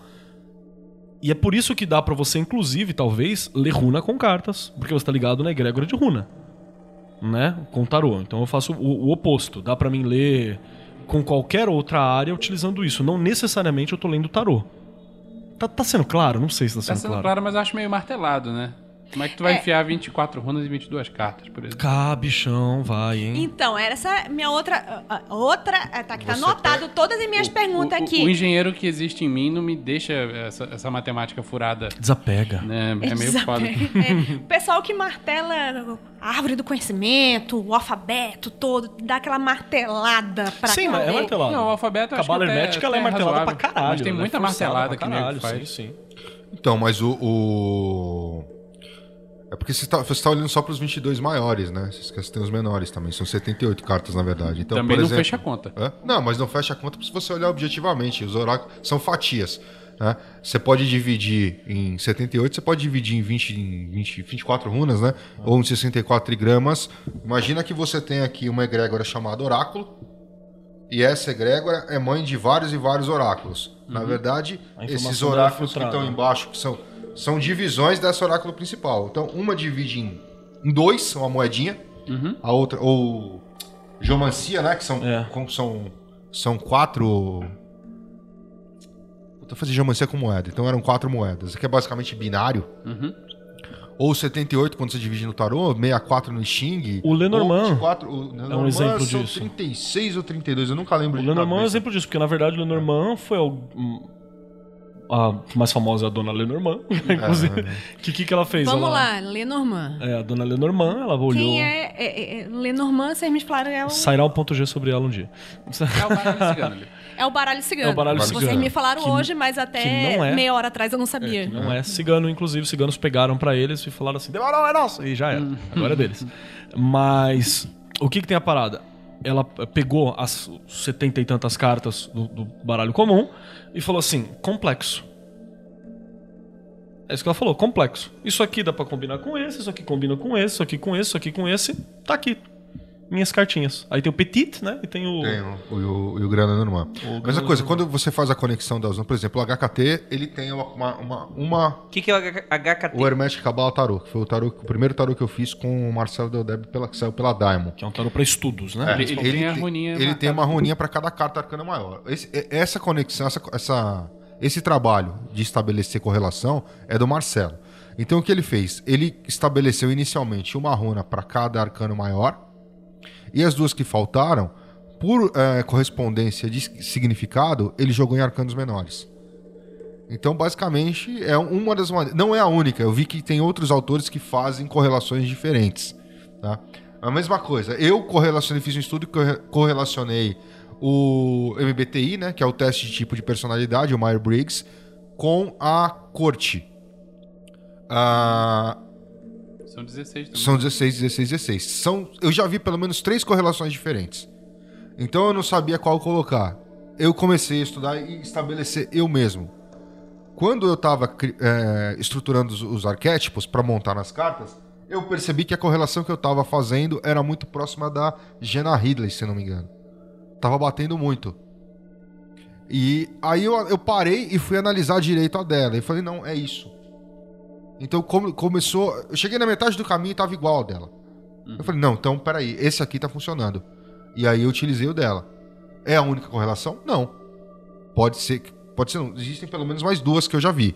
E é por isso que dá pra você, inclusive, talvez, ler runa com cartas, porque você tá ligado na egrégora de runa né, com tarô. Então eu faço o, o oposto. Dá pra mim ler com qualquer outra área utilizando isso. Não necessariamente eu tô lendo tarô. Tá, tá sendo claro? Não sei se tá Tá sendo, sendo claro. claro, mas eu acho meio martelado, né? Como é que tu vai É. enfiar 24 runas e 22 cartas, por exemplo? Cá, bichão, vai, hein? Então, era essa minha outra. outra. é, Tá, que tá Você anotado todas as minhas perguntas o, aqui. O engenheiro que existe em mim não me deixa essa, essa matemática furada. Desapega. Né? É meio foda. É, o pessoal que martela a árvore do conhecimento, o alfabeto todo, dá aquela martelada pra Sim, mas é martelada. Não, o alfabeto acho Cabala hermética ela é até martelada razoável. pra caralho. Mas tem é muita forçada martelada que caralho, faz. Sim, sim. Então, mas o. o- É porque você está tá olhando só para os 22 maiores, né? Você esquece que tem os menores também. São 78 cartas, na verdade. Então, Também por não exemplo, fecha a conta. Hã? Não, mas não fecha a conta se você olhar objetivamente. Os oráculos são fatias. Né? Você pode dividir em 78, você pode dividir em 20, em 20 24 runas, né? Ou em 64 trigramas. Imagina que você tem aqui uma egrégora chamada oráculo. E essa egrégora é mãe de vários e vários oráculos. Na verdade, esses é oráculos que estão embaixo, que são, são divisões desse oráculo principal. Então, uma divide em, em dois, uma moedinha. Uhum. A outra, ou geomancia, né? Que são, É. com- são, são quatro. Vou fazer geomancia com moeda. Então eram quatro moedas. Aqui é basicamente binário. Uhum. Ou 78 quando você divide no tarô, 64 no Xing. O Lenormand ou 24, o Lenormand é um exemplo são disso. 36 ou 32, eu nunca lembro O Lenormand é um exemplo disso, porque na verdade o Lenormand foi a mais famosa é a dona Lenormand, inclusive. O que, que que ela fez? Vamos Ela- lá, Lenormand. É, a dona Lenormand, ela olhou. Quem é, é, é Lenormand, vocês me falaram, é o, Sairá um ponto G sobre ela um dia. É o baralho cigano ali. é o baralho cigano. É o baralho Vocês cigano. me falaram Que- hoje, mas até é. meia hora atrás eu não sabia. Que não é cigano, inclusive, os ciganos pegaram pra eles e falaram assim: demorou, é nosso! E já era. Agora é deles. Mas o que, que tem a parada? ela pegou as setenta e tantas cartas do, do, baralho comum e falou assim: complexo. É isso que ela falou, complexo. Isso aqui dá para combinar com esse, isso aqui combina com esse, isso aqui com esse, isso aqui com esse, tá aqui, minhas cartinhas. Aí tem o petit, né? E tem o. Tem o, o, e o grana normal. O Mesma coisa, quando você faz a conexão das por exemplo, o HKT, ele tem uma. uma, uma- uma- O que, que é o HKT? o Hermetic Cabala Tarot, que foi o, tarô, o primeiro tarô que eu fiz com o Marcelo Deldeb, pela, que saiu pela Diamond. Que é um tarô pra estudos, né? É, Ele- ele tem harmonia Ele tem uma harmonia para cada carta arcana maior. Esse- essa conexão, essa, essa- esse trabalho de estabelecer correlação é do Marcelo. Então o que ele fez? Ele estabeleceu inicialmente uma runa para cada arcano maior e as duas que faltaram, por eh, correspondência de significado, ele jogou em arcanos menores. Então, basicamente, é uma das maneiras. Não é a única. Eu vi que tem outros autores que fazem correlações diferentes. Tá? A mesma coisa. Eu correlacionei, fiz um estudo que corre- correlacionei o MBTI, né, que é o teste de tipo de personalidade, o Myers-Briggs, com a corte. Ah, São 16 também. são 16, 16, 16. São, eu já vi pelo menos três correlações diferentes. Então eu não sabia qual colocar. Eu comecei a estudar e estabelecer eu mesmo. Quando eu estava estruturando os, os arquétipos para montar nas cartas, eu percebi que a correlação que eu estava fazendo era muito próxima da Jenna Ridley, se não me engano. Tava batendo muito. E aí eu, eu parei e fui analisar direito a dela. E falei, não, é isso. Então come- começou. Eu cheguei na metade do caminho e tava igual ao dela. Eu falei, não, então peraí, esse aqui tá funcionando. E aí eu utilizei o dela. É a única correlação? Não. Pode ser. que- Pode ser, não. Existem pelo menos mais duas que eu já vi.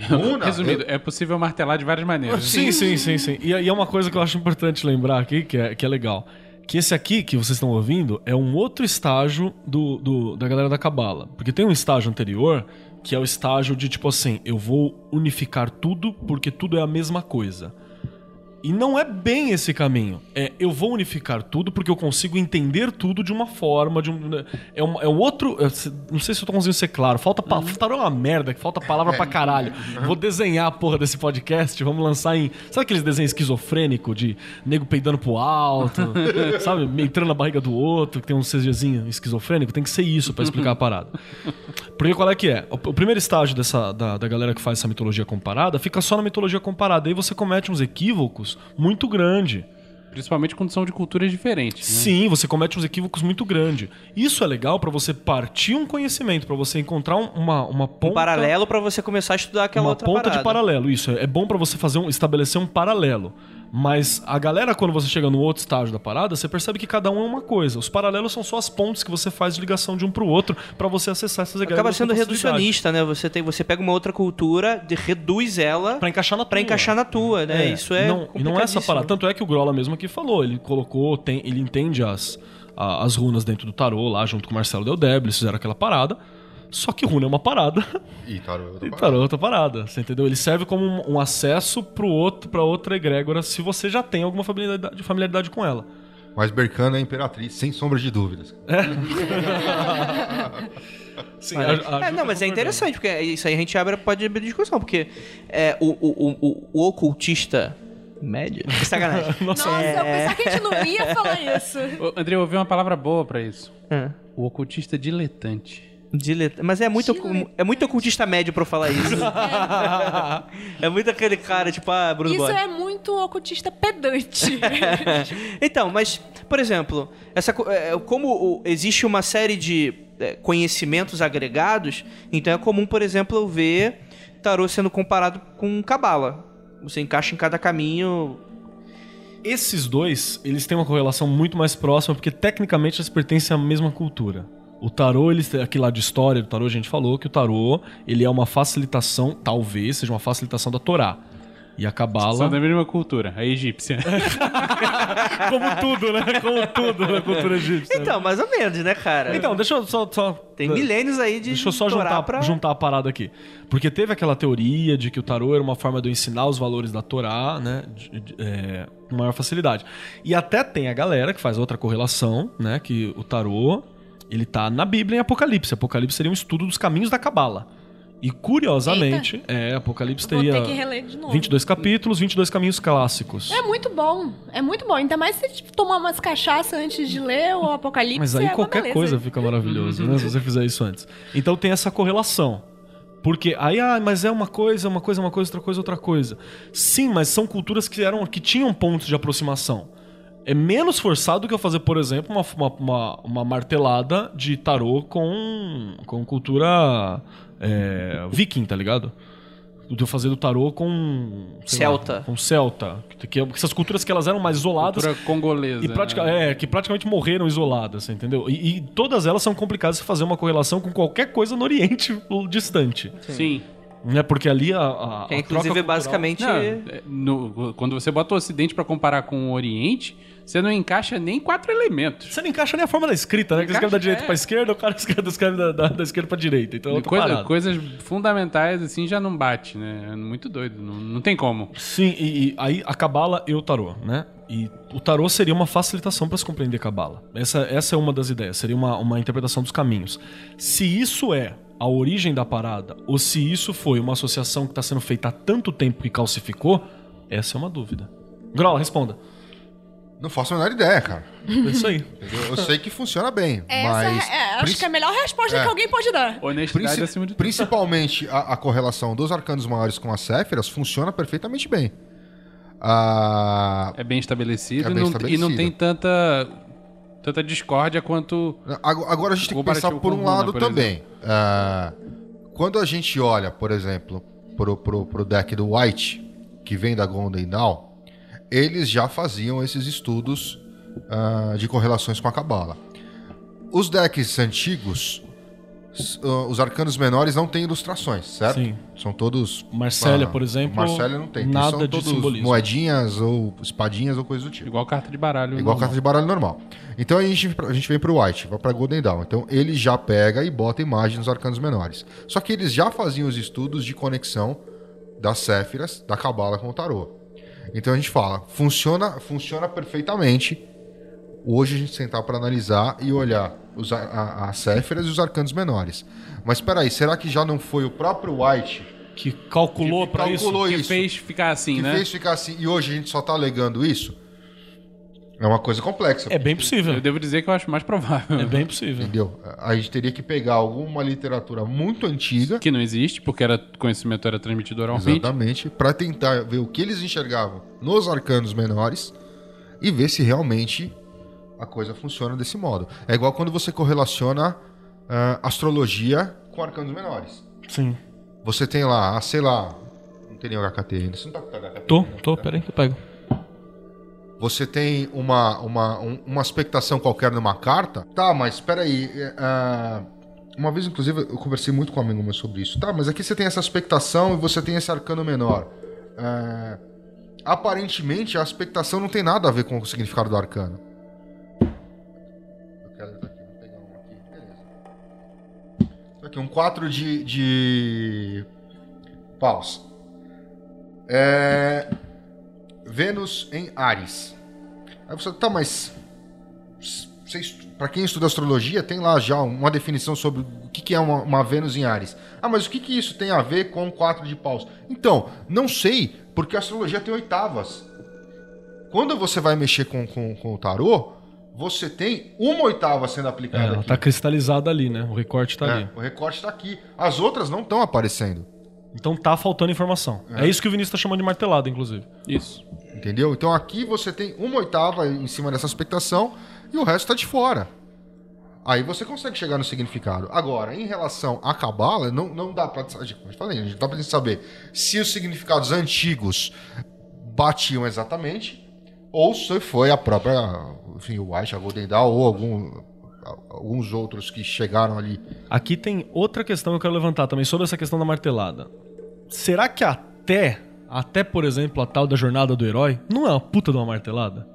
Una, Resumido, é possível martelar de várias maneiras. Sim, sim, sim, sim. E, e é uma coisa que eu acho importante lembrar aqui, que é, que é legal. Que esse aqui que vocês estão ouvindo é um outro estágio do, do- da galera da Cabala. Porque tem um estágio anterior que é o estágio de tipo assim, eu vou unificar tudo porque tudo é a mesma coisa. E não é bem esse caminho. É, eu vou unificar tudo porque eu consigo entender tudo de uma forma, de um, é, um, é um outro. é, Não sei se eu tô conseguindo ser claro. Falta pa, é uma merda, que falta palavra pra caralho. Vou desenhar a porra desse podcast, vamos lançar em. Sabe aqueles desenhos esquizofrênicos de nego peidando pro alto, sabe? Entrando na barriga do outro, que tem um CGzinho esquizofrênico? Tem que ser isso pra explicar a parada. Porque qual é que é? O, o primeiro estágio dessa, da, da galera que faz essa mitologia comparada fica só na mitologia comparada. Aí você comete uns equívocos muito grandes. Principalmente quando são de culturas diferentes. né? Sim, você comete uns equívocos muito grandes. Isso é legal pra você partir um conhecimento, pra você encontrar um- uma, uma ponta... Um paralelo pra você começar a estudar aquela uma outra ponta parada. de paralelo, isso. É bom pra você fazer um, estabelecer um paralelo. Mas a galera, quando você chega no outro estágio da parada, você percebe que cada um é uma coisa. Os paralelos são só as pontes que você faz de ligação de um pro outro pra você acessar essas Acaba egrégoras sendo com facilidade. reducionista, né? Você, tem, você pega uma outra cultura, de- reduz ela Pra encaixar na tua. pra encaixar na tua, né? Isso é não, e não é essa parada. Tanto é que o Grola mesmo aqui falou. Ele colocou, tem, ele entende as, as runas dentro do tarô lá, junto com o Marcelo Deldeb, eles fizeram aquela parada. Só que runa é uma parada E tarô é outra e parada. tarô é outra parada. Você entendeu? Ele serve como um, um acesso pro outro, pra outra egrégora, se você já tem alguma familiaridade, familiaridade com ela. Mas Berkana é imperatriz, sem sombra de dúvidas. Sim, É, é, não, mas é interessante, porque isso aí a gente abre, pode abrir discussão, porque é, o, o, o, o, ocultista médio. Que sacanagem. Nossa, eu pensava que a gente não ia falar isso. Ô, André, eu ouvi uma palavra boa pra isso. É. O ocultista diletante. Dilet- Mas é muito, é muito ocultista médio pra eu falar isso. é muito aquele cara, tipo, ah, Bruno Isso Borges. é muito ocultista pedante. então, mas, por exemplo, essa, é, como existe uma série de é, conhecimentos agregados, então é comum, por exemplo, eu ver tarô sendo comparado com cabala. Você encaixa em cada caminho. Esses dois, eles têm uma correlação muito mais próxima, porque tecnicamente eles pertencem à mesma cultura. O tarô, eles têm aqui lá de história do tarô, a gente falou que o tarô, ele é uma facilitação, talvez seja uma facilitação da Torá. E a cabala, São da mesma cultura, a egípcia. como tudo, né? Como tudo na cultura egípcia. Então, mais ou menos, né, cara? Então, deixa eu só. só Tem milênios aí de. Deixa eu só juntar, pra- juntar a parada aqui. Porque teve aquela teoria de que o tarô era uma forma de eu ensinar os valores da Torá, né? de- de- é, com maior facilidade. E até tem a galera que faz outra correlação, né? Que o tarô, ele tá na Bíblia em Apocalipse. Apocalipse seria um estudo dos caminhos da Cabala. E curiosamente, é, Apocalipse Vou teria ter que reler de novo. 22 capítulos, 22 caminhos clássicos. É muito bom, é muito bom. Ainda mais se tipo, tomar umas cachaças antes de ler o Apocalipse. Mas aí é qualquer coisa fica maravilhoso, né? Se você fizer isso antes. Então tem essa correlação. Porque aí, ah, mas é uma coisa, uma coisa, uma coisa, outra coisa, outra coisa. Sim, mas são culturas que eram que tinham pontos de aproximação. É menos forçado do que eu fazer, por exemplo, uma, uma, uma, uma martelada de tarô com, com cultura é, viking, tá ligado? De eu fazer do tarô com. sei lá, Celta. com celta. Que, essas culturas que elas eram mais isoladas. Cultura congolesa. E pratica- né? é, que praticamente morreram isoladas, entendeu? E, e todas elas são complicadas de fazer uma correlação com qualquer coisa no Oriente distante. Sim. Né? Porque ali a. a, é, a inclusive, basicamente. Não, é, no- quando você bota o Ocidente pra comparar com o Oriente, você não encaixa nem quatro elementos. Você não encaixa nem a forma da escrita, né? Que você escreve da Encaixa, direita é. pra esquerda, o cara escreve, escreve da, da, da esquerda pra direita. Então, é Coisa- coisas fundamentais assim já não bate, né? É muito doido. Não, não tem como. Sim, e, e aí a Cabala e o Tarô, né? E o Tarô seria uma facilitação para se compreender a Cabala. Essa, essa é uma das ideias, seria uma, uma interpretação dos caminhos. Se isso é a origem da parada, ou se isso foi uma associação que está sendo feita há tanto tempo que calcificou, essa é uma dúvida. Grola, responda. Não faço a menor ideia, cara. É isso aí. Entendeu? Eu sei que funciona bem, Essa mas... é, é, acho que é a melhor resposta É. que alguém pode dar. Honestidade princi- acima de tudo. Principalmente a, a correlação dos arcanos maiores com as Séfiras funciona perfeitamente bem. Ah, É bem estabelecido, É e, bem não, estabelecido. e não tem tanta, tanta discórdia quanto. Ag- Agora a gente tem que pensar por um Runa, lado por também. Ah, quando a gente olha, por exemplo, pro, pro, pro deck do White, que vem da Golden Dawn, eles já faziam esses estudos ah, de correlações com a Cabala. Os decks antigos, os arcanos menores não têm ilustrações, certo? Sim. São todos. Marcélia, ah, por exemplo, Marcélia não tem. nada São de todos simbolismo. moedinhas ou espadinhas ou coisa do tipo. Igual carta de baralho. Igual normal. carta de baralho normal. Então a gente, a gente vem pro White, vai pra Golden Dawn. Então ele já pega e bota imagem nos arcanos menores. Só que eles já faziam os estudos de conexão das Séfiras, da Cabala com o Tarô. Então a gente fala, funciona, funciona perfeitamente. Hoje a gente sentar para analisar e olhar os, a- a- as Séfiras e os arcanos menores. Mas espera aí, será que já não foi o próprio White Que calculou pra isso. Que isso? fez ficar assim, que né? fez ficar assim e hoje a gente só tá alegando isso? É uma coisa complexa. É bem possível. Eu devo dizer que eu acho mais provável. É bem possível. Entendeu? A gente teria que pegar alguma literatura muito antiga, Que não existe, porque era conhecimento era transmitido oralmente. exatamente, para tentar ver o que eles enxergavam nos arcanos menores e ver se realmente a coisa funciona desse modo. É igual quando você correlaciona ah, astrologia com arcanos menores. Sim. Você tem lá, ah, sei lá, não tem nem o HT ainda. Você não tá com o HT? Tô, tô, tá? peraí que eu pego. Você tem uma, uma, um- uma expectação qualquer numa carta. Tá, mas espera aí. é, ah, uma vez, inclusive, eu conversei muito com um amigo meu sobre isso. Tá, mas aqui você tem essa expectação e você tem esse arcano menor. Ah, aparentemente, a expectação não tem nada a ver com o significado do arcano. Aqui, um 4 de, de paus. É... Vênus em Ares. Aí você, tá, mas para quem estuda astrologia, tem lá já uma definição sobre o que, que é uma, uma Vênus em Ares. Ah, mas o que, que isso tem a ver com quatro de paus? Então, não sei, porque a astrologia tem oitavas. Quando você vai mexer com, com, com o tarô, você tem uma oitava sendo É, aplicada ela aqui. tá cristalizada ali, né? O recorte tá É, ali. o recorte está aqui. As outras não estão aparecendo. Então tá faltando informação. É. isso que o Vinícius tá chamando de martelada, inclusive. Isso. Entendeu? Então aqui você tem uma oitava em cima dessa expectação e o resto está de fora. Aí você consegue chegar no significado. Agora, em relação à cabala, não, não dá falei, a gente dá pra saber se os significados antigos batiam exatamente ou se foi a própria. Enfim, o White, a Golden Dawn ou algum, alguns outros que chegaram ali. Aqui tem outra questão que eu quero levantar também sobre essa questão da martelada. Será que até, até por exemplo, a tal da jornada do herói, não é uma puta de uma martelada?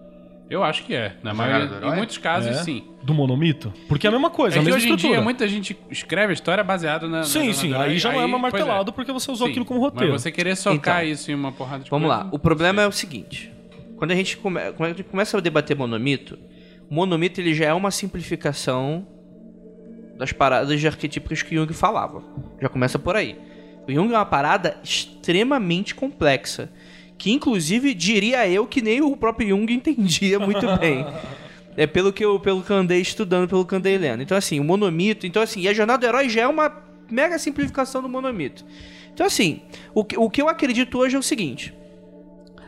Eu acho que é. Na maioria, do Herói? em muitos casos, É? sim. Do monomito? Porque é a mesma coisa, É a mesma hoje em estrutura. dia muita gente escreve a história baseada na. Sim, na- sim, na- aí já não é uma pois martelado porque você usou Sim, aquilo como roteiro. Mas você querer socar Então, isso em uma porrada de Vamos coisa, lá. O problema é o seguinte. Quando a gente, come- começa a debater monomito, o monomito ele já é uma simplificação das paradas de arquetípicos que Jung falava. Já começa por aí. O Jung é uma parada extremamente complexa. Que inclusive diria eu que nem o próprio Jung entendia muito bem. É pelo que eu, pelo que eu andei estudando, pelo que eu andei lendo. Então, assim, o monomito. Então, assim, e a jornada do herói já é uma mega simplificação do monomito. Então, assim, o que, o que eu acredito hoje é o seguinte: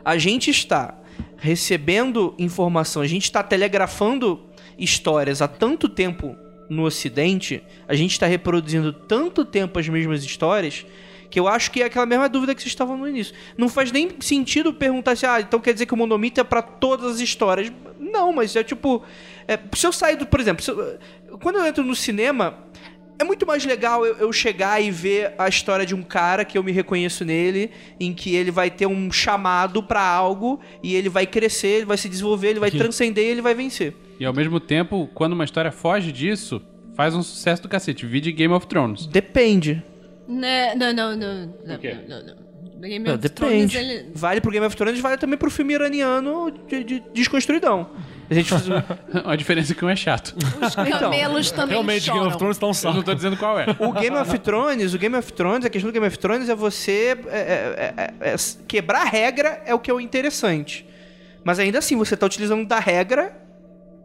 a gente está recebendo informação, a gente está telegrafando histórias há tanto tempo no Ocidente, a gente está reproduzindo tanto tempo as mesmas histórias. Que eu acho que é aquela mesma dúvida que vocês estavam no início. Não faz nem sentido perguntar assim, ah, então quer dizer que o monomito é pra todas as histórias. Não, mas é tipo. é, se eu sair do. Por exemplo, se eu- quando eu entro no cinema, é muito mais legal eu, eu chegar e ver a história de um cara que eu me reconheço nele, em que ele vai ter um chamado pra algo e ele vai crescer, ele vai se desenvolver, ele vai Que- transcender e ele vai vencer. E ao mesmo tempo, quando uma história foge disso, faz um sucesso do cacete. Vide Game of Thrones. Depende. Né, Não, não, não. não, quê? não, não. Game Não, of Thrones, depende. ele- Vale pro Game of Thrones, vale também pro filme iraniano de, de desconstruidão. A gente a diferença é que um é chato. Os camelos também Realmente, Game choram. of Thrones tá um Eu saco. não tô dizendo qual é. O Game of Thrones, o Game of Thrones, a questão do Game of Thrones é você é, é, é, é, quebrar a regra é o que é o interessante. Mas ainda assim, você tá utilizando da regra.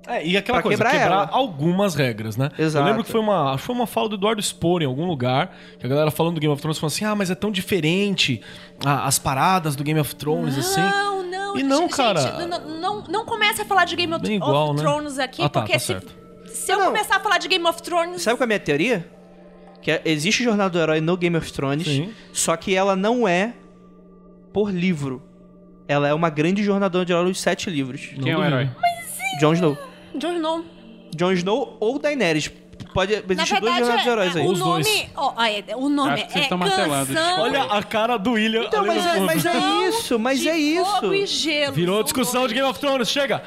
É, e aquela Pra coisa, quebrar quebrar, algumas regras, né? Exato. Eu lembro que foi uma, foi uma fala do Eduardo Spor em algum lugar, que a galera falando do Game of Thrones falou assim: ah, mas é tão diferente ah, as paradas do Game of Thrones, assim. Não, não. E não, gente, cara. não, não, não comece a falar de Game of, Bem of igual, né? Thrones aqui, Ah, tá, porque tá se, se eu Não. começar a falar de Game of Thrones. Sabe qual é a minha teoria? Que é- existe Jornada do Herói no Game of Thrones, Sim. só que ela não é por livro. Ela é uma grande jornada de herói dos sete livros. Quem é o herói? Jon Snow. Jon Snow. Jon Snow ou Daenerys. Pode Na existir dois verdade, jornadas de heróis é, aí. o Os dois. nome. ó, é, o nome Acho que vocês é estão martelando, Canção Olha a cara do William. Então, ali mas no é, fundo. mas é isso, mas de é Fogo e isso. gelo. Virou são discussão de. Game of Thrones, chega!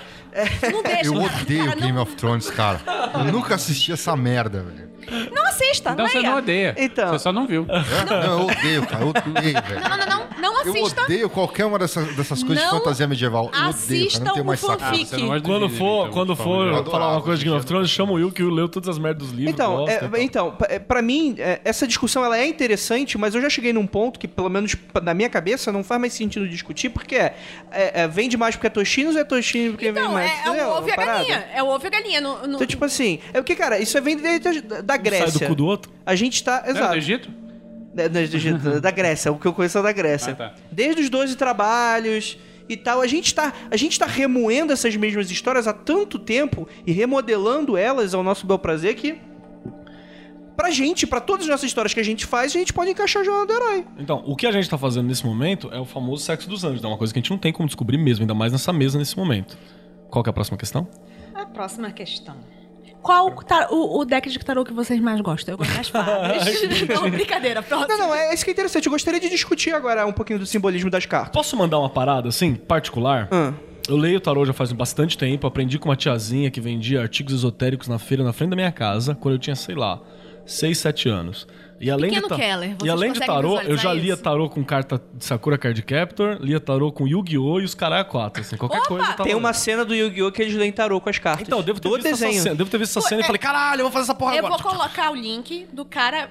Não deixa, Eu cara, odeio cara, Game não, of Thrones, cara. Eu nunca assisti essa merda, velho. Não assista, Então você leia. não odeia. Então. Você só não viu. Não, eu odeio, cara. Eu odeio, velho. Não, não, não, não Eu assista. odeio qualquer uma dessas, dessas coisas de Não fantasia medieval. Eu odeio, cara. assistam Não tenho o mais saco. fanfic. Você não gosta de Quando for, então, quando por for favor. Eu falar uma coisa de Game of. Thrones, chama o Will, que o leu todas as merdas dos livros. Então, gosta é, tal. então, pa- é, pra mim, é, essa discussão ela é interessante, mas eu já cheguei num ponto que, pelo menos na minha cabeça, não faz mais sentido discutir, porque é, é, é, vende mais porque é Toshinos ou é Toshinos porque vende Então, mais? é, é Entendeu? o ovo e a Parada. galinha. É o ovo e a galinha. No, no- Então, tipo assim, é porque, cara, isso é vem desde da, da Sai Grécia. do cu do outro. A gente tá. Não é do Exato. Egito? É, não, do Egito, da Grécia, o que eu conheço é da Grécia. Ah, tá. Desde os 12 trabalhos e tal, a gente, tá, a gente tá remoendo essas mesmas histórias há tanto tempo e remodelando elas ao nosso bel prazer que. Pra gente, pra todas as nossas histórias que a gente faz, a gente pode encaixar a jornada do herói. Então, o que a gente tá fazendo nesse momento é o famoso sexo dos anjos. É uma coisa que a gente não tem como descobrir mesmo, ainda mais nessa mesa nesse momento. Qual que é a próxima questão? A próxima questão. Qual o tar- o, o deck de tarô que vocês mais gostam? Eu gosto das fadas. não, brincadeira, próximo. Não, não, é isso que é interessante. Eu gostaria de discutir agora um pouquinho do simbolismo das cartas. Posso mandar uma parada, assim, particular? Ah. Eu leio tarô já faz bastante tempo, aprendi com uma tiazinha que vendia artigos esotéricos na feira na frente da minha casa, quando eu tinha, sei lá, 6, 7 anos. E além Pequeno de ta- Keller, E além de tarô, eu já lia isso? tarô com carta de Sakura Card Captor, lia tarô com Yu-Gi-Oh! e os caralho 4, assim, qualquer Opa! coisa eu tava Tem uma cena do Yu-Gi-Oh! que eles leem tarô com as cartas. Então, eu devo ter, do visto desenho. essa cena, devo ter visto essa Pô, cena e é- falei, caralho, eu vou fazer essa porra Eu agora. vou colocar o link do cara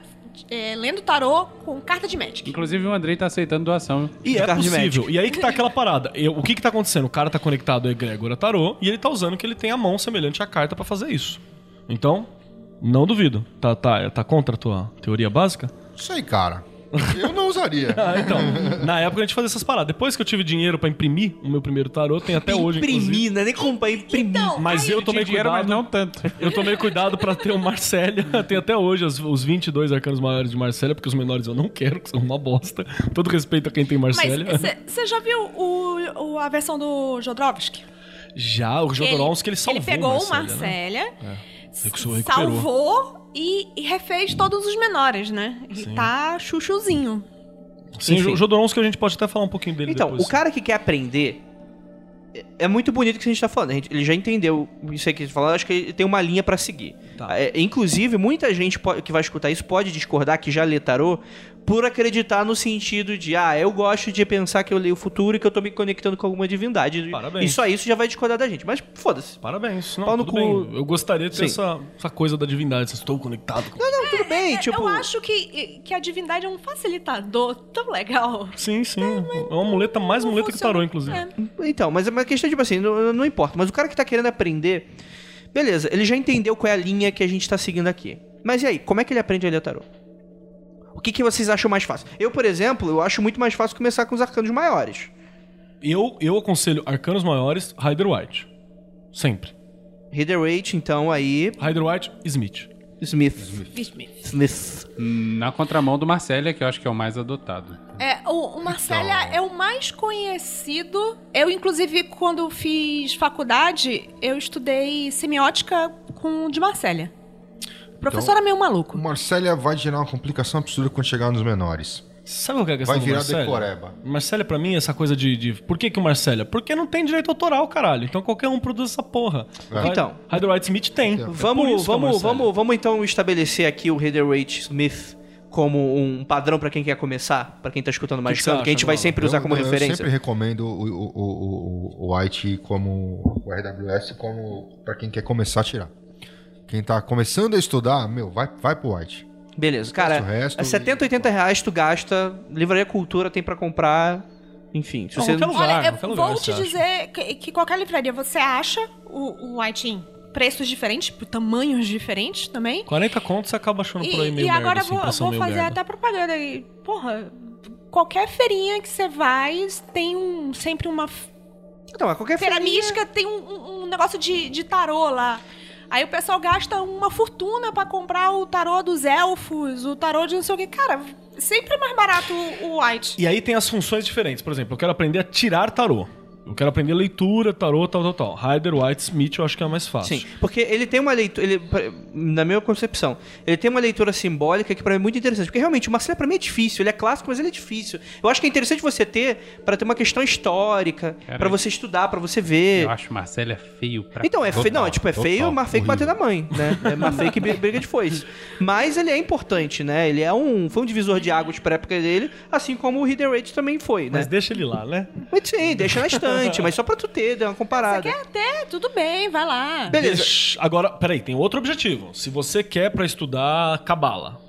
é, lendo tarô com carta de Magic. Inclusive o Andrei tá aceitando doação. E de é carta de possível. Magic. E aí que tá aquela parada. Eu- o que que tá acontecendo? O cara tá conectado ao Egrégora Tarô e ele tá usando que ele tem a mão semelhante à carta pra fazer isso. Então, não duvido. Tá, tá, tá contra a tua teoria básica? Aí, cara. Eu não usaria. Ah, então. na época a gente fazia essas paradas. Depois que eu tive dinheiro pra imprimir o meu primeiro tarô, tem até hoje. Imprimir, não é nem comprar, imprimir. Então, Mas eu tomei dinheiro, cuidado. mas não tanto. Eu tomei cuidado pra ter o Marcélia. Tem até hoje os, os 22 arcanos maiores de Marcélia, porque os menores eu não quero, que são uma bosta. Todo respeito a quem tem Mas Marcélia. você já viu o, o- a versão do Jodorowsky? Já, o Jodorowsky, ele salvou Ele pegou o Marcélia, né? Marcélia, recuperou. Salvou e, e refez todos os menores, né? E Sim. tá chuchuzinho. Sim, Enfim. o Jodorowsky a gente pode até falar um pouquinho dele Então, depois. o cara que quer aprender. é- É muito bonito o que a gente tá falando. gente- ele já entendeu isso aí que a gente falou. Acho que ele tem uma linha pra seguir. Tá. É, inclusive, muita gente po- que vai escutar isso pode discordar que já lê tarô por acreditar no sentido de, ah, eu gosto de pensar que eu leio o futuro e que eu tô me conectando com alguma divindade. Parabéns. E só isso já vai discordar da gente. Mas foda-se. Parabéns. Não, Pau no tudo cu. bem. Eu gostaria de ter essa, essa coisa da divindade. se Estou conectado com... Não, tudo bem, tipo. Eu acho que, que a divindade é um facilitador tão legal. Sim, sim. É uma muleta, mais Não muleta que funciona. tarô, inclusive. É. Então, mas é uma questão, tipo assim, não, não importa. Mas o cara que tá querendo aprender, beleza, ele já entendeu qual é a linha que a gente tá seguindo aqui. Mas e aí, como é que ele aprende a ler tarô? O que, que vocês acham mais fácil? Eu, por exemplo, eu acho muito mais fácil começar com os arcanos maiores. Eu, eu aconselho arcanos maiores, Rider White. Sempre. Reader Rate, então, aí. Rider White, Smith. Smith. Smith. Smith. Na contramão do Marcélia, que eu acho que é o mais adotado. É, o, o Marcélia é o mais conhecido. Eu, inclusive, quando fiz faculdade, eu estudei semiótica com o de Marcélia. Professor é meio maluco. O Marcélia vai gerar uma complicação absurda quando chegar nos menores. Sabe o que é a questão Vai do virar decoreba. Marcélia, pra mim, essa coisa de, de... Por que que o Marcélia? Porque não tem direito autoral, caralho. Então qualquer um produz essa porra. É. Então. Rider White Smith tem. É Vamos, é vamos, Marcélia. vamos, vamos então estabelecer aqui o Rate Smith como um padrão pra quem quer começar, pra quem tá escutando mais que você que, a gente vai sempre usar Eu- como eu, referência. Eu sempre recomendo o, o, o, o, o White como o RWS como para quem quer começar a tirar. Quem tá começando a estudar, meu, vai, vai pro White. Beleza, cara. o resto é 70, 80 reais tu gasta, Livraria Cultura tem pra comprar, enfim. Se Não, você qualquer lugar. Olha, eu qualquer vou lugar te você acha. dizer que, que qualquer livraria você acha o, o White em preços diferentes, por tamanhos diferentes também. 40 contos você acaba achando por aí E, meio e merda, agora assim, vou, vou fazer merda. até propaganda aí. Porra, qualquer feirinha que você vai tem um, sempre uma. Então, qualquer Feira feirinha- mística tem um, um- um negócio de, de tarô lá. Aí o pessoal gasta uma fortuna pra comprar o tarô dos elfos, o tarô de não sei o que. Cara, sempre é mais barato o White. E aí tem as funções diferentes. Por exemplo, eu quero aprender a tirar tarô. Eu quero aprender leitura, tarô, tal, tal, tal. Rider, White, Smith eu acho que é mais fácil. Sim, porque ele tem uma leitura, ele, na minha concepção, ele tem uma leitura simbólica que pra mim é muito interessante. Porque realmente o Marcelo pra mim é difícil, ele é clássico, mas ele é difícil. Eu acho que é interessante você ter pra ter uma questão histórica, pra você estudar, pra você ver. Eu acho Marcélia feio pra Então, é feio. Não, é tipo, é Total, feio, mas feio que bater na mãe, né? É mais feio que bri- briga de foice. Mas ele é importante, né? Ele é um. Foi um divisor de águas pra época dele, assim como o Reader Rate também foi, né? Mas deixa ele lá, né? Mas sim, deixa na estante, mas só pra tu ter, dar uma comparada. Quer até, tudo bem, vai lá. Beleza. Deixa- Agora, peraí, tem outro objetivo. Se você quer pra estudar Cabala.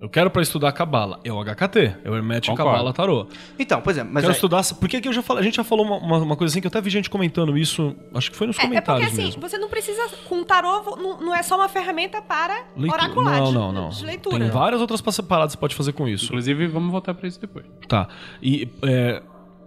Eu quero pra estudar Cabala. É o HKT. É o Hermético. Cabala Tarô. Então, pois é, mas quero aí- estudar. Porque aqui eu já falei, a gente já falou uma, uma, uma coisa assim que eu até vi gente comentando isso. Acho que foi nos É, é porque comentários assim, mesmo. você não precisa. Com tarô, não, não é só uma ferramenta para Leitura. oracular Não, de, não, não. de leitura. Tem várias outras paradas que você pode fazer com isso. Inclusive, vamos voltar pra isso depois. Tá. E é,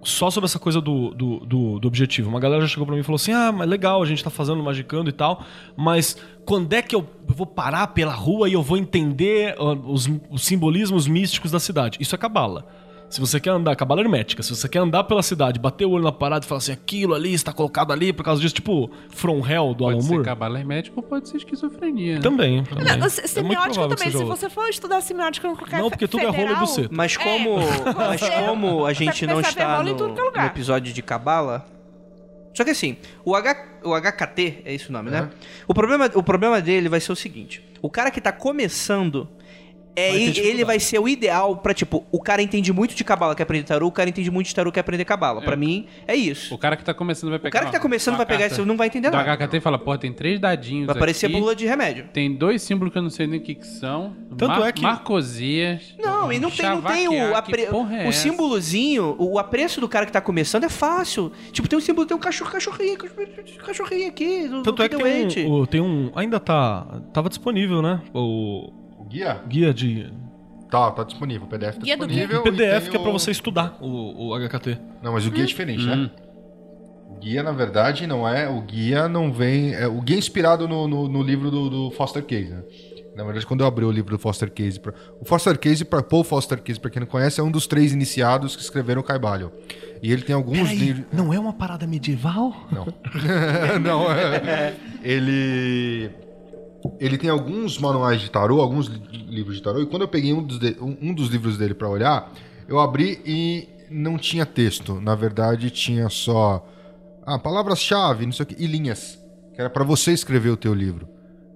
só sobre essa coisa do, do, do, do objetivo. Uma galera já chegou pra mim e falou assim: ah, mas legal, a gente tá fazendo magicando e tal, mas quando é que eu vou parar pela rua e eu vou entender ó, os, os simbolismos místicos da cidade? Isso é cabala. Se você quer andar, cabala hermética, se você quer andar pela cidade, bater o olho na parada e falar assim, aquilo ali está colocado ali por causa disso, tipo From Hell do Pode Alan ser Moore. cabala hermético ou pode ser esquizofrenia. Também. também. Não, É muito semiótica também. seja Se outro. você for estudar semiótica em qualquer Não, porque tudo é rolo e federal, buceta. Mas como, mas Você- como a gente você não está rola em no, tudo que é lugar. no episódio de Cabala. Só que assim, o, H, o HKT, é esse o nome, né? O problema, o problema dele vai ser o seguinte: o cara que tá começando. É, Vai ele vai ser o ideal pra, tipo, o cara entende muito de cabala, quer aprender tarô, o cara entende muito de tarô, quer aprender cabala. Pra mim, é isso. O cara que tá começando vai pegar. O cara que tá começando vai pegar isso, não vai entender Do nada. HKT e fala, pô, tem três dadinhos. Vai parecer aqui, bula de remédio. Tem dois símbolos que eu não sei nem o que, que são. Tanto é que- Marcosias. Não, e não tem, não tem o, apre... que é o símbolozinho, o apreço do cara que tá começando é fácil. Tipo, tem um símbolo, tem um cachorro, cachorrinho, cachorrinho, aqui, do, Tanto do é que tem um, o- tem um. Ainda tá. Tava disponível, né? O O guia? guia de. Tá, tá disponível. O PDF tá Guia do disponível. O PDF e tem que é pra você estudar o, o HKT. Não, mas o guia é diferente, Hum. né? O guia, na verdade, não é. O guia não vem. É, o guia é inspirado no, no, no livro do, do Foster Case, né? Na verdade, quando eu abri o livro do Foster Case. Pra, o Foster Case, pra, Paul Foster Case, pra quem não conhece, é um dos três iniciados que escreveram o Caibalho. E ele tem alguns livros. não é uma parada medieval? Não. não, é. Ele. Ele tem alguns manuais de tarô, alguns li- livros de tarô, e quando eu peguei um dos, de- um- dos livros dele pra olhar, eu abri e não tinha texto. Na verdade, tinha só ah, palavras-chave, não sei o que, e linhas. Que era pra você escrever o teu livro.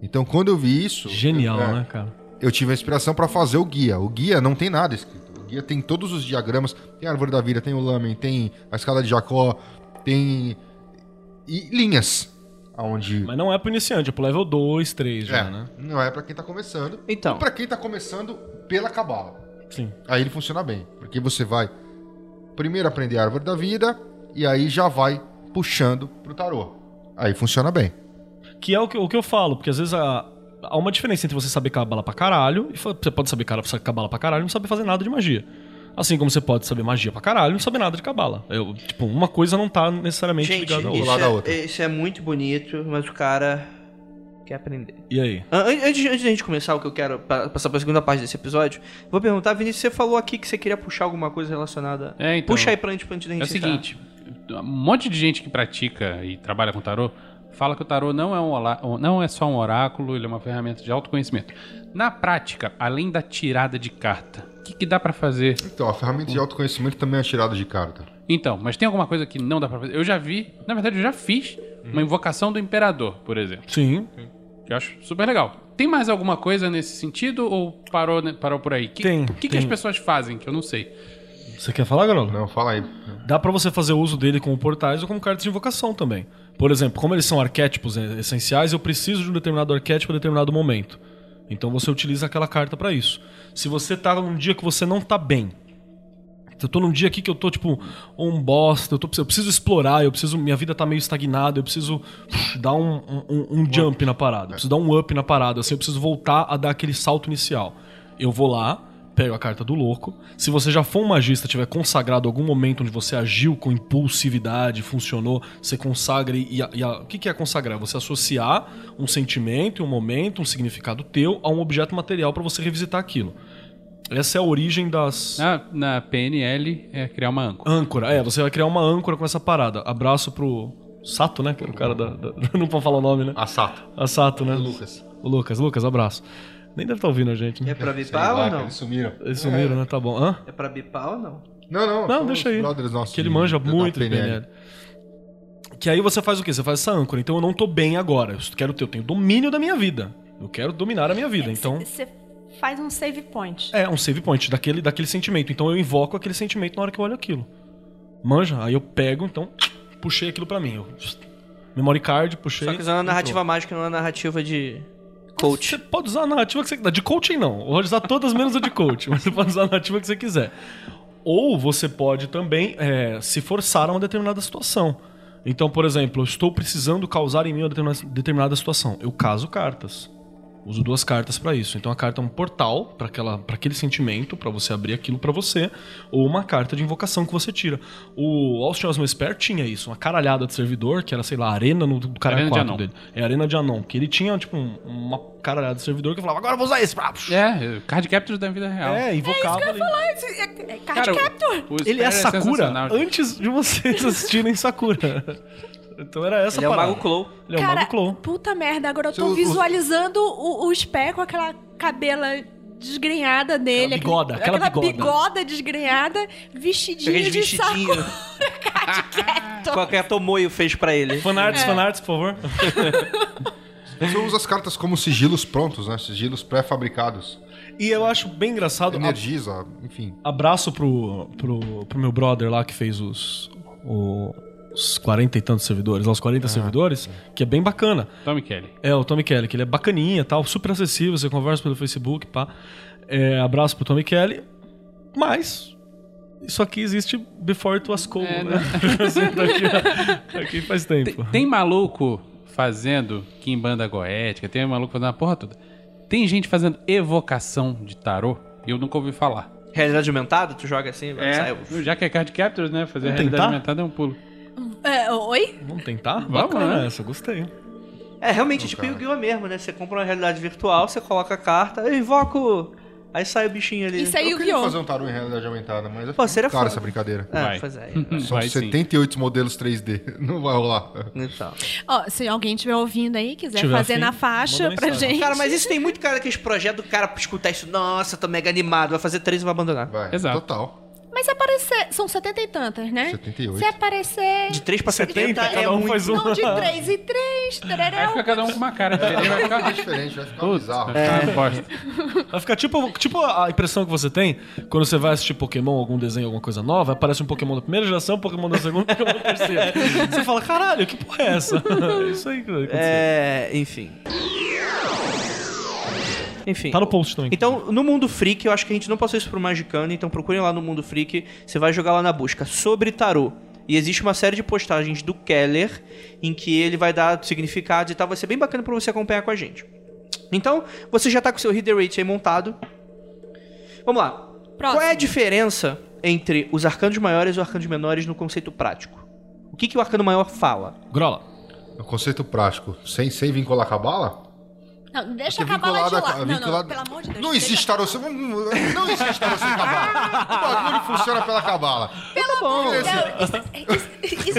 Então, quando eu vi isso. Genial, é, né, cara? eu tive a inspiração pra fazer o guia. O guia não tem nada escrito. O guia tem todos os diagramas. Tem a árvore da vida, tem o lamen, tem a escada de Jacó, tem. E linhas. Onde. Mas não é pro iniciante, é pro level 2, 3 já, É, né? não é pra quem tá começando. Então. E pra quem tá começando pela cabala. Sim. Aí ele funciona bem. Porque você vai primeiro aprender a árvore da vida e aí já vai puxando pro tarô. Aí funciona bem. Que é o que, o que eu falo, porque às vezes a, há uma diferença entre você saber cabala pra caralho e você pode saber cabala pra caralho e não saber fazer nada de magia. Assim como você pode saber magia pra caralho e não saber nada de cabala. Eu, tipo, uma coisa não tá necessariamente Gente, ligada à isso outra. lado da outra. é, isso é muito bonito, mas o cara quer aprender. E aí? An- an- Antes, antes da gente começar o que eu quero pa- passar pra segunda parte desse episódio, vou perguntar, Vinícius, você falou aqui que você queria puxar alguma coisa relacionada. É, então. Puxa aí pra gente, pra gente É o seguinte, um monte de gente que pratica e trabalha com tarô fala que o tarô não é, um olá- não é só um oráculo, ele é uma ferramenta de autoconhecimento. Na prática, além da tirada de carta, o que, que dá pra fazer? Então, a ferramenta de autoconhecimento também é tirada de carta. Então, mas tem alguma coisa que não dá pra fazer? Eu já vi, na verdade eu já fiz uma invocação do imperador, por exemplo. Sim. Que eu acho super legal. Tem mais alguma coisa nesse sentido ou parou, né, parou por aí? Que- Tem, O que, que as pessoas fazem que eu não sei? Você quer falar, Garolo? Não, fala aí. Dá pra você fazer uso dele como portais ou como cartas de invocação também. Por exemplo, como eles são arquétipos essenciais, eu preciso de um determinado arquétipo em determinado momento. Então você utiliza aquela carta pra isso. Se você tá num dia que você não tá bem, eu tô num dia aqui que eu tô, tipo, um bosta, eu, tô, eu preciso explorar, eu preciso. Minha vida tá meio estagnada, eu preciso dar um, um, um jump na parada, eu preciso dar um up na parada, assim, eu preciso voltar a dar aquele salto inicial. Eu vou lá, pego a carta do louco. Se você já for um magista, tiver consagrado algum momento onde você agiu com impulsividade, funcionou, você consagra e. a- e a- o que que é consagrar? Você associar um sentimento, um momento, um significado teu a um objeto material pra você revisitar aquilo. Essa é a origem das. Na, na PNL é criar uma âncora. Âncora, é, você vai criar uma âncora com essa parada. Abraço pro Sato, né? Que é o cara da. da- Não pode falar o nome, né? A Sato. A Sato, né? O Lucas. O Lucas, Lucas, abraço. Nem deve estar ouvindo a gente, né? É pra bipar ou não? Eles sumiram. Eles sumiram, né? Tá bom. Hã? É pra bipar ou não? Não, não. Não, deixa aí. Que ele manja muito de PNL. Que aí você faz o quê? Você faz essa âncora. Então eu não tô bem agora. Eu quero ter, eu tenho domínio da minha vida. Eu quero dominar a minha vida. Então. Você faz um save point. É, um save point daquele, daquele sentimento. Então eu invoco aquele sentimento na hora que eu olho aquilo. Manja? Aí eu pego, então, puxei aquilo pra mim. Eu, memory card, puxei. Só que usando a narrativa entrou. mágica, não a narrativa de coach. Você pode usar a narrativa que você quiser. De coaching não. Pode usar todas menos a de coach. Mas você pode usar a narrativa que você quiser. Ou você pode também é, se forçar a uma determinada situação. Então, por exemplo, eu estou precisando causar em mim uma determinada, situação. Eu caso cartas. Uso duas cartas pra isso. Então a carta é um portal para aquela para aquele sentimento, pra você abrir aquilo pra você, ou uma carta de invocação que você tira. O Austin Osmo Spare tinha isso, uma caralhada de servidor, que era, sei lá, a arena no do cara Arena de 4 Anon. dele. É a Arena de Anon, que ele tinha tipo um- uma caralhada de servidor que falava: "Agora eu vou usar esse". É, card capture da vida real. É, invocava ali. Falar, esse é, é card Cara, o- capture. o Ele é Spare Sakura gente. antes de vocês assistirem Sakura. Então era essa Ele é o parada. Mago Clow. Ele é o Cara, Mago Clow. puta merda, agora eu tô Seu- visualizando o, o Spé com aquela cabela desgrenhada dele. Aquela bigoda, aquele- aquela bigoda. bigoda desgrenhada, vestidinho Aquele de saco. vestidinho. Qualquer Tomoyo fez pra ele. É. Fanarts, fanarts, por favor. Você usa as cartas como sigilos prontos, né? Sigilos pré-fabricados. E eu acho bem engraçado. a- Energiza, enfim. Abraço pro, pro, pro meu brother lá que fez os. o- os 40 e tantos servidores, lá, os 40 servidores, que é bem bacana. Tommy Kelly. É, o Tommy Kelly, que ele é bacaninha tal, super acessível, você conversa pelo Facebook, pá. É, abraço pro Tommy Kelly. Mas. Isso aqui existe before it was cool, É, né? Assim, daqui, daqui faz tempo. Tem maluco fazendo Kimbanda goética, tem maluco fazendo a porra toda. Tem gente fazendo evocação de tarô e eu nunca ouvi falar. Realidade aumentada, tu joga assim, vai sai. já que é card captures, né? Fazer Vamos realidade tentar? aumentada é um pulo. É, oi? Vamos tentar? Vamos, Bacana né? essa, gostei. É, realmente, tipo Yu-Gi-Oh! mesmo, né? Você compra uma realidade virtual, você coloca a carta, eu invoco. Aí sai o bichinho ali. Isso é Eu queria fazer um tarô em realidade aumentada, mas é Pô, seria cara foda. essa brincadeira. É, Vai. pois é. São Vai sim. 78 modelos 3D. Não vai rolar. Então. Ó, se alguém estiver ouvindo aí, quiser Tiver fazer afim, na faixa manda pra mensagem. gente. Cara, mas isso tem muito cara que esse projeto do cara pra escutar isso. Nossa, tô mega animado. Vai fazer três e vai abandonar. Vai. Exato. Total. Mas se aparecer. São 70 e tantas, né? 78. Se aparecer. De 3 pra 70, 70, é cada um muito. faz um. Não, de 3 e 3, Aí fica cada um com uma cara diferente. Vai ficar É diferente, vai ficar bizarro. vai ficar uma bosta. Vai ficar tipo, tipo a impressão que você tem quando você vai assistir Pokémon, algum desenho, alguma coisa nova, aparece um Pokémon da primeira geração, um Pokémon da segunda, um Pokémon da terceira. Você fala, caralho, que porra é essa? É isso aí que vai acontecer. É. Enfim. Enfim. Tá no post também. Então, no Mundo Freak, eu acho que a gente não passou isso pro Magicano, então procurem lá no Mundo Freak, você vai jogar lá na busca sobre tarô. E existe uma série de postagens do Keller em que ele vai dar significados e tal, vai ser bem bacana pra você acompanhar com a gente. Então, você já tá com o seu Hit the Rate aí montado. Vamos lá. Qual é a diferença entre os arcanos maiores e os arcanos menores no conceito prático? O que, que o arcano maior fala? Grola. O conceito prático, sem, sem vincular com a bala? Não, deixa Porque acabar lá de com- Não, não, pelo amor de Deus. Não existe tarô sem. Não existe tarô sem cabala. O bagulho funciona pela cabala. Tá bom.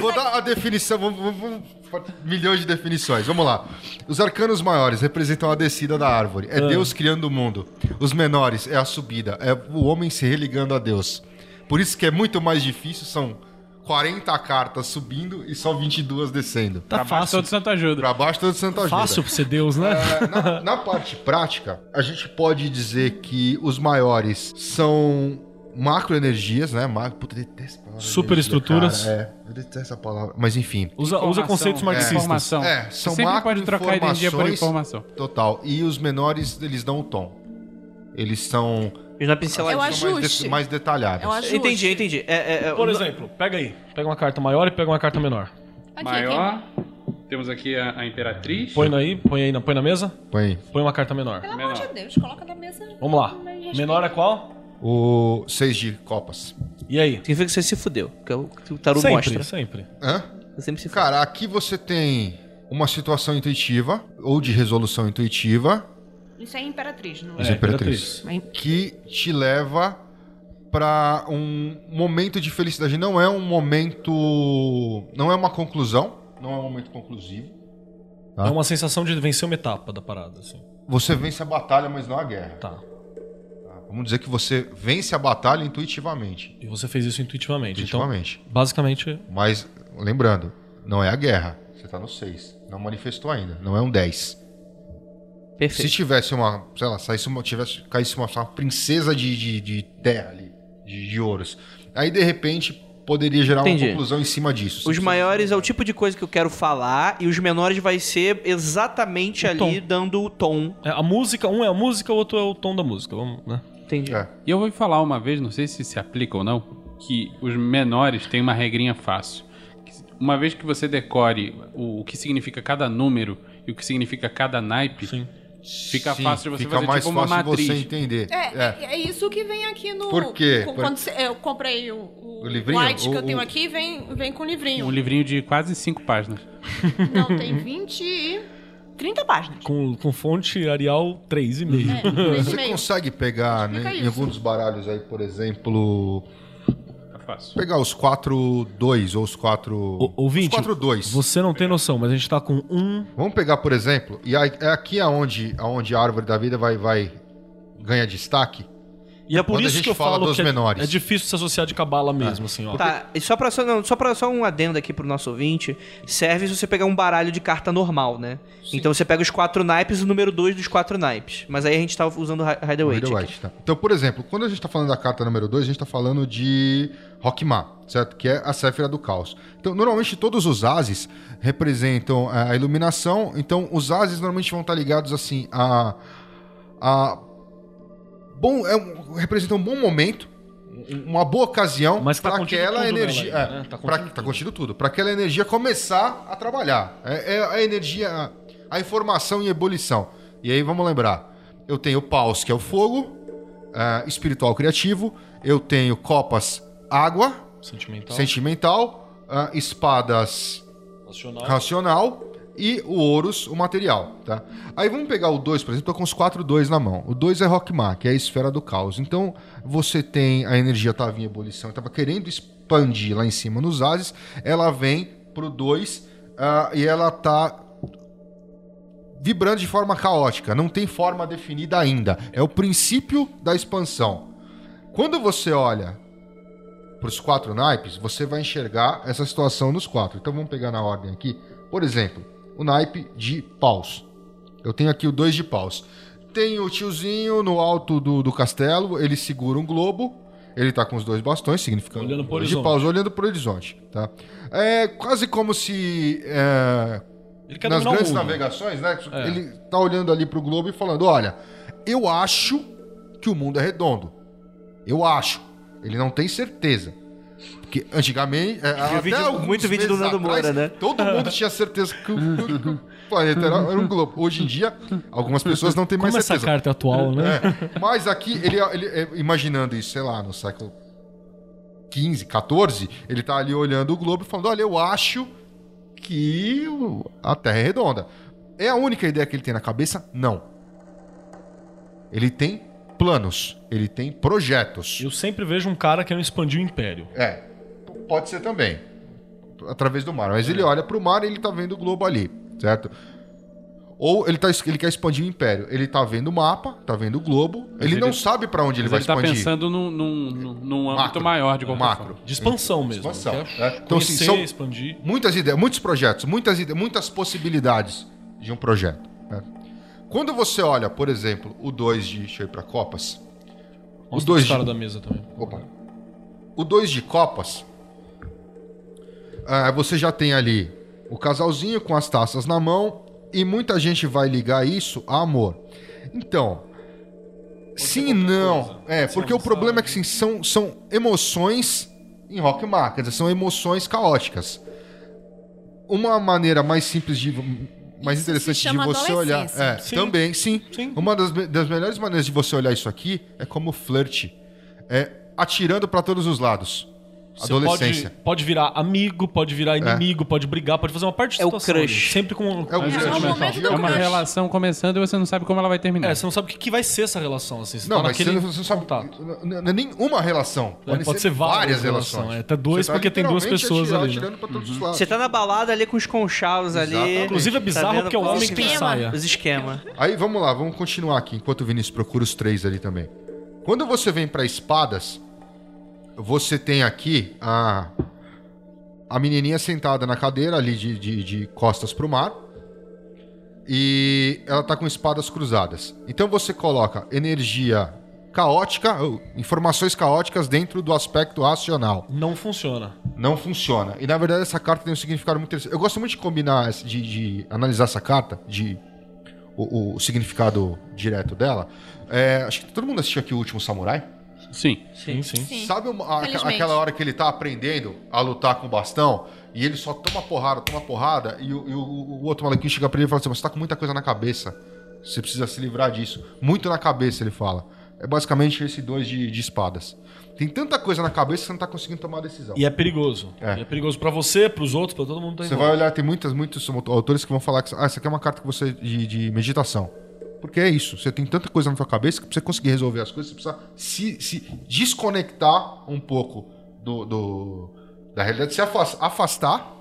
Vou dar a definição, vamos, vamos- vamos- milhões de definições. Vamos lá. Os arcanos maiores representam a descida da árvore. É Ah. Deus criando o mundo. Os menores é a subida. É o homem se religando a Deus. Por isso que é muito mais difícil, são 40 cartas subindo e só 22 descendo. Tá Pra baixo fácil. todo santo ajuda. Pra baixo todo santo ajuda. Fácil pra ser Deus, né? É, na, na parte prática, a gente pode dizer que os maiores são macroenergias, né? Ma Puta, detesto a palavra Superestruturas. É, eu detesto essa palavra. Mas enfim. Usa, usa conceitos é, marxistas. Informação. É, Você são sempre pode trocar energia por informação. Total. E os menores, eles dão o tom. Eles são, Eles não é pinceladinha. É o são mais, ajuste. de- mais detalhados. É o ajuste. Entendi, entendi. É, é, é, Por no- exemplo, pega aí. Pega uma carta maior e pega uma carta menor. Aqui, Maior. Temos aqui a, a Imperatriz. Põe aí, põe aí, na- põe na mesa. Põe aí. Põe uma carta menor. Pelo amor Menor. de Deus, coloca na mesa. Vamos lá. Menor é qual? O seis de copas. E aí? Significa que você se fudeu. Que é o o tarô sempre, mostra. sempre. Hã? Você sempre se fudeu. Cara, aqui você tem uma situação intuitiva ou de resolução intuitiva Isso é imperatriz, não Mas é? é imperatriz. Mas- que te leva pra um momento de felicidade. Não é um momento. Não é uma conclusão. Não é um momento conclusivo. Tá. É uma sensação de vencer uma etapa da parada, assim. Você vence a batalha, mas não a guerra. Tá. tá? Vamos dizer que você vence a batalha intuitivamente. E você fez isso intuitivamente. Intuitivamente. Então, basicamente, Mas, lembrando, não é a guerra. Você tá no 6. Não manifestou ainda. Não é um 10. Perfeito. Se tivesse uma, sei lá, saísse uma, tivesse, caísse uma, uma princesa de, de, de terra ali, de, de ouros, aí de repente poderia gerar Entendi. uma conclusão em cima disso. Os maiores é o tipo de coisa que eu quero falar e os menores vai ser exatamente O ali tom. dando o tom. é, a música, um é a música, o outro é o tom da música. Vamos, né? Entendi. É. E eu vou falar uma vez, não sei se se aplica ou não, que os menores têm uma regrinha fácil. Uma vez que você decore o, o que significa cada número e o que significa cada naipe, Sim. Fica Sim, fácil de você fica fazer mais tipo uma fácil matriz. você entender. É, É. é, é isso que vem aqui no. Por quê? com- Por- Quando eu comprei o, o, O livrinho? White que O- eu tenho o- aqui, vem, vem com o livrinho. Um livrinho de quase cinco páginas. Não, tem 20 e 30 páginas. Com, com fonte Arial 3,5. É, três e Você consegue pegar, né, em alguns dos baralhos aí, por exemplo, fácil. pegar os 4-2 ou os 4... O- Ouvinte, os 4-2. você não tem noção, mas a gente tá com um. Vamos pegar, por exemplo, e é aqui aonde, aonde a árvore da vida vai, vai ganha destaque. E é por Quando isso que eu falo dos que é- menores. é difícil se associar de cabala mesmo, assim, ó. Tá, e só pra, só, não, só, pra, só um adendo aqui pro nosso ouvinte, serve se você pegar um baralho de carta normal, né? Então você pega os quatro naipes e o número dois dos quatro naipes. Mas aí a gente tá usando o Hi- Hideaway. Rider White, tá? Então, por exemplo, quando a gente tá falando da carta número 2, a gente tá falando de Rockmar, certo? Que é a Séfira do Caos. Então, normalmente todos os ases representam a iluminação. Então, os ases normalmente vão estar ligados assim a. a bom, é um, representa um bom momento, um- uma boa ocasião Mas tá para aquela nela energia. é, né? Tá pra- contido tá contido tudo. Para aquela energia começar a trabalhar. É, é a energia, a, a informação em ebulição. E aí vamos lembrar: eu tenho paus, que é o fogo, ah, espiritual criativo, eu tenho copas, água, Sentimental. sentimental, ah, espadas Racional. racional e o ouros, o material, tá? Aí vamos pegar o 2, por exemplo, tô com os 4 2 na mão. O 2 é Rockmar, que é a esfera do caos. Então, você tem a energia tava em ebulição, estava querendo expandir lá em cima nos ases, ela vem pro 2 e ela tá vibrando de forma caótica, não tem forma definida ainda. É o princípio da expansão. Quando você olha para os quatro naipes, você vai enxergar essa situação nos quatro. Então vamos pegar na ordem aqui. Por exemplo, o naipe de paus. Eu tenho aqui o dois de paus. Tem o tiozinho no alto do, do castelo, ele segura um globo. Ele tá com os dois bastões, significando Olhando pro de horizonte. paus, olhando pro horizonte. Tá? É quase como se é, Ele quer nas grandes navegações, né? É. Ele tá olhando ali pro globo e falando: olha, eu acho que o mundo é redondo. Eu acho. Ele não tem certeza. Porque antigamente. é, até vídeo- muito vídeo do Nando Moura, atrás, né? Todo mundo tinha certeza que o, planeta era, era um globo. Hoje em dia, algumas pessoas não têm mais Como essa certeza. carta é atual, né? É, mas aqui, ele, ele é, imaginando isso, sei lá, no século 15, 14, ele tá ali olhando o globo e falando: olha, eu acho que a Terra é redonda. É a única ideia que ele tem na cabeça? Não. Ele tem planos, ele tem projetos. Eu sempre vejo um cara querendo expandir o império. É, pode ser também. Através do mar. Mas ele olha pro mar e ele tá vendo o globo ali, certo? Ou ele, tá, ele quer expandir o império. Ele tá vendo o mapa, tá vendo o globo. Ele, ele- não sabe pra onde ele vai ele tá expandir. pensando num, num, num- âmbito Macro. maior de qualquer Macro. forma. De expansão mesmo. Expansão. Né? Então, assim, conhecer, são expandir. muitas ideias, muitos projetos, muitas, ide- muitas possibilidades de um projeto. né? Quando você olha, por exemplo, o 2 de. Deixa eu ir pra Copas. O Mostra 2 os caras de. da mesa também. Opa. O 2 de Copas. ah, você já tem ali o casalzinho com as taças na mão. E muita gente vai ligar isso a amor. Então. Sim e não. É, porque o problema é que sim, são, são emoções em rock mar, quer dizer, são emoções caóticas. Uma maneira mais simples de. Mais interessante de você olhar. É, Sim. também, sim. Sim. Uma das, das melhores maneiras de você olhar isso aqui é como flerte. É atirando pra todos os lados. Você Adolescência. Pode, pode virar amigo, pode virar inimigo, pode brigar, pode fazer uma parte de É o situação crush. ali. Sempre com. É o É o crush. do É uma crush. relação começando e você não sabe como ela vai terminar. É, você não sabe o que, que vai ser essa relação, assim. Você Não, tá mas você naquele não, você não sabe. contato. Não é nem uma relação. É, pode ser várias relações. É, até dois, Você tá porque tem duas pessoas ali, né? Lados. Você tá na balada ali com os conchavos ali. Inclusive é bizarro vendo porque é o homem que tem esquema. saia. Os esquemas. Aí vamos lá, vamos continuar aqui, enquanto o Vinícius procura os três ali também. Quando você vem pra espadas, você tem aqui a, a menininha sentada na cadeira ali de, de, de costas pro mar. E ela tá com espadas cruzadas. Então você coloca energia caótica, informações caóticas dentro do aspecto racional. Não funciona. Não funciona. E na verdade essa carta tem um significado muito interessante. Eu gosto muito de combinar, de, de analisar essa carta, de o, o significado direto dela. É, acho que todo mundo assistiu aqui o último Samurai. Sim. Sim, sim. Sim. Sabe uma- a- aquela hora que ele tá aprendendo a lutar com o bastão e ele só toma porrada, toma porrada e o, e o- o outro maluquinho chega pra ele e fala assim: Você tá com muita coisa na cabeça. Você precisa se livrar disso. Muito na cabeça, ele fala. É basicamente esse dois de, de espadas. Tem tanta coisa na cabeça que você não tá conseguindo tomar decisão. E é perigoso. É. E é perigoso pra você, pros outros, pra todo mundo tá Você vai olhar, tem muitas, muitos autores que vão falar que ah, essa aqui é uma carta que você de, de meditação. Porque é isso, você tem tanta coisa na sua cabeça que pra você conseguir resolver as coisas, você precisa se, se desconectar um pouco do, do- da realidade, se afas- afastar,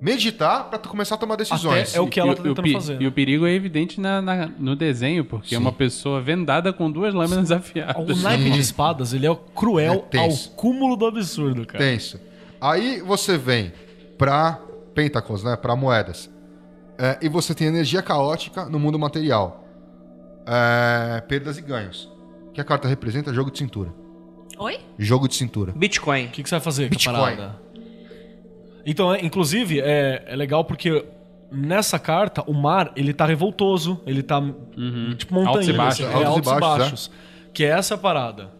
meditar pra tu começar a tomar decisões. Até é o que ela E tá o- e o tentando fazer. E o perigo é evidente na, na- no desenho, porque é uma pessoa vendada com duas lâminas O afiadas. naipe de espadas, ele é cruel É ao cúmulo do absurdo, cara. Tenso. Aí você vem pra Pentacles, né? Pra moedas. É, e você tem energia caótica no mundo material. É, perdas e ganhos. O que a carta representa? Jogo de cintura. Oi? Jogo de cintura. Bitcoin. O que, que você vai fazer Bitcoin. com a parada? Então, é, inclusive, é, é legal porque nessa carta, o mar, ele tá revoltoso, ele tá tipo montanha. Altos e baixos. É, Altos e altos e baixos, baixos. Que é essa parada.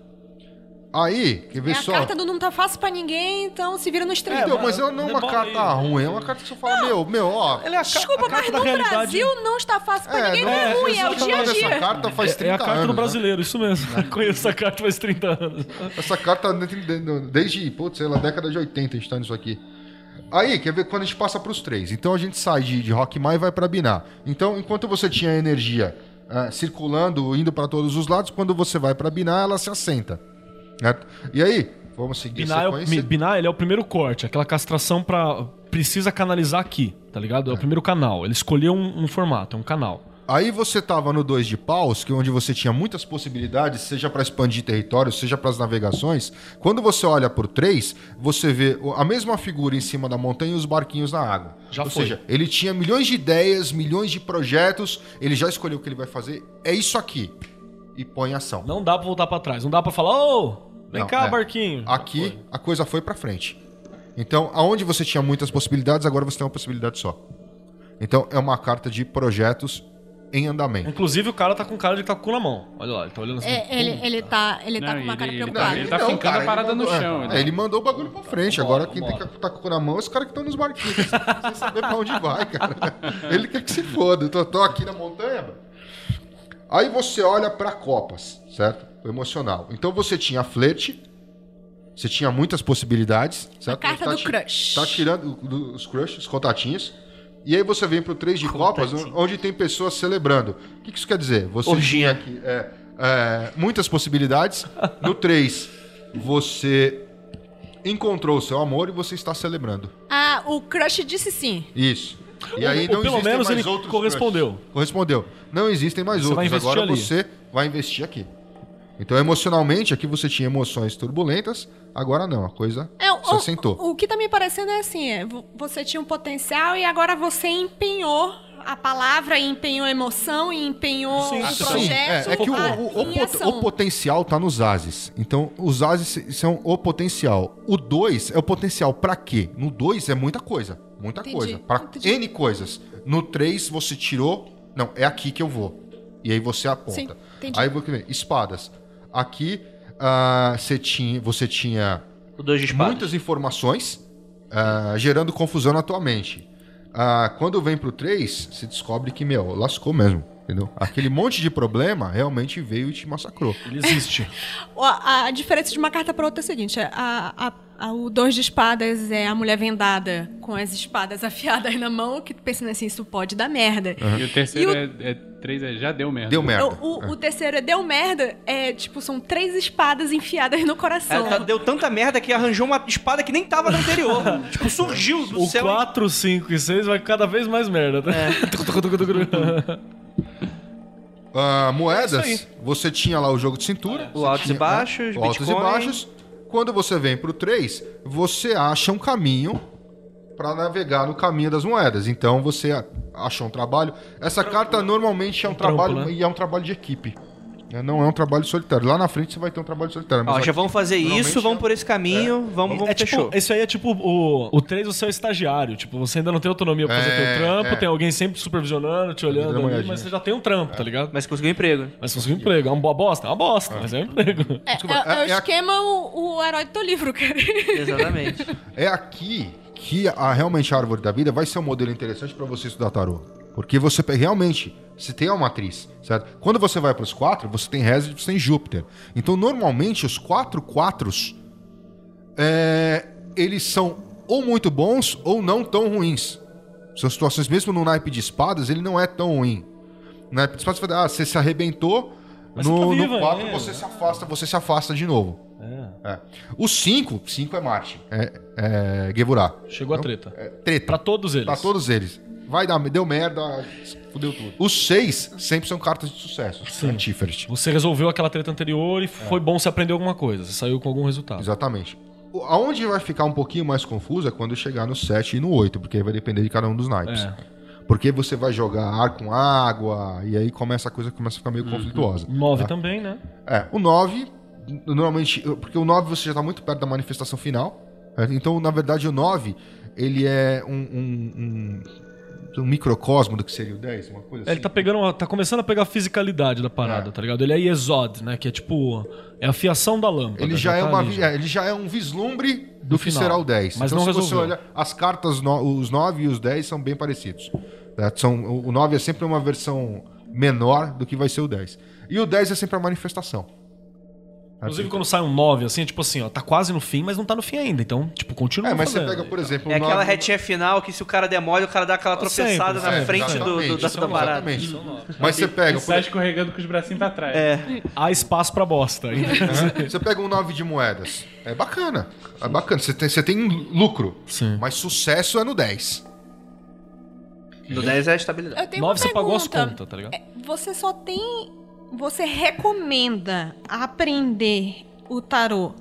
Aí, quer ver É a só? carta do não tá fácil pra ninguém, então se vira nos 30. Então, mas ela não é uma carta aí. ruim, é uma carta que você fala, meu, meu, ó. Ela é a, Desculpa, a carta mas da no realidade. Brasil não está fácil pra É, ninguém, não não é é, ruim, é o dia a dia. Essa carta faz É, 30 é a carta anos, do né? brasileiro, isso mesmo. Conheço essa carta faz 30 anos. Essa carta desde, putz, sei lá, década de 80 a gente tá nisso aqui. Aí, quer ver quando a gente passa pros três. Então a gente sai de, de Rockmar e vai pra Binar. Então, enquanto você tinha energia ah, circulando, indo pra todos os lados, quando você vai pra Binar, ela se assenta. Certo? E aí, vamos seguir Binar, a é o, sequência. binar, ele é o primeiro corte, aquela castração pra. Precisa canalizar aqui, tá ligado? É o primeiro canal. Ele escolheu um, um formato, é um canal. Aí você tava no 2 de paus, que é onde você tinha muitas possibilidades, seja para expandir territórios, seja para as navegações. Quando você olha por 3, você vê a mesma figura em cima da montanha e os barquinhos na água. Já Ou foi. seja, ele tinha milhões de ideias, milhões de projetos, ele já escolheu o que ele vai fazer. É isso aqui. E põe em ação. Não dá pra voltar pra trás. Não dá pra falar, ô, vem Não, cá, é. barquinho. Aqui a coisa foi para frente. Então, aonde você tinha muitas possibilidades, agora você tem uma possibilidade só. Então, é uma carta de projetos em andamento. Inclusive, o cara tá com cara de que tá com o cu na mão. Olha lá, ele tá olhando assim. É, ele, ele tá, ele tá Não, com uma ele- cara ele- preocupada. ele tá Não, fincando a parada no mandou- chão, é, né? ele mandou o bagulho pra frente. Agora quem tem que tá com o cu na mão é os caras que estão nos barquinhos. sem saber pra onde vai, cara. Ele quer que se foda. Eu tô, tô aqui na montanha, mano. Aí você olha pra Copas, certo? O emocional. Então você tinha flerte. Você tinha muitas possibilidades, certo? carta Tá do crush. Tá tirando do- os crush, os contatinhos. E aí você vem pro 3 de Copas, onde tem pessoas celebrando. O que que isso quer dizer? Você Orgia. tinha aqui, é, é, muitas possibilidades. No 3, você encontrou o seu amor e você está celebrando. Ah, o crush disse sim. Isso. E aí ou não pelo existem menos mais ele outros correspondeu. crushes. Correspondeu. Não existem mais Você outros. Agora ali. você vai investir aqui. Então, emocionalmente, aqui você tinha emoções turbulentas, agora não, a coisa É, o, se assentou. o, o que tá me parecendo é assim, é, vo- você tinha um potencial e agora você empenhou a palavra, e empenhou a emoção, e empenhou o Sim, projeto é, é que o, o- o o potencial tá nos ases. Então, os ases são o potencial. O 2 é o potencial pra quê? No 2 é muita coisa. Muita Entendi, coisa. Pra entendi. N coisas. No 3 você tirou. Não, é aqui que eu vou. E aí você aponta. Sim, entendi. aí vou ver. Espadas. Aqui ah, você tinha, você tinha muitas informações ah, gerando confusão na tua mente. Ah, quando vem pro 3, você descobre que, meu, lascou mesmo. Entendeu? Aquele monte de problema realmente veio e te massacrou. Ele existe. O- A, a diferença de uma carta para outra é a seguinte: a, a- a- o dois de espadas é a mulher vendada com as espadas afiadas na mão, que pensando assim, isso pode dar merda. E o terceiro E o- é, é três, é já deu merda. Deu merda. O, o- o terceiro é deu merda, é tipo, são três espadas enfiadas no coração. Ela tá- deu tanta merda que arranjou uma espada que nem tava no anterior. tipo, surgiu do O céu. e- 4, 5 e 6 vai cada vez mais merda. né? É moedas, isso você tinha lá o jogo de cintura. O você altos tinha, e baixos, né, o altos e baixos. Quando você vem pro 3, você acha um caminho para navegar no caminho das moedas. Então você acha um trabalho. Essa carta normalmente é um, trampo, trabalho né? e é um trabalho de equipe. Né? Não é um trabalho solitário. Lá na frente você vai ter um trabalho solitário. mas Ó, já vamos fazer isso, vamos por esse caminho, vamos, vamos É tipo, fechou. esse aí é tipo o, o 3 o seu estagiário. Tipo, você ainda não tem autonomia pra fazer É, teu trampo, é. tem alguém sempre supervisionando, te olhando ali, mas você já tem um trampo, tá ligado? Mas conseguiu emprego. Mas se conseguir um emprego, é uma bosta? É uma bosta, mas é um emprego. É, Desculpa, é- é é- o é a- esquema o, o herói do teu livro, cara. Exatamente. É aqui que a, realmente a árvore da vida vai ser um modelo interessante para você estudar tarô. Porque você realmente, você tem uma matriz, certo? Quando você vai para os quatro, você tem Reset, você tem Júpiter. Então, normalmente, os quatro quatros, é, eles são ou muito bons ou não tão ruins. São situações, mesmo no naipe de espadas, ele não é tão ruim. No naipe de espadas, você, dar, ah, você se arrebentou, Mas você no, tá no vivo 4 ainda. você se afasta, você se afasta de novo. É. O 5, 5 é Marte, é, é Gevurah. Chegou a Não? treta. É, treta. Pra todos eles. Pra todos eles. Vai dar, deu merda, fudeu tudo. Os seis sempre são cartas de sucesso. Antíferes. Você resolveu aquela treta anterior e foi bom você aprender alguma coisa. Você saiu com algum resultado. Exatamente. Aonde vai ficar um pouquinho mais confuso é quando chegar no 7 e no 8, porque aí vai depender de cada um dos naipes. É. Porque você vai jogar ar com água, e aí começa a coisa começa a ficar meio conflituosa. 9 tá? também, né? É, o 9, normalmente, porque o 9 você já tá muito perto da manifestação final. né? Então, na verdade, o 9, ele é um, um, um, um microcosmo do que seria o 10, uma coisa É, Ele tá pegando, tá começando a pegar a fisicalidade da parada, É. tá ligado? Ele é Yesod, né? Que é tipo, é a fiação da lâmpada. Ele já, é tá uma, já. é, ele já é um vislumbre do, Do que final. será o 10. Mas então, não se você resolveu. olha, as cartas, no- os 9 e os 10 são bem parecidos. né? São, o o 9 é sempre uma versão menor do que vai ser o 10. E o 10 é sempre a manifestação. Inclusive, quando sai um 9, assim, é tipo assim, ó, tá quase no fim, mas não tá no fim ainda. Então, tipo, continua É, mas você fazendo. pega, por exemplo, É aquela 9 retinha final que se o cara der mole, o cara dá aquela tropeçada Sempre, na é, frente do, do, da, da é parada. exatamente. Mas você pega, E por sai escorregando com os bracinhos pra trás. É. Há espaço pra bosta ainda. Você pega um 9 de moedas. É bacana. É bacana. Você tem, você tem lucro. Sim. Mas sucesso é no 10. No 10 é a estabilidade. Eu tenho 9 uma você pagou as contas, tá ligado? É, Você só tem. Você recomenda aprender o tarô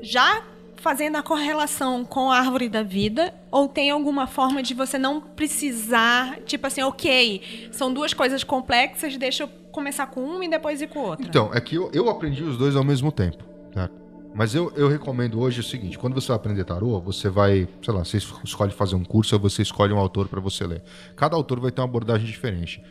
já fazendo a correlação com a árvore da vida? Ou tem alguma forma de você não precisar, tipo assim, ok, são duas coisas complexas, deixa eu começar com uma e depois ir com outra? Então, é que eu, eu aprendi os dois ao mesmo tempo. Tá? Mas eu, eu recomendo hoje o seguinte: quando você vai aprender tarô, você vai, sei lá, você escolhe fazer um curso ou você escolhe um autor para você ler. Cada autor vai ter uma abordagem diferente.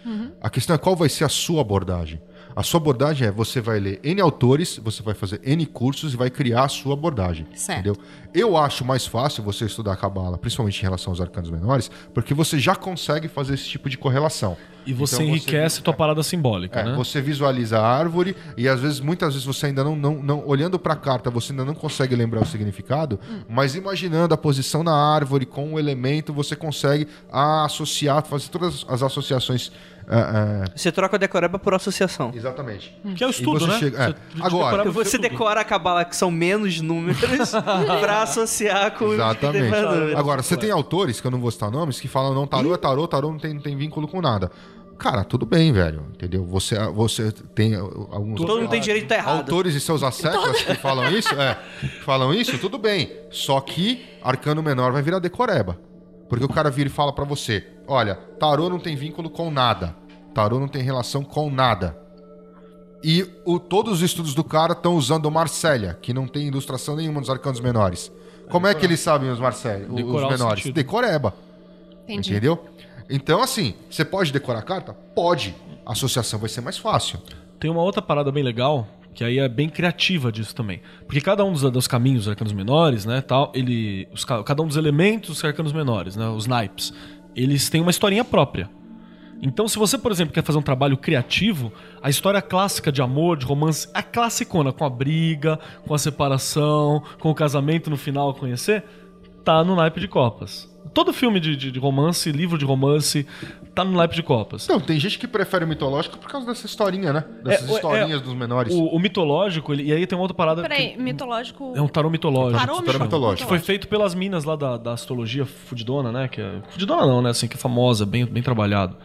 A questão é qual vai ser a sua abordagem. A sua abordagem é você vai ler N autores, você vai fazer N cursos e vai criar a sua abordagem. Certo. Entendeu? Eu acho mais fácil você estudar a Cabala, principalmente em relação aos arcanos menores, porque você já consegue fazer esse tipo de correlação. E você Então enriquece tua é. parada simbólica, É, né? Você visualiza a árvore e às vezes, muitas vezes você ainda não, não, não olhando para a carta, você ainda não consegue lembrar o significado, mas imaginando a posição na árvore com o elemento, você consegue associar, fazer todas as associações. É, é, Você troca a decoreba por associação. exatamente. Que é o estudo, você né? chega- é. Você- Agora, decoreba- Você decora a cabala que são menos números pra associar com os Exatamente. números. Agora, você tem autores, que eu não vou citar nomes, que falam, não, tarô é tarô, tarô não tem, não tem vínculo com nada. Cara, tudo bem, velho. Entendeu? Você, você tem alguns. Todo mundo tem direito de estar errado. Autores e seus asseclas que falam isso, é. que falam isso, tudo bem. Só que arcano menor vai virar decoreba. Porque o cara vira e fala pra você: olha, tarô não tem vínculo com nada. Tarô não tem relação com nada. E o- todos os estudos do cara estão usando o Marcélia, que não tem ilustração nenhuma nos arcanos menores. Como é que eles sabem os Marcélia, os menores? sentido. Decoreba. Entendi. Entendeu? Então, assim, você pode decorar a carta? Pode. A associação vai ser mais fácil. Tem uma outra parada bem legal, que aí é bem criativa disso também. Porque cada um dos, dos caminhos dos arcanos menores, né, tal, ele, os ca- cada um dos elementos dos arcanos menores, né, os naipes, eles têm uma historinha própria. Então, se você, por exemplo, quer fazer um trabalho criativo, a história clássica de amor, de romance, a classicona, com a briga, com a separação, com o casamento no final conhecer, tá no naipe de copas. Todo filme de, de- de romance, livro de romance, tá no naipe de copas. Não, tem gente que prefere o mitológico por causa dessa historinha, né? Dessas É, é, historinhas dos menores. O, o mitológico, ele- e aí tem uma outra parada. Peraí, que- mitológico. É um tarô mitológico. Tarô Tarô mitológico. Que foi feito pelas minas lá da, da astrologia fudidona, né? Que é, fudidona não, né? Assim, que é famosa, bem, bem trabalhado.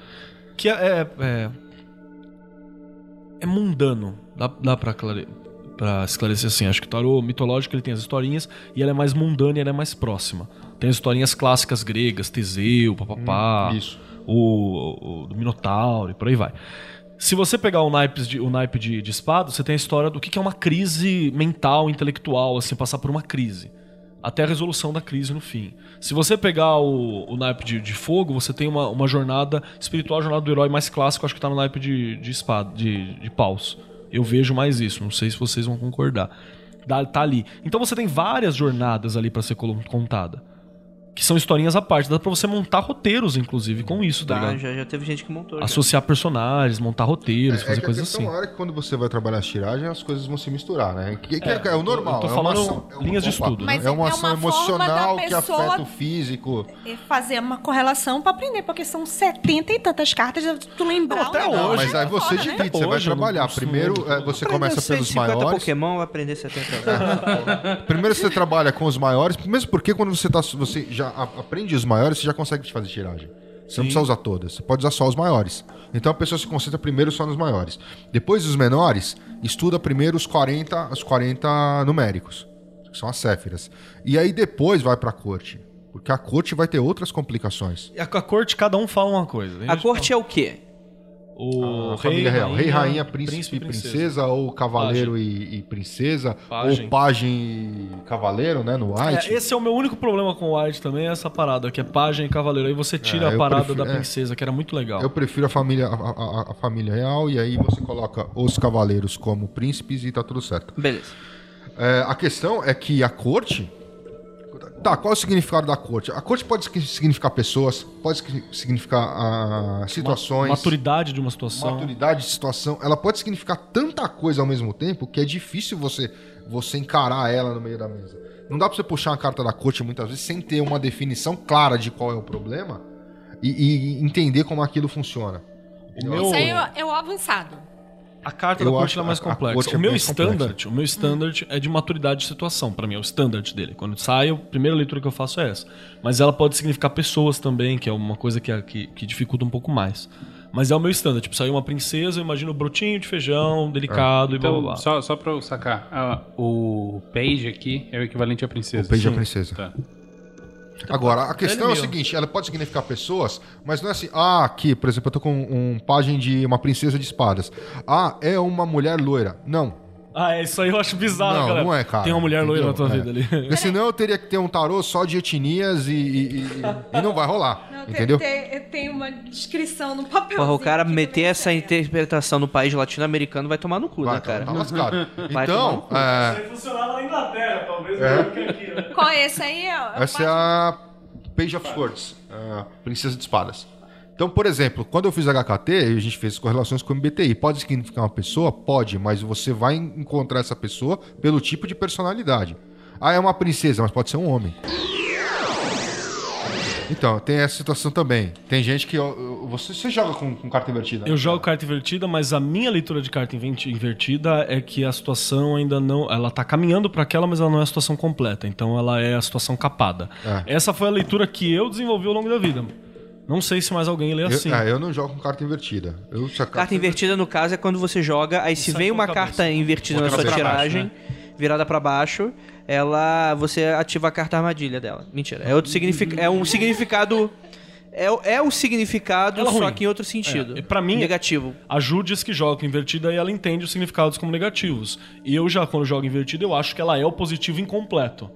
Que é. É, é, é mundano. Dá, dá pra, clare, pra esclarecer assim. Acho que o tarô mitológico ele tem as historinhas e ela é mais mundana e ela é mais próxima. Tem as historinhas clássicas gregas, Teseu, papapá. Hum, isso. O, o, do Minotauro e por aí vai. Se você pegar o naipe de, o naipe de, de espada, você tem a história do que que é uma crise mental, intelectual, assim, passar por uma crise. Até a resolução da crise no fim. Se você pegar o, o naipe de, de fogo, você tem uma, uma jornada espiritual, a jornada do herói mais clássico, acho que tá no naipe de, de espada, de, de paus. Eu vejo mais isso, não sei se vocês vão concordar. Tá ali. Então você tem várias jornadas ali pra ser contada. Que são historinhas à parte. Dá pra você montar roteiros, inclusive, com isso, tá Tá, ligado? já, já teve gente que montou. já. Associar personagens, montar roteiros, É, é fazer a coisas assim. maior é que quando você vai trabalhar as tiragens, as coisas vão se misturar, né? Que, que é, É, o normal. eu tô é uma falando ação- é uma- linhas de opa, estudo, né? É uma é ação emocional que afeta o físico. E fazer uma correlação pra aprender, porque são 70 e tantas cartas, tu lembrar. Não, até um hoje. Mas aí é você foda, né? divide, você vai Hoje trabalhar. Primeiro, é, você começa pelos 150 maiores. Pokémon, vai aprender 70. Primeiro você trabalha com os maiores, mesmo porque quando você, tá, você já a- aprende os maiores, você já consegue fazer tiragem. Você não precisa usar todas, você pode usar só os maiores. Então a pessoa se concentra primeiro só nos maiores. Depois os menores, estuda primeiro os 40, os 40 numéricos, que são as céfiras. E aí depois vai pra corte. Porque a corte vai ter outras complicações. E a, a corte, cada um fala uma coisa. A corte é o quê? O a família real. Rei, rainha, príncipe, e princesa, ou cavaleiro e, e princesa, Pajem. ou pajem e cavaleiro, né? No White. É, esse é o meu único problema com o White também, é essa parada, que é página e cavaleiro. Aí você tira É, a parada prefiro- da é. princesa, que era muito legal. Eu prefiro a família, a, a- a família real e aí você coloca os cavaleiros como príncipes e tá tudo certo. Beleza. É, a questão é que a corte. Tá, qual é o significado da corte? A corte pode signi- significar pessoas, pode signi- significar ah, situações. Maturidade de uma situação. maturidade de situação. Ela pode significar tanta coisa ao mesmo tempo que é difícil você, você encarar ela no meio da mesa. Não dá pra você puxar uma carta da corte muitas vezes sem ter uma definição clara de qual é o problema e, e entender como aquilo funciona. O meu, Isso aí é, é o avançado. A carta Eu da corte é mais a- a complexa. é o meu complexa. standard, o meu standard é de maturidade de situação. Pra mim, é o standard dele. Quando sai, a primeira leitura que eu faço é essa. Mas ela pode significar pessoas também, que é uma coisa que, é- que, que dificulta um pouco mais. Mas é o meu standard. Tipo, saiu uma princesa, eu imagino brotinho de feijão, delicado e blá blá Então, blá. só, só pra eu sacar, ah, o page aqui é o equivalente à princesa. O page é Sim. princesa. Tá. Agora, a questão é o Ele mesmo. seguinte: ela pode significar pessoas, mas não é assim, ah, aqui, por exemplo, eu tô com um página de uma princesa de espadas. Ah, é uma mulher loira. Não. Ah, é, isso aí eu acho bizarro, Não, cara. não é, cara. Tem uma mulher loira na tua Entendeu? vida É. ali. Porque senão eu teria que ter um tarô só de etnias e, e- e- e não vai rolar. entendeu? Tem, tem uma descrição no papel. Porra, o cara meter essa interpretação no país latino-americano vai tomar no cu, Vai, né, cara? tá lascado. Vai Então, é, funcionava na Inglaterra, talvez É. não que aqui, né? Qual é esse aí? ó? essa é a Page of Swords, a Princesa de Espadas. Então, por exemplo, quando eu fiz HKT, a gente fez correlações com o MBTI. Pode significar uma pessoa? Pode, mas você vai encontrar essa pessoa pelo tipo de personalidade. Ah, é uma princesa, mas pode ser um homem. Então, tem essa situação também. Tem gente que. Você, você joga com, com carta invertida? Eu jogo carta invertida, mas a minha leitura de carta invertida é que a situação ainda não. Ela tá caminhando para aquela, mas ela não é a situação completa. Então ela é a situação capada. É. Essa foi a leitura que eu desenvolvi ao longo da vida. Não sei se mais alguém lê Eu, assim. é, eu não jogo com carta invertida. Eu, se a Carta invertida, no caso, é quando você joga, aí se vem uma cabeça. carta invertida na sua pra baixo, tiragem, virada pra baixo, ela. você ativa a carta armadilha dela. Mentira. É outro significado. É um significado. É, o- é o significado, Ela é só ruim. que em outro sentido. É, e pra mim- Negativo. A Ju diz que joga com invertida e ela entende os significados como negativos. E eu já, quando jogo invertida, eu acho que ela é o positivo incompleto.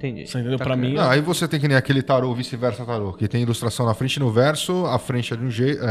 Entendi. Você entendeu? Tá pra mim. Não, aí você tem que nem aquele tarô, vice-versa tarô, que tem ilustração na frente e no verso, a frente é de um jeito. É,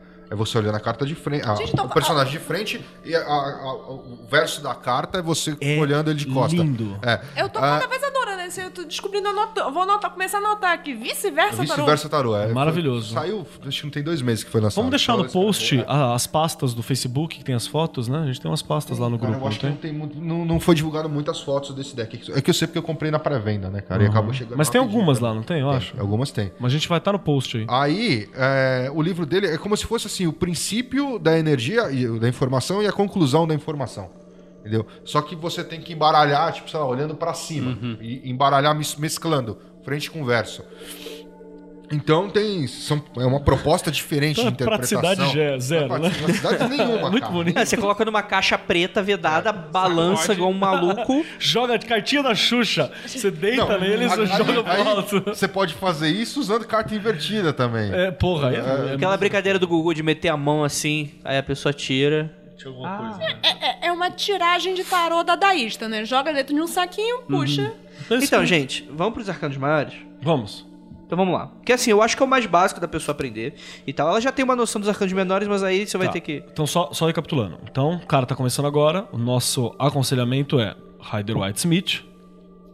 é- é você olhando a carta de frente. a- Gente, então- o personagem de frente e a- a- a- o verso da carta é você olhando ele de costa. lindo. É. Eu tô Ah, cada vez adorando esse. Eu tô descobrindo, eu vou anotar, começar a anotar aqui. Vice-versa, Tarô. Vice-versa tarô. É, Maravilhoso. Saiu, acho que não tem dois meses que foi lançado. Vamos deixar no Então, post a- as pastas do Facebook que tem as fotos, né? A gente tem umas pastas lá no Cara, grupo, eu não acho que tem? não, tem muito, não, não foi divulgado muitas fotos desse deck. É que eu sei porque eu comprei na pré-venda, né, cara? E acabou chegando. Mas tem algumas lá, não tem? Eu Tem, acho. Algumas tem. Mas a gente vai estar no post aí. Aí, é, o livro dele é como se fosse assim, o princípio da energia, e- da informação e a conclusão da informação. Entendeu? Só que você tem que embaralhar, tipo, sei lá, olhando pra cima. E embaralhar mes- mesclando, frente com verso. Então tem. São, é uma proposta diferente Então é de interpretação. praticidade ge- zero, Não é né? Nenhuma, Muito cara. bonito. É, você coloca numa caixa preta vedada, balança igual um maluco. Joga de cartinha da Xuxa. Você deita Não, neles e joga pro alto. Você pode fazer isso usando carta invertida também. É, porra. É, é, Aquela brincadeira do Gugu de meter a mão assim, aí a pessoa tira. Tinha alguma coisa. É, é uma tiragem de tarô dadaísta, né? Joga dentro de um saquinho, puxa. Então, gente, vamos pros arcanos maiores? Vamos. Então vamos lá. Porque assim, eu acho que é o mais básico da pessoa aprender e tal. Ela já tem uma noção dos arcanos menores, mas aí você vai Tá. ter que. Então, só, só recapitulando. Então, o cara tá começando agora. O nosso aconselhamento é Rider White Smith,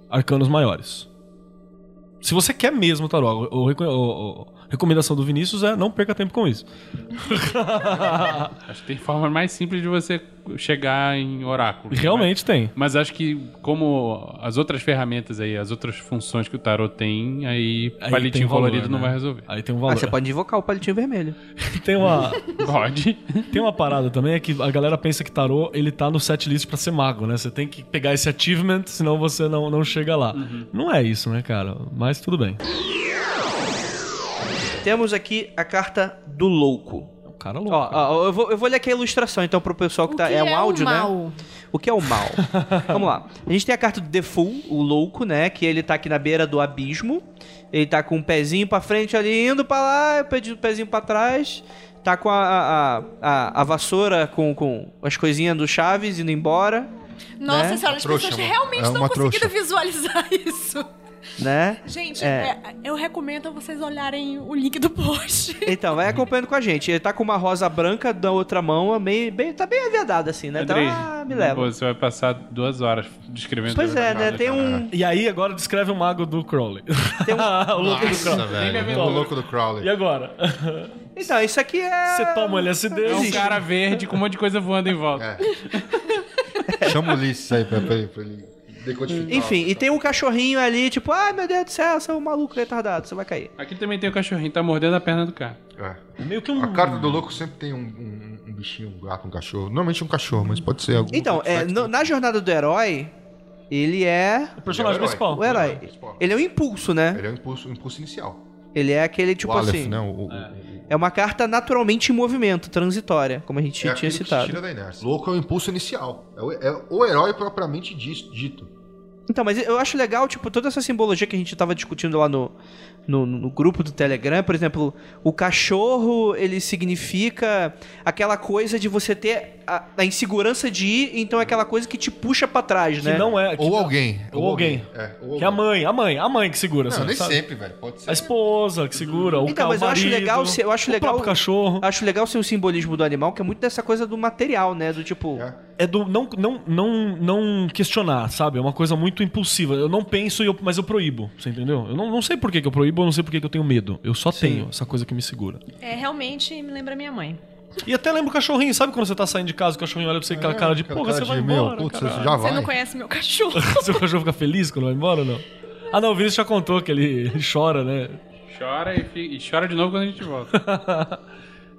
arcanos maiores. Se você quer mesmo tarô, o, o- o- recomendação do Vinícius é não perca tempo com isso. Acho que tem forma mais simples de você chegar em oráculo. Realmente tem. Mas acho que como as outras ferramentas aí, as outras funções que o tarot tem, aí, Aí palitinho tem valor, colorido não né? vai resolver. Aí tem um Ah, valor. você pode invocar o palitinho vermelho. Tem uma, Pode. tem uma parada também, é que a galera pensa que tarô, ele tá no setlist pra ser mago, né? Você tem que pegar esse achievement, senão você não, não chega lá. Não é isso, né, cara? Mas tudo bem. Temos aqui a carta do louco. O cara é louco. Ó, ó, eu, vou, eu vou ler aqui a ilustração, então, pro pessoal que O tá. que é um é o áudio, mal? né? O que é o mal? Vamos lá. A gente tem a carta do The Fool, o louco, né? Que ele tá aqui na beira do abismo. Ele tá com um pezinho pra frente ali, indo pra lá, o pezinho pra trás. Tá com a, a, a, a vassoura com, com as coisinhas do Chaves indo embora, Nossa Né? senhora, as Trouxa, pessoas realmente É estão uma conseguindo trouxa. visualizar isso. Né? Gente, É. é, eu recomendo vocês olharem o link do post. Então, vai acompanhando com a gente. Ele tá com uma rosa branca da outra mão, meio, bem, tá bem aviadado assim, né? Tá, Andrei, ah, me leva. você vai passar duas horas descrevendo. Pois é, né? Tem um. E aí, agora descreve o mago do Crowley. Tem um- o louco do Nossa, Crowley. velho. O louco do Crowley. E agora? Então, isso aqui é. Você toma LSD? É um cara verde com um monte de coisa voando em volta. É. Chama o Ulisses aí pra, pra, pra ele decodificar. Enfim, e tem um cachorrinho ali, tipo, ai meu Deus do céu, você é um maluco retardado, você vai cair. Aqui também tem o cachorrinho, tá mordendo a perna do cara. É. Meio que um... A carta do louco sempre tem um, um- um bichinho, um gato, um cachorro. Normalmente um cachorro, mas pode ser algum. Então, é, no- na jornada do herói, ele é O personagem é principal. o herói. Ele é o impulso, né? Ele é o impulso, o impulso inicial. Ele é aquele, tipo o Aleph, assim. né? O, o- É uma carta naturalmente em movimento, transitória, como a gente é tinha aquilo que citado. tira da inércia. Louco é o impulso inicial. É o, é o herói propriamente dito. Então, mas eu acho legal, tipo, toda essa simbologia que a gente tava discutindo lá no, no, no grupo do Telegram. Por exemplo, o cachorro, ele significa aquela coisa de você ter a, a insegurança de ir, então é aquela coisa que te puxa pra trás, Que né? não é. que Ou não- alguém. Ou alguém. É, ou Que é a alguém. mãe, a mãe, a mãe que segura. Não, assim, nem sabe? sempre, velho. Pode ser. A esposa que segura, o Então, mas eu acho legal, se- eu acho o legal- próprio cachorro. Acho legal ser o simbolismo do animal, que é muito dessa coisa do material, né? Do tipo. É. É do não, não, não, não questionar, sabe? É uma coisa muito impulsiva. Eu não penso, e eu- mas eu proíbo, você entendeu? Eu não, não sei por que que eu proíbo, eu não sei por que eu tenho medo. Eu só tenho essa coisa que me segura. É, realmente me lembra minha mãe. E até lembro o cachorrinho, sabe quando você tá saindo de casa, o cachorrinho olha pra você com aquela cara de, cara você de, vai meu, embora, putz, caralho." já Você vai. não conhece meu cachorro. Seu cachorro fica feliz quando vai embora ou não? Ah, não, o Vinícius já contou que ele, ele chora, né? Chora e, fi- e chora de novo quando a gente volta.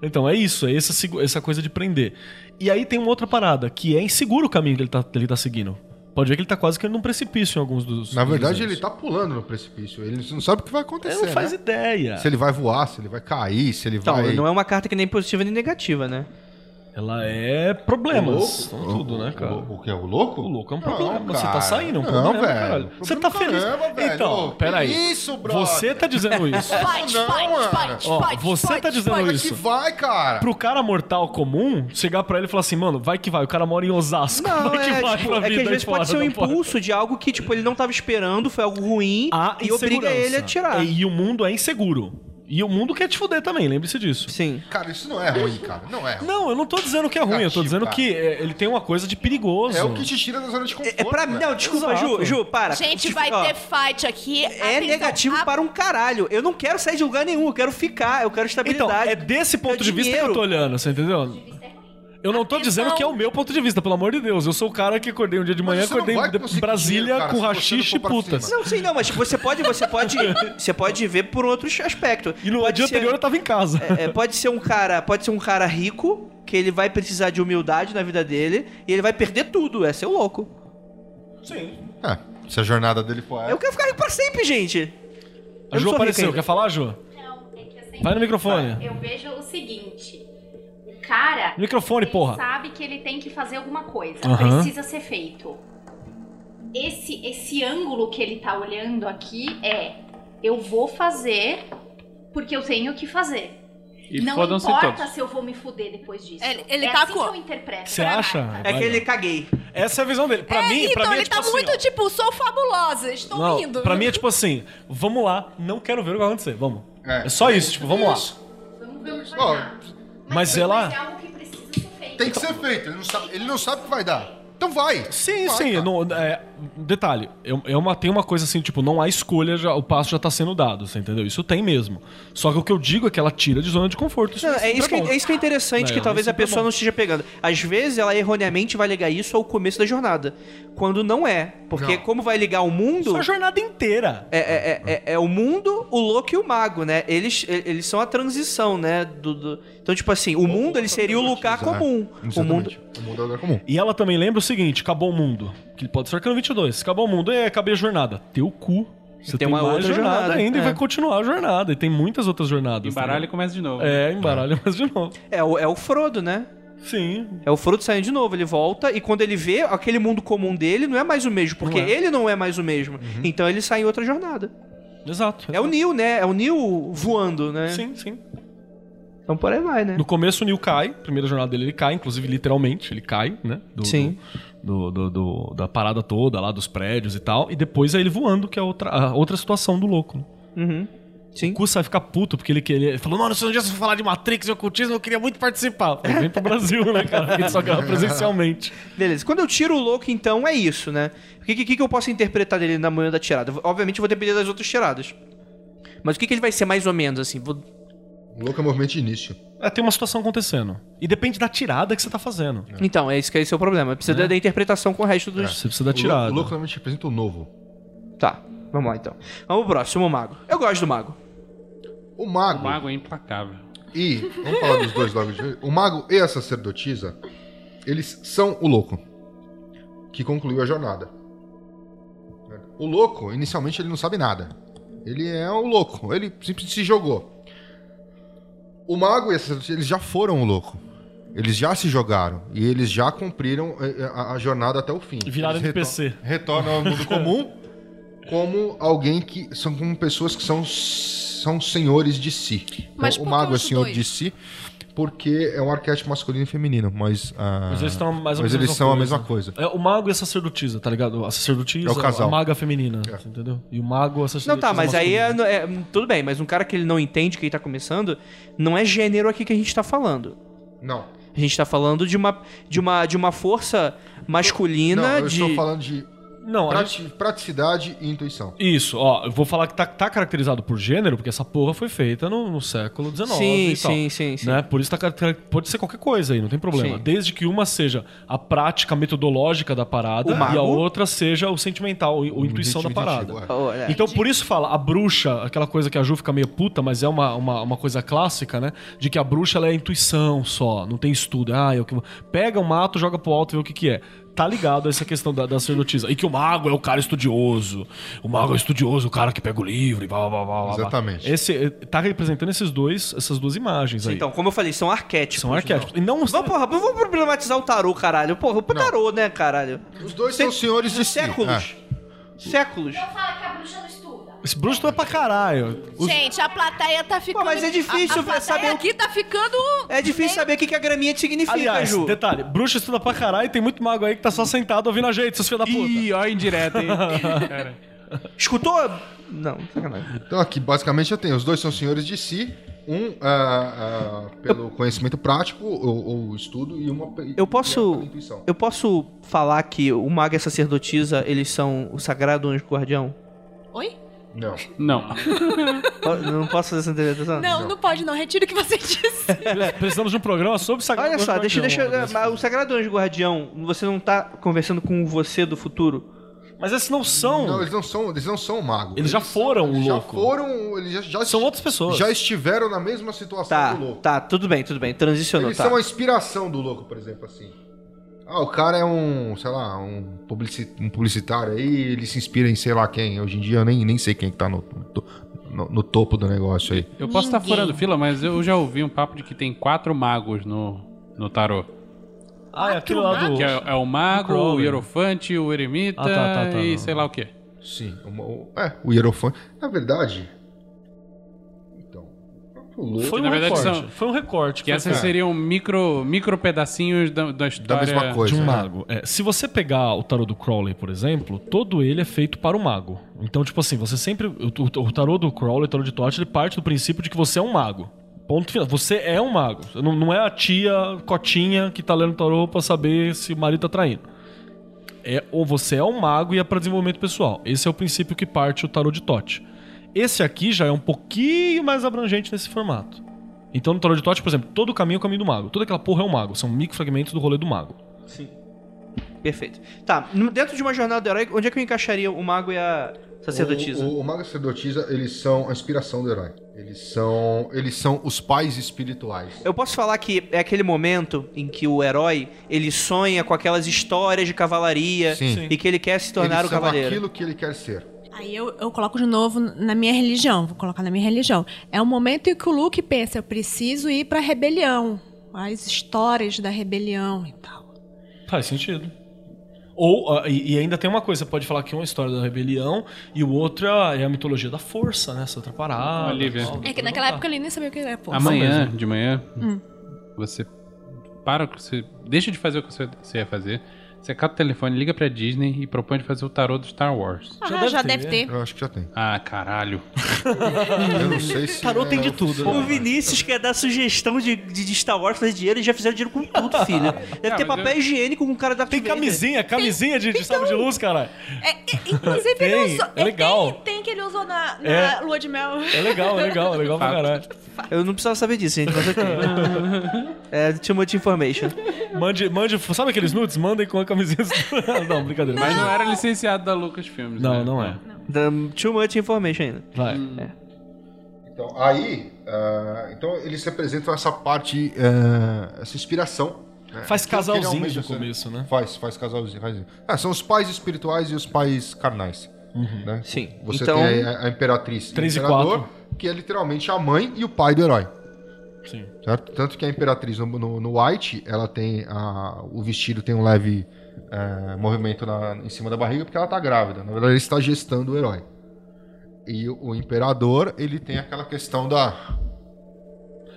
Então, é isso, é essa, essa coisa de prender. E aí tem uma outra parada, que é inseguro o caminho que ele tá, que ele tá seguindo. Pode ver que ele tá quase que num precipício em alguns dos. Na dos verdade, ele tá pulando no precipício. Ele não sabe o que vai acontecer. Ele não faz né? ideia. Se ele vai voar, se ele vai cair, se ele Então, vai. não é uma carta que nem positiva nem negativa, né? Ela é problemas. Então, tudo, né, cara? O, o que é o louco? O louco é um Não, problema. Você tá saindo, é um Não, problema, velho. caralho. Você tá feliz. caramba, velho. Então, Ô, peraí. que isso, brother? Você tá dizendo isso. Não, mano. Ó, você tá dizendo isso. Que vai, cara. Pro cara mortal comum, chegar pra ele e falar assim, mano, vai que vai. O cara mora em Osasco. Não, vai que é, vai tipo, pra é que vida às vezes pode ser um impulso de algo que, tipo, ele não tava esperando, foi algo ruim A e obriga ele a tirar. E, e o mundo é inseguro. E o mundo quer te fuder também, lembre-se disso. Sim. Cara, isso não é ruim, cara. Não é ruim. Não, eu não tô dizendo que é ruim, eu tô dizendo cara. que é, ele tem uma coisa de perigoso. É o que te tira da zona de conforto. É pra mim. Não, desculpa, Ju, Exato. Ju, para. Gente, Tipo, vai ó, ter fight aqui. É Atenção, negativo a- para um caralho. Eu não quero sair de lugar nenhum, eu quero ficar, eu quero Então, estabilidade. é desse ponto de vista que eu dinheiro. tô olhando, você entendeu? Eu não tô Atenção. dizendo que é o meu ponto de vista, pelo amor de Deus. Eu sou o cara que acordei um dia de manhã, acordei em Brasília cara, com rachixe e putas. Não, sei não, mas você pode, você pode, você pode ver por outro aspecto. E no pode dia ser- anterior eu tava em casa. É, pode ser um cara, pode ser um cara rico que ele vai precisar de humildade na vida dele e ele vai perder tudo. É ser louco. Sim. É, se a jornada dele for essa. Eu quero ficar rico pra sempre, gente. A Eu Ju apareceu, quer falar, Ju? Não, é que assim, Vai no microfone. Eu vejo o seguinte: cara. Microfone, ele porra. sabe que ele tem que fazer alguma coisa. Aham. Precisa ser feito. Esse, esse ângulo que ele tá olhando aqui é: eu vou fazer porque eu tenho que fazer. E não importa todos. se eu vou me fuder depois disso. Ele- ele é tá assim com- que eu interpreto. Você acha? É que ele caguei. Essa é a visão dele. Pra É, mim, então pra mim é ele tipo tá assim, muito ó. tipo, sou fabulosa, estou Não, indo. pra mim é tipo assim, vamos lá, não quero ver o que vai acontecer, vamos. É. É, só isso, tipo, vamos lá. Vamos ver o que vai dar. Mas ela- Mas é algo que precisa ser feito. Tem que ser feito. Ele não sabe, ele não sabe o que vai dar. Então vai. Sim, Vai, sim. cara. não- é, detalhe, é, é uma, tem uma coisa assim, tipo, não há escolha, já, o passo já tá sendo dado, você entendeu? Isso tem mesmo. Só que o que eu digo é que ela tira de zona de conforto. Isso Não, é, sempre isso que, é isso que é interessante, Não, que talvez a é pessoa não esteja pegando. Às vezes ela erroneamente vai ligar isso ao começo da jornada. Quando não é. Porque Não. como vai ligar o mundo. Isso é a jornada inteira. É, é, é, é o mundo, o louco e o mago, né? Eles, eles são a transição, né? Do, do- Então, tipo assim, o mundo ele seria o lugar É, comum. O mundo. O mundo é o lugar comum. E ela também lembra o seguinte: acabou o mundo. Que pode ser que no 22. Acabou o mundo, é, acabei a jornada. Teu cu. Você tem, Tem uma mais outra jornada, jornada, ainda e é. vai continuar a jornada. E tem muitas outras jornadas. Embaralha e tá começa de novo. É, embaralha mais de novo. É o, é o Frodo, né? Sim. É o Frodo saindo de novo, ele volta e quando ele vê aquele mundo comum dele, não é mais o mesmo, porque Não é. ele não é mais o mesmo. Então ele sai em outra jornada. Exato. É o Neil, né? É o Neil voando, né? Sim, sim. Então por aí vai, né? No começo o Neil cai, primeira jornada dele ele cai, inclusive literalmente, ele cai, né? Do, Sim. Do, do- do- da parada toda lá, dos prédios e tal. E depois é ele voando, que é outra, a outra situação do louco. né? Uhum. Sim. O Kusa vai ficar puto, porque ele, ele falou, mano, se um dia você falar de Matrix e ocultismo, eu queria muito participar. Falei, Vem pro Brasil, né, cara? Gente só grava presencialmente. Beleza. Quando eu tiro o louco, então, é isso, né? O que, que, que eu posso interpretar dele na manhã da tirada? Obviamente eu vou depender das outras tiradas. Mas o que, que ele vai ser mais ou menos, assim? Vou- louco é movimento de início. É, tem uma situação acontecendo. E depende da tirada que você tá fazendo. Então, é isso que esse é o problema. Precisa da- da interpretação com o resto dos... Você precisa da O tirada. O louco normalmente representa o novo. Tá, vamos lá então. Vamos pro próximo, o mago. Eu gosto do mago. O mago. O mago é implacável. E, vamos falar dos dois logo de vez. O mago e a sacerdotisa, eles são o louco. Que concluiu a jornada. O louco, inicialmente, ele não sabe nada. Ele é o louco. Ele simplesmente se jogou. O mago e a eles já foram o louco. Eles já se jogaram e eles já cumpriram eh, a, a jornada até o fim. Viraram eles NPC. Retornam ao mundo comum como alguém que são como pessoas que são, são senhores de si. Mas Então, o mago é senhor dois? de si porque é um arquétipo masculino e feminino, mas ah, Mas eles estão mais ou mas menos eles são a mesma coisa. É, o mago e a sacerdotisa, tá ligado? A sacerdotisa, É o casal. a maga feminina, entendeu? E o mago, a sacerdotisa Não, tá, mas aí masculina. é, é- Tudo bem, mas um cara que ele não entende que ele tá começando, não é gênero aqui que a gente tá falando. Não. A gente tá falando de uma, de uma, de uma força masculina Não, eu de. estou falando de Não, a prati- praticidade e intuição. Isso, ó, eu vou falar que tá, tá caracterizado por gênero, porque essa porra foi feita no, no século XIX Sim, e tal. sim, sim, sim. Né? Por isso tá, pode ser qualquer coisa aí, não tem problema. Sim. Desde que uma seja a prática metodológica da parada e a outra seja o sentimental, o, o intuição da parada. é. Oh, é. Então, por isso fala, a bruxa, aquela coisa que a Ju fica meio puta, mas é uma, uma, uma coisa clássica, né? De que a bruxa ela é intuição só, não tem estudo. Ah, eu que vou- Pega o mato, joga pro alto e vê o que, que é. Tá ligado a essa questão da, da sacerdotisa. E que o mago é o cara estudioso. O mago é o estudioso, o cara que pega o livro e blá blá blá blá. blá. Exatamente. Esse, tá representando esses dois, essas duas imagens aí. Então, como eu falei, são arquétipos. São arquétipos. E não. Vamos, porra, vamos problematizar o tarô, caralho. Porra, o tarô, né, caralho? Os dois são senhores de si. Séculos. Séculos. Então fala que a bruxa não. Esse bruxo é pra caralho. Os- Gente, a plateia tá ficando. mas é difícil a, a saber o- aqui tá ficando. É difícil saber o que, que a graminha significa, Aliás, Ju. detalhe, bruxa estuda pra caralho e tem muito mago aí que tá só sentado ouvindo a gente, seus filhos da puta. Ih, ó, indireta, hein? Escutou? Não, sacanagem. Então aqui basicamente eu tenho os dois são senhores de si, um ah, ah, pelo conhecimento prático ou, ou estudo e uma Eu posso. Eu posso falar que o mago e a sacerdotisa, eles são o sagrado anjo guardião? Não. Não. Não posso fazer essa interpretação? Não, não, pode, não. Retiro o que você disse. Precisamos de um programa sobre sagrado Olha só, deixa, deixa. mas O sagrado anjo guardião, você não tá conversando com você do futuro? Mas esses não são. Não, eles não são, eles não são magos. Eles já foram o já louco. foram, eles já, já São outras pessoas. já estiveram na mesma situação Tá, do louco. tá, tudo bem, tudo bem. Transicionou, Eles tá. são a inspiração do louco, por exemplo, assim. Ah, o cara é um, sei lá, um, publici- um publicitário aí, ele se inspira em sei lá quem. Hoje em dia eu nem, nem sei quem que tá no, no, no topo do negócio aí. Eu posso estar Ninguém. furando fila, mas eu já ouvi um papo de que tem quatro magos no, no tarô. Ah, é aquele lá do. Que é, é o mago, Crowley. o hierofante, o eremita Ah, tá, tá, tá, e não. sei lá o quê. Sim, uma- o- é, o hierofante. Na verdade. Louco. Foi um na verdade recorte. são- Foi um recorte. Que essas feito. seriam micro, micro pedacinhos da, da história. mesma coisa. de um né? mago. É, se você pegar o tarô do Crowley, por exemplo, todo ele é feito para o mago. Então, tipo assim, você sempre. O, o- tarô do Crowley, o tarô de Tote, ele parte do princípio de que você é um mago. Ponto final. Você é um mago. Não, não é a tia Cotinha que tá lendo tarô pra saber se o marido tá traindo. É, ou você é um mago e é para desenvolvimento pessoal. Esse é o princípio que parte o tarô de Tote. Esse aqui já é um pouquinho mais abrangente nesse formato. Então, no tarô de Tote, por exemplo, todo o caminho é o caminho do mago. Toda aquela porra é um mago. São microfragmentos do rolê do mago. Sim. Perfeito. Tá, dentro de uma jornada do herói, onde é que eu encaixaria o mago e a sacerdotisa? O, o, o mago e a sacerdotisa, eles são a inspiração do herói. Eles são, eles são os pais espirituais. Eu posso falar que é aquele momento em que o herói, ele sonha com aquelas histórias de cavalaria Sim. e que ele quer se tornar eles o são cavaleiro. aquilo que ele quer ser. Aí eu, eu coloco de novo na minha religião. Vou colocar na minha religião. É o momento em que o Luke pensa: eu preciso ir pra rebelião. As histórias da rebelião e tal. Faz sentido. Ou, e, e ainda tem uma coisa, você pode falar que um é a história da rebelião e o outro é a mitologia da força, né? Essa outra parada. Olivia. tal, É que naquela época ele nem sabia o que era força. Amanhã, de manhã, Hum. você para o que você. Deixa de fazer o que você você ia fazer. Você cata o telefone, liga pra Disney e propõe de fazer o tarô do Star Wars. Ah, já deve, ter. Eu acho que já tem. Ah, caralho. Eu não sei se. Tarô tem de é tudo. O Vinícius quer dar sugestão de, de, de Star Wars fazer dinheiro e já fizeram dinheiro com tudo, filho. Deve Ah, ter mas papel eu- higiênico com cara da Tem camisinha, camisinha de, de sábado de luz, cara. É, é, inclusive, Tem, ele usou. é legal. Tem, tem que ele usou na, na É. lua de mel. É legal, é legal, é legal pra caralho. Eu não precisava saber disso, gente, mas eu tenho. é too much information. Mande, mande, sabe aqueles nudes? Mandem com a camisinha. não, brincadeira. Mas não era licenciado da Lucasfilms. Não, né? não é. The too much information ainda. Vai. Então, aí. ah, então, eles representam essa parte, ah, essa inspiração. né? Faz ele casalzinho no começo, né? Faz, faz casalzinho. Faz... Ah, são os pais espirituais e os pais carnais. Né? Sim. Você então, tem a, a imperatriz e o Três e imperador, quatro. que é literalmente a mãe e o pai do herói. Sim. Certo? Tanto que a Imperatriz no, no- no White, ela tem a, o vestido tem um leve é, movimento na- em cima da barriga porque ela tá grávida. Na verdade, ele está gestando o herói. E o, o Imperador, ele tem aquela questão da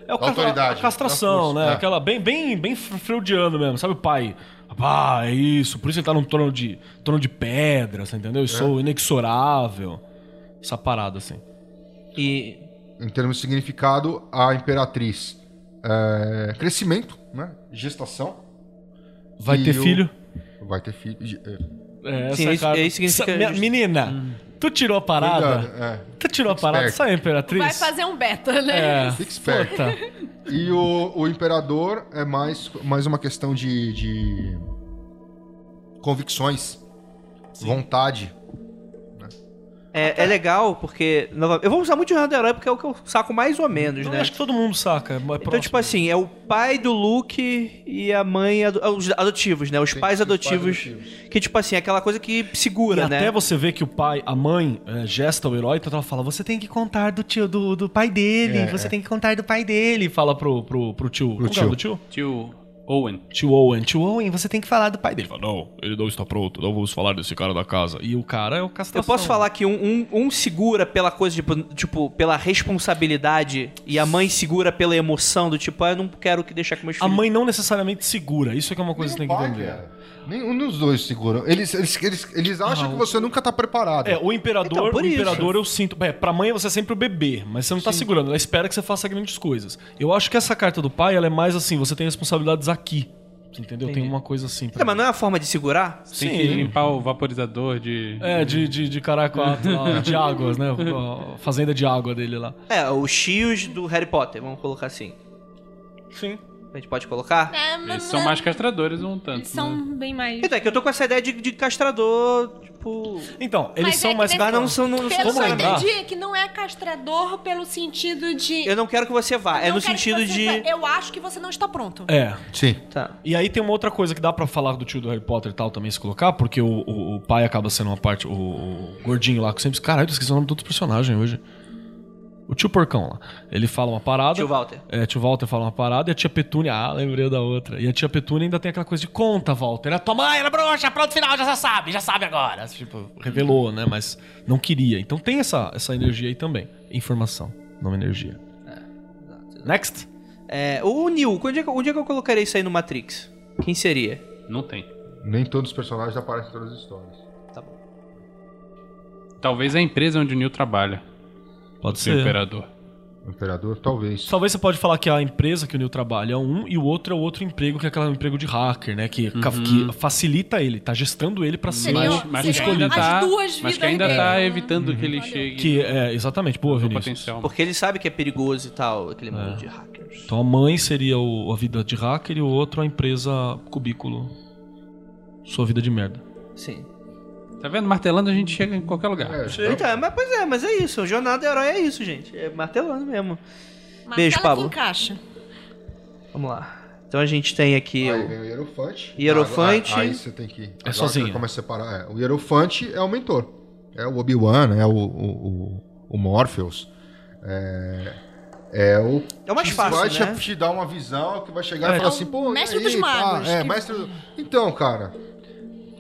É o Da autoridade, a castração, força, né? é. Aquela bem, bem, bem freudiano mesmo, sabe o pai? Ah, é isso, por isso ele tá num trono de, trono de pedra, você entendeu? Eu sou inexorável. Essa parada, assim. E em termos de significado, a Imperatriz é, crescimento, né? Gestação. Vai E ter o- filho? Vai ter filho. É. É, essa Sim, isso- cara- isso significa Sa- minha- just- Menina, tu tirou a parada? Cuidado, é. Tu tirou a parada? Sai, Imperatriz? Vai fazer um beta, né? É, Fique esperto. puta. E o, o Imperador é mais, mais uma questão de, de convicções, vontade. É, é legal porque. Eu vou usar muito Jornada do Herói porque é o que eu saco mais ou menos, Eu né? acho que todo mundo saca. É Então, próximo. tipo assim, é o pai do Luke e a mãe. ado- Os adotivos, né? Os Sim, pais os pais adotivos. adotivos. Que, tipo assim, é aquela coisa que E segura, né? até você vê que o pai, a mãe, é, gesta o herói, então ela fala: você tem que contar do tio, do, do pai dele, É, você é. tem que contar do pai dele. Fala pro, pro, pro tio. Como que é o tio. do tio? Tio Owen. Tio Owen. Tio Owen, você tem que falar do pai dele. Fala, não, ele não está pronto, não vamos falar desse cara da casa. E o cara é o castração. Eu posso falar que um, um- um segura pela coisa, tipo, tipo, pela responsabilidade e a mãe segura pela emoção, do tipo, ah, eu não quero que deixar com meus A filhos. mãe não necessariamente segura. Isso é que é uma coisa que você tem que entender. cara. Nenhum dos dois seguram. Eles, eles, eles, eles acham Ah, que você nunca tá preparado. É, o imperador, Então, por o isso. imperador eu sinto. É, pra mãe você é sempre o bebê, mas você não tá segurando. Ela espera que você faça grandes coisas. Eu acho que essa carta do pai, ela é mais assim, você tem responsabilidades aqui. Você entendeu? Tem uma coisa assim. É, mas não é uma forma de segurar? Tem que limpar o vaporizador de. É, de, de, de lá, de águas, né? A fazenda de água dele lá. É, os chios do Harry Potter, vamos colocar assim. Sim. A gente pode colocar? É, Eles mas são mais castradores um tanto. Eles são bem mais. Então, é que eu tô com essa ideia de, de castrador, tipo. Então, eles Mas são é mais. Mas não são. Não, Pelo são que eu entendi, é que não é castrador pelo sentido de. Eu não quero que você vá. É Não no sentido de. vá. Eu acho que você não está pronto. É. Sim. Tá. E aí tem uma outra coisa que dá pra falar do tio do Harry Potter e tal também se colocar, porque o, o, o pai acaba sendo uma parte. O, o gordinho lá, que sempre. Caralho, eu esqueci o nome de outro personagem hoje. O tio Porcão lá. Ele fala uma parada. Tio Walter. É, tio Walter fala uma parada e a tia Petúnia. Ah, lembrei da outra. E a tia Petúnia ainda tem aquela coisa de conta, Walter. A tua mãe era bruxa, pronto, final, já sabe, já sabe agora. Tipo, revelou, né? Mas não queria. Então tem essa, essa energia aí também. Informação, não energia. Next? É, o Neil, onde é, que, onde é que eu colocaria isso aí no Matrix? Quem seria? Não tem. Nem todos os personagens aparecem em todas as histórias. Talvez a empresa onde o Neil trabalha. Pode O ser. imperador. O Imperador, talvez. Talvez você pode falar que a empresa que o Neil trabalha é um e o outro é o outro emprego, que é aquele emprego de hacker, né? Que, ca- que facilita ele, tá gestando ele pra ser Mas ainda escolhido. as tá, duas mas vidas que ainda dele. tá evitando que ele chegue Que é, exatamente, boa, Vinícius. potencial. Porque ele sabe que é perigoso e tal, aquele mundo de hackers. Então a mãe seria o- a vida de hacker e o outro a empresa cubículo. Sua vida de merda. Sim. Tá vendo? Martelando a gente chega em qualquer lugar. É, Então, mas pois é, mas é isso. Jornada do Herói é isso, gente. É martelando mesmo. Martela Beijo, que Pablo. encaixa. Vamos lá. Então a gente tem aqui Aí o... vem o Hierofante. Hierofante. Ah, Aí você tem que. agora sozinho. que Começa a separar. É, o Hierofante é o mentor. É o Obi-Wan, é o, o, o, o Morpheus. É, é o. É o mais que fácil, vai né? te, te dar uma visão que vai chegar É. e falar É assim, pô. mestre e dos aí, pá? magos, É, que- mestre. Então, cara.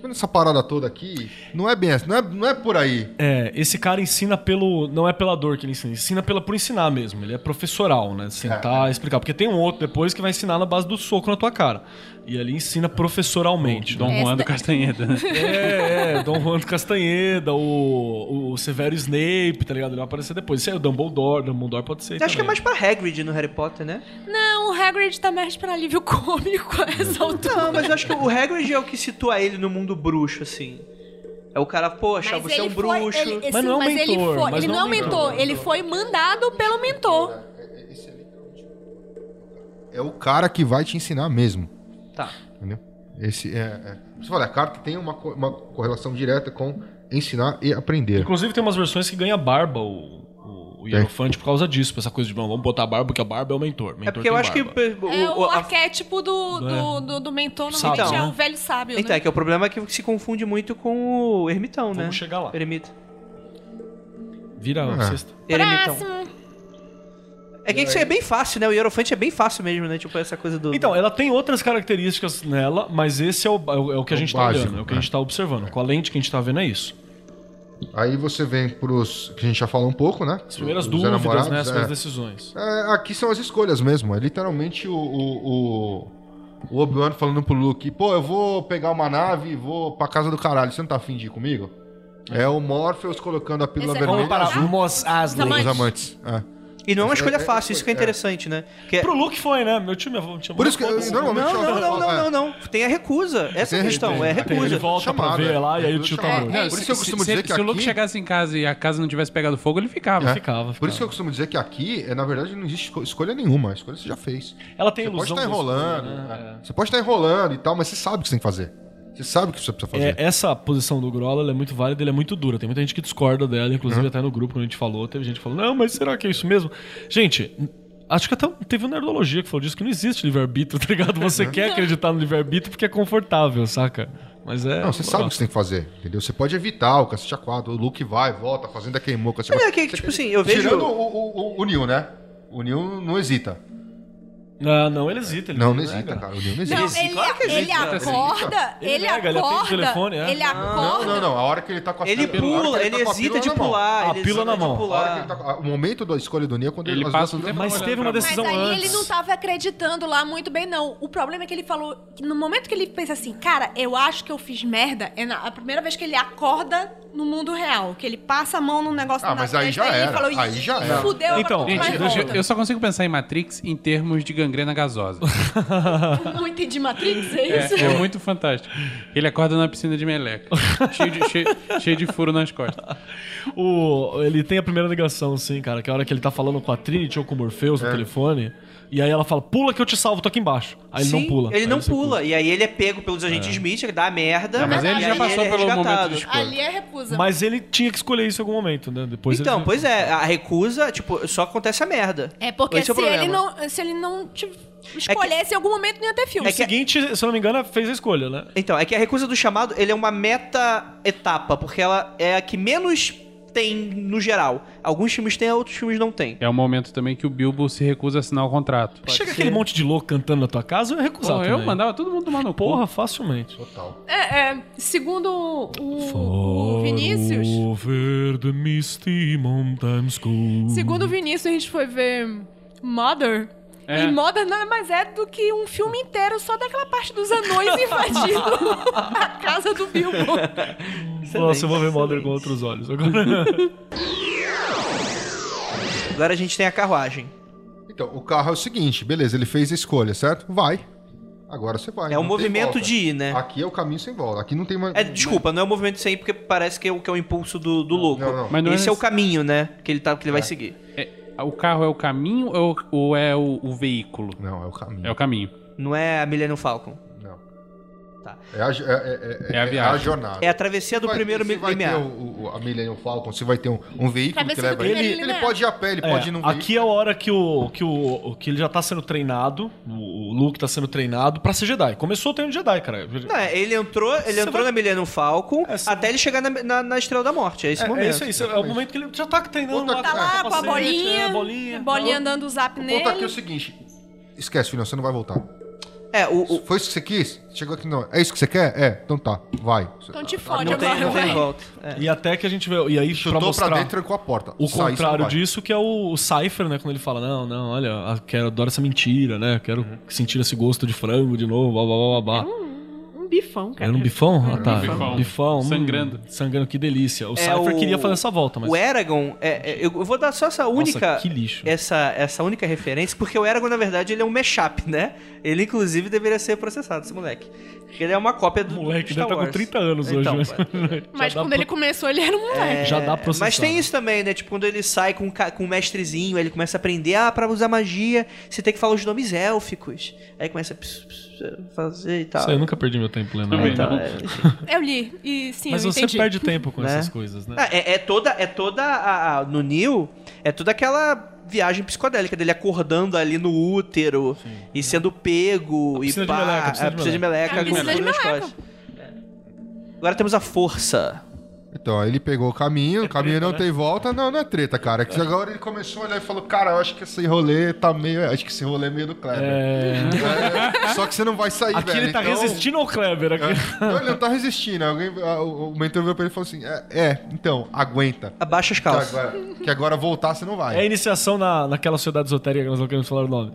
Vendo essa parada toda aqui, não é bem assim, não é, não é por aí. É, esse cara ensina pelo. Não é pela dor que ele ensina, ensina pela, por ensinar mesmo. Ele é professoral, né? Sentar, explicar. Porque tem um outro depois que vai ensinar na base do soco na tua cara. E ali ensina professoralmente. Dom Juan do da- Castanheda. né? É, é, Dom Juan do Castanheda, o, o Severo Snape, tá ligado? Ele vai aparecer depois. Isso aí é o Dumbledore, Dumbledore pode ser. Eu acho que é mais pra Hagrid no Harry Potter, né? Não, o Hagrid tá mais pra alívio cômico a essa altura. Não, mas eu acho que o Hagrid é o que situa ele no mundo bruxo, assim. É o cara, poxa, você é um foi- bruxo. ele- Mas sim, não é um mas ele mentor, foi- mas ele não não é um mentor, ele foi mandado pelo mentor. É o cara que vai te ensinar mesmo. Tá. Entendeu? Esse é. é. Você fala, a carta tem uma, co- uma correlação direta com ensinar e aprender. Inclusive tem umas versões que ganha barba o, o, o Hierofante por causa disso, por essa coisa de "Não, vamos botar barba porque a barba é o mentor. mentor É porque eu acho que barba." o, É o, o- a- arquétipo do, do, do, do mentor, Sábio, normalmente é né? o velho sábio, Então, né? é que o problema é que se confunde muito com o ermitão, né? Vamos chegar lá. Eremita. Vira a Ah. sexta. Eremitão. Próximo. É que isso é bem fácil, né? O Hierofante é bem fácil mesmo, né? Tipo, essa coisa do. Então, ela tem outras características nela, mas esse é o, é o- é o que a O gente básico, tá olhando, é o que a né? gente tá observando. Com a lente que a gente tá vendo é isso. Aí você vem pros. que a gente já falou um pouco, né? As primeiras Os dúvidas, né? As é. primeiras decisões. É, aqui são as escolhas mesmo. É literalmente o. o, o... o Obi-Wan falando pro Luke, pô, eu vou pegar uma nave e vou pra casa do caralho. Você não tá afim de ir comigo? É o Morpheus colocando a pílula Esse é vermelha. Vamos para azul Rumos Asley. Os amantes. É. E não é uma É, escolha é, fácil, isso que é é. interessante, né? Que é- Pro Luke foi, né? Meu time tinha Por isso que eu- normalmente Não, não, não, não, É. não, não. Tem a recusa. Essa é a questão, é ele recusa. volta pra Chamado, ver é. lá e aí o tio tá É, morto. Por isso se, que eu costumo se- dizer que se o Luke aqui- chegasse em casa e a casa não tivesse pegado fogo, ele ficava. É. Ficava, Por isso que eu costumo dizer que aqui, é, na verdade, não existe esco- escolha nenhuma. A escolha você já fez. Ela tem Você pode ilusão estar da enrolando. escolha, é. né? Você pode estar enrolando e tal, mas você sabe o que você tem que fazer. Você sabe o que você precisa fazer. É, essa posição do Grola ela é muito válida, ela é muito dura. Tem muita gente que discorda dela, inclusive Uhum. até no grupo, quando a gente falou, teve gente que falou, não, mas será que é isso mesmo? Gente, acho que até teve uma nerdologia que falou disso, que não existe livre-arbítrio, tá ligado? Você quer acreditar no livre-arbítrio porque é confortável, saca? Mas é... Não, você sabe o que você tem que fazer, entendeu? Você pode evitar o cacete A4. O Luke vai, volta, a fazenda queimou, o cacete Mas é A4. que, tipo assim, eu vejo. Tirando o, o, o, o Neil, né? O Neil não hesita. Ah, não, ele hesita. Ele Não, não hesita, cara. O Neil não hesita. Não, ele, claro que ele acorda, Ele ele, nega, ele atende o acorda, telefone, é. ele Não, acorda. não, não. A hora que ele tá com a Ele pílula- a hora pula, que ele tá hesita de na pular. A ele pílula na mão. Ele tá o momento da escolha do Neil é quando Ele as passa Mas teve uma decisão Mas aí antes. ele não tava acreditando lá muito bem, não. O problema é que ele falou que no momento que ele pensa assim, cara, eu acho que eu fiz merda, é na- a primeira vez que ele acorda no mundo real, que ele passa a mão num negócio Ah, na mas aí já e ele era, falou, aí já era. Fudeu, Então, Gente, eu, só consigo pensar em Matrix em termos de gangrena gasosa. Não entendi Matrix, é É, isso? é muito fantástico. Ele acorda na piscina de meleca, cheio de, cheio, cheio de furo nas costas. O, ele tem a primeira ligação, sim, cara, que é a hora que ele tá falando com a Trinity ou com o Morpheus É. no telefone, e aí ela fala, pula que eu te salvo, tô aqui embaixo. Aí ele Sim, não pula. Ele não recusa. pula. E aí ele é pego pelos agentes Smith, que dá merda. Não, mas ele já passou ele é pelo momento resgatado. de escolha. Ali é recusa. Mas ele tinha que escolher isso em algum momento, né? Depois Então, ele... pois é, a recusa, tipo, só acontece a merda. É porque Esse é se, ele problema. não, se ele não te escolhesse, em algum momento não ia ter filme. O seguinte, se eu não me engano, fez a escolha, né? Então, é que a recusa do chamado, ele é uma meta-etapa, porque ela é a que menos tem no geral. Alguns filmes têm, outros filmes não têm. É o momento também que o Bilbo se recusa a assinar o contrato. Chega aquele monte de louco cantando na tua casa, eu ia recusar Pô, eu mandava todo mundo tomar no cu. Porra, facilmente. Total. É, é, segundo o, o Vinícius, Over the misty mountains go. segundo o Vinícius, a gente foi ver Mother. É. E Mother nada mais é do que um filme inteiro só daquela parte dos anões invadindo a casa do Bilbo. Nossa, eu vou ver Mother com outros olhos agora. Agora a gente tem a carruagem. Então, o carro é o seguinte, beleza, ele fez a escolha, certo? Vai. Agora você vai. É o movimento de ir, né? Aqui é o caminho sem volta. Aqui não tem mais. É, desculpa, não é o movimento sem ir, porque parece que é o, que é o impulso do, do louco. Não, não. Mas não é Esse é, o nesse- caminho, né? Que ele, tá, que ele vai seguir. É, o carro é o caminho ou, ou é o, o veículo? Não, é o caminho. É o caminho. Não é a Millennium Falcon. Tá. É a, é, é- é- É a é viagem. jornada. É a travessia do Vai- primeiro se vai limiar. ter o, o- a Millennium Falcon, se vai ter um, um veículo que Travessia leva ele. Ele pode ir a pé, ele pode ir num É, veículo. aqui é a hora que o, que o que ele já tá sendo treinado, o, o Luke tá sendo treinado pra ser Jedi. Começou o treino de Jedi, cara. Não, é, ele entrou, ele Você entrou vai- na Millennium Falcon É, você- até ele chegar na, na, na Estrela da Morte. É esse É, momento. é isso aí, isso é o momento que ele já tá treinando Outra- lá. Tá lá com a bolinha, é, a bolinha, bolinha, dando zap O ponto aqui é nele. o seguinte. Esquece, filhão, você não vai voltar. É, o, o- Foi isso que você quis? Chegou aqui, não. É isso que você quer? É, então tá, vai. Então te fode não tem, agora, não tem volta. É. E até que a gente vê. E aí, pra Chutou pra, mostrar dentro e trancou a porta. o Sai, contrário disso, que é o, o Cypher, né? Quando ele fala: Não, não, olha, quero, adoro essa mentira, né? Quero Uhum. sentir esse gosto de frango de novo, blá blá blá blá. blá. Um bifão, cara. Era um bifão? Ah, tá. bifão. Bifão. hum, Sangrando. sangrando, que delícia. O É, Cypher o- queria fazer essa volta, mas. O Eragon, é, é, eu vou dar só essa única. que lixo. Essa, essa única referência, porque o Eragon, na verdade, ele é um mashup, né? Ele, inclusive, deveria ser processado, esse moleque. Porque ele é uma cópia do. Moleque, Star deve estar com Wars. 30 anos Então, hoje. Mas dá quando pra- ele começou, ele era um moleque. Já dá processado. Mas tem isso também, né? Tipo, quando ele sai com, um com um mestrezinho, aí ele começa a aprender, ah, pra usar magia, você tem que falar os nomes élficos. Aí começa a ps- ps- fazer e tal. Isso aí, eu nunca perdi meu tempo lendo. Não. Então, é. Eu li e sim, Mas eu você entendi. perde tempo com Né? essas coisas, né? Ah, É, é toda, é toda a, a- no Neil, é toda aquela viagem psicodélica dele acordando ali no útero e sendo pego e piscina de pá, meleca, piscina a de meleca, É a com de meleca. É. Agora temos a força. Então, aí ele pegou o caminho, o caminho treta, não né? tem volta. Não, não é treta, cara. É que agora ele começou a olhar e falou, cara, eu acho que esse rolê tá meio. Acho que esse rolê é meio do Kleber. É... É, Só que você não vai sair, Aqui velho. ele tá então- resistindo ao Kleber. Aqui. Não, ele não tá resistindo. Alguém, o, o mentor virou pra ele e falou assim: é, é, então, aguenta. Abaixa as Que calças. agora, que agora voltar você não vai. É a iniciação na, naquela sociedade esotérica que nós não queremos falar o nome.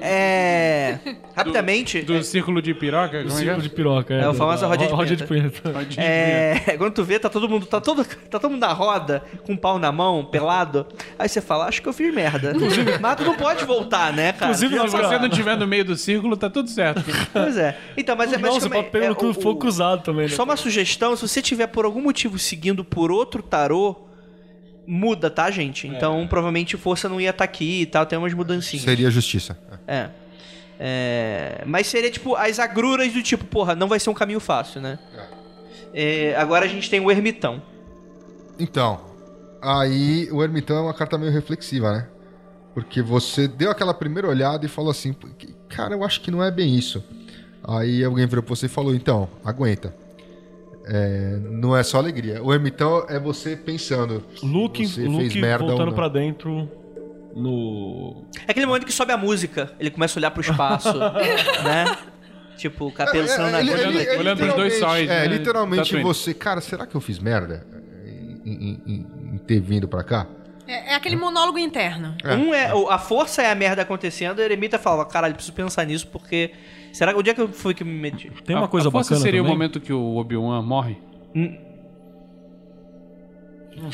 É. Rapidamente. Do círculo de piroca? O como é que círculo de piroca. É, o famoso rodinha de rodinha de punheta. É, quando tu vê, tá todo mundo, tá todo, tá todo mundo na roda, com o pau na mão, pelado. Aí você fala, acho que eu fiz merda. Mas tu não pode voltar, né, cara? Inclusive, Se você não estiver no meio do círculo, tá tudo certo. Pois é. Então, mas é mas Não, você como é- pode pegar é, no cu- o- fogo cruzado também, né? Só uma sugestão, se você tiver por algum motivo seguindo por outro tarô, muda, tá, gente? Então, provavelmente força não ia estar aqui e tal, tem umas mudancinhas. Seria justiça. É. É, Mas seria tipo as agruras do tipo, porra, não vai ser um caminho fácil, né? É, agora a gente tem o ermitão. Então, aí o ermitão é uma carta meio reflexiva, né? Porque você deu aquela primeira olhada e falou assim, cara, eu acho que não é bem isso. Aí alguém virou pra você e falou, então, aguenta. É, não é só alegria. O ermitão é você pensando. Luke, você fez Luke merda ou voltando pra dentro no. É aquele momento que sobe a música, ele começa a olhar pro espaço, né? Tipo, o cara pensando na É, coisa. ele olhando pros dois sóis, É, né? literalmente você, cara, será que eu fiz merda em, em- em- ter vindo pra cá? É, é aquele monólogo interno. É. Um é, a força é a merda acontecendo, a eremita fala, caralho, preciso pensar nisso, porque. Será que onde é que eu fui que me meti? Tem uma A- coisa a força bacana seria também. o momento que o Obi-Wan morre?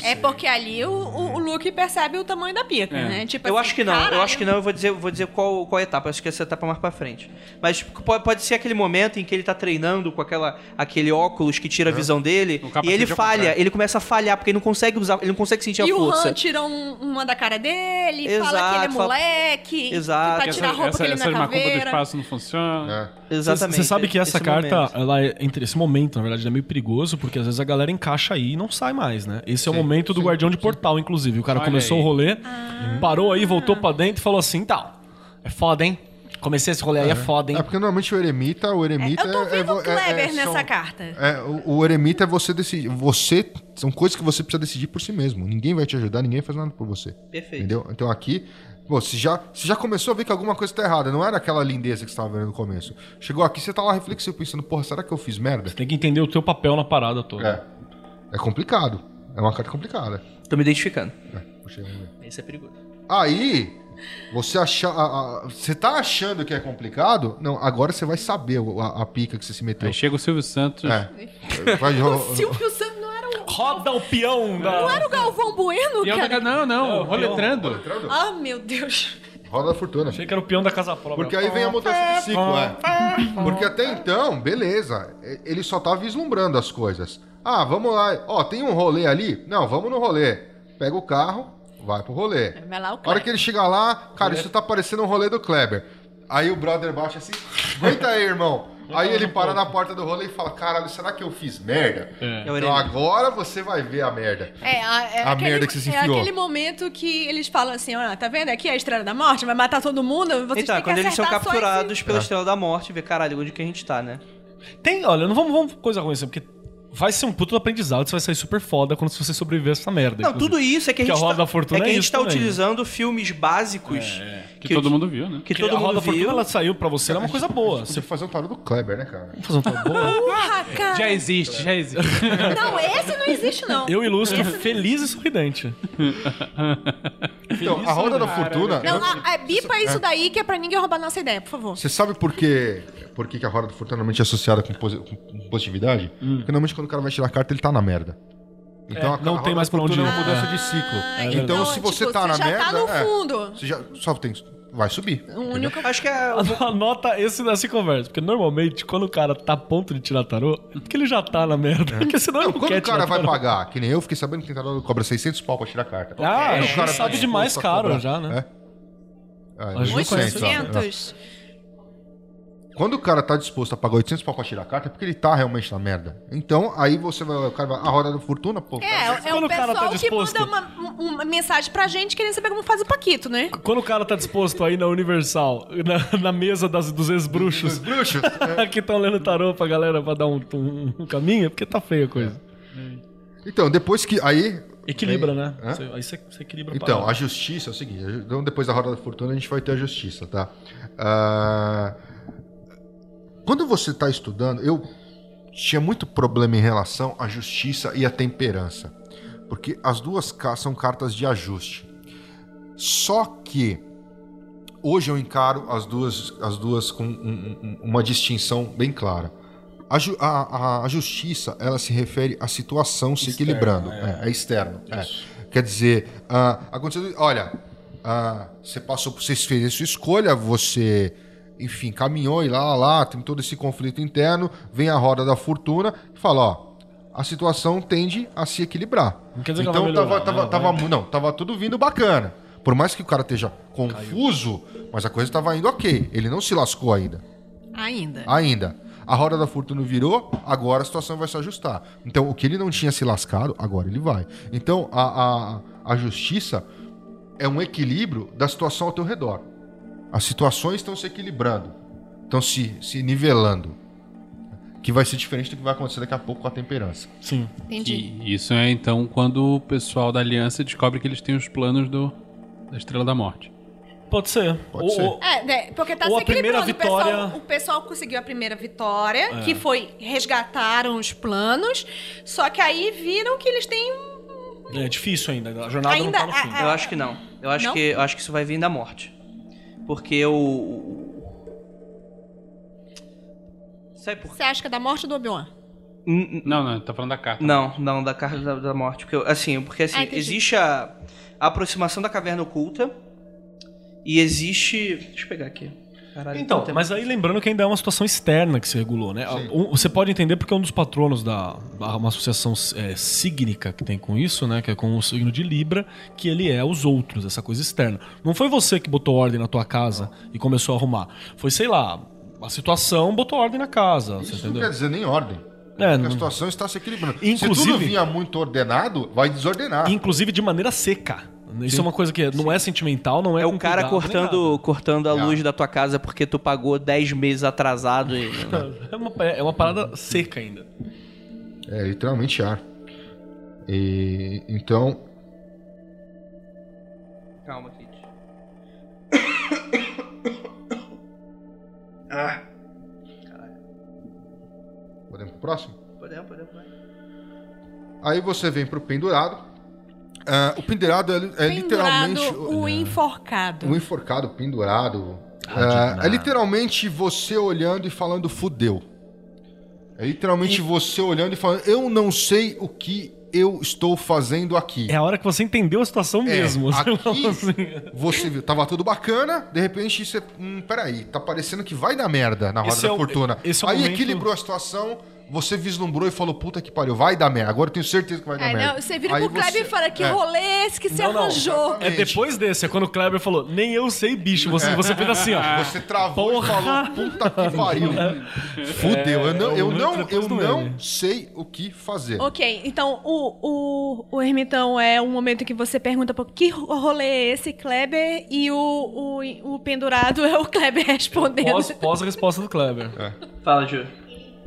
É porque ali o, o, o Luke percebe o tamanho da pica, É. né? Tipo eu assim, acho que não, eu caralho. acho que não, eu vou dizer, vou dizer qual, qual etapa, eu acho que essa etapa é mais pra frente. Mas tipo, pode, pode ser aquele momento em que ele tá treinando com aquela, aquele óculos que tira a visão dele, e ele falha, ele começa a falhar, porque ele não consegue usar, ele não consegue sentir a E o força. Han tira um- uma da cara dele, Exato, fala que ele é moleque, Exato. que pra tirar a roupa essa que ele essa não é macumba do espaço não funciona. É. Exatamente. Você sabe que essa esse carta, momento. ela é, entre esse momento, na verdade, é meio perigoso, porque às vezes a galera encaixa aí e não sai mais, né? Esse é o Sim, momento do sim, guardião de portal, inclusive. O cara Olha começou aí. o rolê, Ah. parou aí, voltou pra dentro e falou assim: tal. É foda, hein? Comecei esse rolê aí, é foda, hein? É porque normalmente o eremita, o eremita Eu tô é, vendo vo- o Kleber é- nessa são- carta. É, o, o eremita é você decidir. Você. São coisas que você precisa decidir por si mesmo. Ninguém vai te ajudar, ninguém faz nada por você. Perfeito. Entendeu? Então aqui, pô, você já, você já começou a ver que alguma coisa tá errada. Não era aquela lindeza que você tava vendo no começo. Chegou aqui, você tá lá reflexivo, pensando, porra, será que eu fiz merda? Tem que entender o teu papel na parada toda. É. É complicado. É uma carta complicada. Tô me identificando. É, puxa, vamos ver. Esse é perigoso. Aí, você acha, a- a- você tá achando que é complicado? Não, agora você vai saber a, a pica que você se meteu. Aí chega o Silvio Santos. É. Vai, O Silvio Santos não era o, Roda o peão da. não era o Galvão Bueno, eu cara? não, não, roletrando. Ah, meu Deus. Roda da fortuna. Achei que era o peão da casa própria. Porque aí vem a mudança de ciclo, é. Porque até então, beleza, ele só tá vislumbrando as coisas. Ah, vamos lá. Ó, tem um rolê ali? Não, vamos no rolê. Pega o carro, vai pro rolê. Vai lá o A hora Kleber. que ele chegar lá, cara, isso tá parecendo um rolê do Kleber. Aí o brother baixa assim, aguenta aí, irmão. Aí ele para na porta do rolê e fala, caralho, será que eu fiz merda? É o Então agora você vai ver a merda. É, a, é A aquele, merda que você se É enfiou. aquele momento que eles falam assim, ó, tá vendo? Aqui é a Estrela da Morte, vai matar todo mundo, vocês Então, que quando eles são capturados pela É. Estrela da Morte, vê, caralho, onde que a gente tá, né? Tem, olha, não vamos, vamos coisa ruim assim, porque vai ser um puto aprendizado, você vai sair super foda quando você sobreviver a essa merda. Não, inclusive. tudo isso é que a Que a gente Roda tá, da Fortuna é que é a gente isso tá também, né? utilizando filmes básicos Que, todo mundo viu, né? que Porque todo a mundo da Fortuna, viu. ela saiu pra você, ela é uma coisa boa. Você fazer um tarô do Kleber, né, cara? Vamos fazer um tal boa? Porra, cara. Já existe, já existe. Não, esse não existe, não. Eu ilustro feliz e sorridente. Então, a roda da fortuna. Não, a, a, bipa isso daí que é pra ninguém roubar nossa ideia, por favor. Você sabe por quê? Por que, que a roda da fortuna normalmente é associada com, posi- com positividade? Porque normalmente quando o cara vai tirar a carta, ele tá na merda. Então É, a, não a tem mais pra onde é ir. uma mudança É. de ciclo. Ah, então, então, se você tipo, tá você na já merda. tá no é, fundo. você já só tem. Vai subir. O único... Acho que é. Anota esse nessa conversa, porque normalmente quando o cara tá a ponto de tirar tarô, é porque ele já tá na merda. Porque senão ele Não, não quando quer o cara vai tarô. pagar, que nem eu fiquei sabendo que tem tarô cobra 600 pau pra tirar a carta. Ah, a o cara tá sabe de disposto mais a caro já, né? É. Ah, A gente 800, ó. 800. Quando o cara tá disposto a pagar 800 pau pra tirar a carta, é porque ele tá realmente na merda. Então, aí você vai. O cara vai. A roda da fortuna, pô. É, é Quando o o cara pessoal tá que disposto. manda uma, uma mensagem pra gente querendo saber como faz o Paquito, né? Quando o cara tá disposto aí na Universal, na, na mesa das, dos ex-bruxos, Os bruxos. que estão lendo tarô pra galera pra dar um, um- um caminho, é porque tá feia a coisa. Então, depois que. Aí. Equilibra, aí, né? hã? Você- aí você, você equilibra Então, parada. a justiça é o seguinte: então depois da roda da fortuna a gente vai ter a justiça, tá? Ah, quando você está estudando, eu tinha muito problema em relação à justiça e à temperança, porque as duas são cartas de ajuste. Só que hoje eu encaro as duas, as duas com um- um- uma distinção bem clara. A, ju- a- a- justiça ela se refere à situação se equilibrando, é. é, é externo. é. Quer dizer, ah, aconteceu, olha, ah, você passou, por- você fez a sua escolha, você, enfim, caminhou e lá, lá, lá, tem todo esse conflito interno, vem a roda da fortuna e fala, ó, a situação tende a se equilibrar. Não quer dizer que ela então vai tava, melhorar, tava, né? tava, mu- não, tava tudo vindo bacana. Por mais que o cara esteja confuso, mas a coisa tava indo ok. Ele não se lascou ainda. Ainda. Ainda. A roda da fortuna virou, agora a situação vai se ajustar. Então, o que ele não tinha se lascado, agora ele vai. Então, a, a, a justiça é um equilíbrio da situação ao teu redor. As situações estão se equilibrando, estão se, se nivelando. Que vai ser diferente do que vai acontecer daqui a pouco com a temperança. Sim. Entendi. E isso é então quando o pessoal da aliança descobre que eles têm os planos do, da Estrela da Morte. Pode ser. Pode Ou- ser. ou- É, né, porque tá Ou se a primeira equilibrando. O pessoal- vitória- O pessoal, conseguiu a primeira vitória, É. que foi resgataram os planos, só que aí viram que eles têm um É difícil ainda. A jornada Ainda- não tá no fim. a- Eu acho que não. Eu acho, Não? que, eu acho que isso vai vir da morte. Porque o. Sabe por Você acha que é da morte do Obi-Wan? Não, não, tá falando da carta. Não, não, da carta da, da morte. Porque, eu- assim, porque assim, Ah, existe a, a aproximação da caverna oculta e existe. Deixa eu pegar aqui. Caralho, Então, tem- mas aí lembrando que ainda é uma situação externa que se regulou, né? Sim. Você pode entender porque é um dos patronos da, uma associação é, sígnica que tem com isso, né? Que é com o signo de Libra, que ele é os outros, essa coisa externa. Não foi você que botou ordem na tua casa e começou a arrumar. Foi, sei lá, a situação botou ordem na casa, você Isso não quer dizer nem ordem. É, não- a situação está se equilibrando. Se Inclusive- tudo vinha muito ordenado, vai desordenar. Inclusive de maneira seca. Isso é uma coisa que não é sentimental, não é É o com cara cuidado, cortando, cortando a É. luz da tua casa porque tu pagou 10 meses atrasado e. É uma, é uma parada seca ainda. É, literalmente ar. E, então, Calma, Kit. ah, podemos pro próximo? podemos, podemos. podemos. Aí você vem pro pendurado. Ah, o pendurado é, é Pendurado, literalmente. o enforcado. O enforcado, o pendurado. Radical. É, é literalmente você olhando e falando fudeu. É literalmente você olhando e falando, eu não sei o que eu estou fazendo aqui. É a hora que você entendeu a situação mesmo. Você aqui- assim, Você viu, tava tudo bacana, de repente você. Hum, peraí, tá parecendo que vai dar merda na roda Esse é da o- fortuna. esse é o Aí momento- equilibrou a situação, você vislumbrou e falou, puta que pariu, vai dar merda. Agora eu tenho certeza que vai dar merda. não, você vira Aí pro Kleber e fala que é. rolê é esse que você Não, não, arranjou. exatamente. É depois desse, é quando o Kleber falou, nem eu sei, bicho. Você, você fez assim, ó. Você travou Porra. e falou, puta que pariu. Fudeu, eu não, é eu não, eu não sei o que fazer. Ok, então o, o, o ermitão é um momento que você pergunta pô, que rolê é esse, Kleber? E o, o, o pendurado é o Kleber respondendo. Pós, pós a resposta do Kleber. Fala, Ju.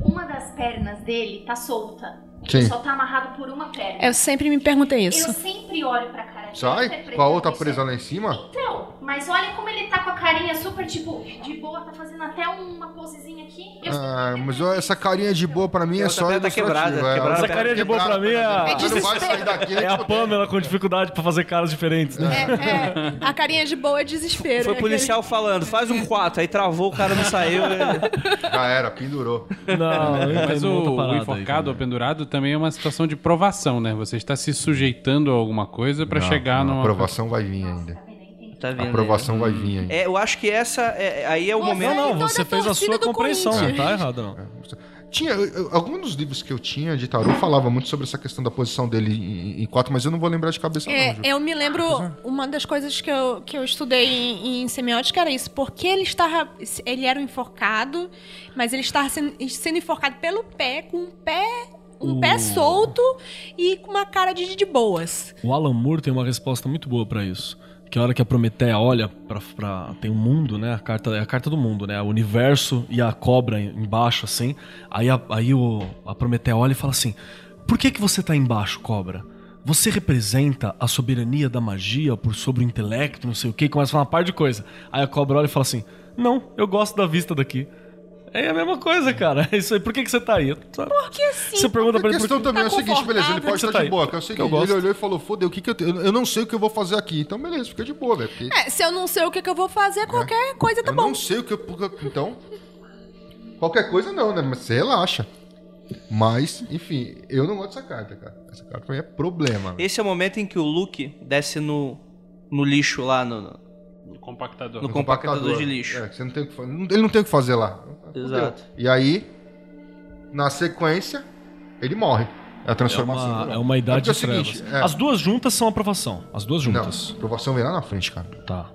Uma das pernas dele tá solta. Sim. Ele só tá amarrado por uma perna. Eu sempre me perguntei Eu isso. sempre olho pra cara dele. Sai? Com a outra isso. presa lá em cima? Então, mas olha como ele tá com a carinha super, tipo, de boa, tá fazendo até uma posezinha aqui. Eu Ah, mas ó, essa carinha de boa pra mim é só tá quebrada, é. quebrada Essa carinha de boa pra mim é a, Você não vai sair daqui é a Pamela com dificuldade pra fazer caras diferentes, né? É, é, a carinha de boa é desespero. Foi né, policial falando, faz um 4, aí travou, o cara não saiu. ele- Já era, pendurou. Não, Mas o, o parada aí enforcado ou pendurado também é uma situação de provação, né? Você está se sujeitando a alguma coisa pra Não, chegar numa. A aprovação vai vir ainda. Tá A vendo? aprovação vai vir ainda. É, eu acho que essa. é- aí é o Você- momento. Não, não, você a fez a sua compreensão, não tá errado, não. Tinha, eu- eu- alguns dos livros que eu tinha de tarô falava muito sobre essa questão da posição dele em, em quatro, mas eu não vou lembrar de cabeça É, não, Ju. eu me lembro, uma das coisas que eu, que eu estudei em, em semiótica era isso, porque ele estava, ele era um enforcado, mas ele estava sendo, sendo enforcado pelo pé, com um pé, um pé solto e com uma cara de, de boas. O Alan Moore tem uma resposta muito boa pra isso. Que a hora que a Prometeia olha pra, pra. Tem um mundo, né? A carta, é a carta do mundo, né? O universo e a cobra em- embaixo, assim. Aí, a, aí o, a Prometeia olha e fala assim: Por que, que você tá embaixo, cobra? Você representa a soberania da magia por sobre o intelecto, não sei o que, começa a falar uma par de coisa. Aí a cobra olha e fala assim: Não, eu gosto da vista daqui. É a mesma coisa, cara. É isso aí. Por que, que você tá aí? Porque assim. Você pergunta pra A ele por questão que também é o tá seguinte, beleza, ele pode estar tá de boa, que é o Que seguinte, eu gosto. ele olhou e falou, fodeu, o que que eu tenho? Eu não sei o que eu vou fazer aqui. Então, beleza, fica de boa, velho. porque É, se eu não sei o que, que eu vou fazer, qualquer coisa tá eu bom. não sei o que eu... Então, qualquer coisa não, né? Mas você relaxa. Mas, enfim, eu não gosto dessa carta, cara. Essa carta pra mim é problema. Esse é o momento em que o Luke desce no, no lixo lá, no, No compactador. no compactador de lixo. É, você não tem o que fazer. Ele não tem o que fazer lá. Exato. E aí, na sequência, ele morre. É a É transformação. uma, do é uma idade É de porque é o trevas. seguinte, é- As duas juntas são aprovação. As duas Não, juntas. a aprovação vem lá na frente, cara. Tá.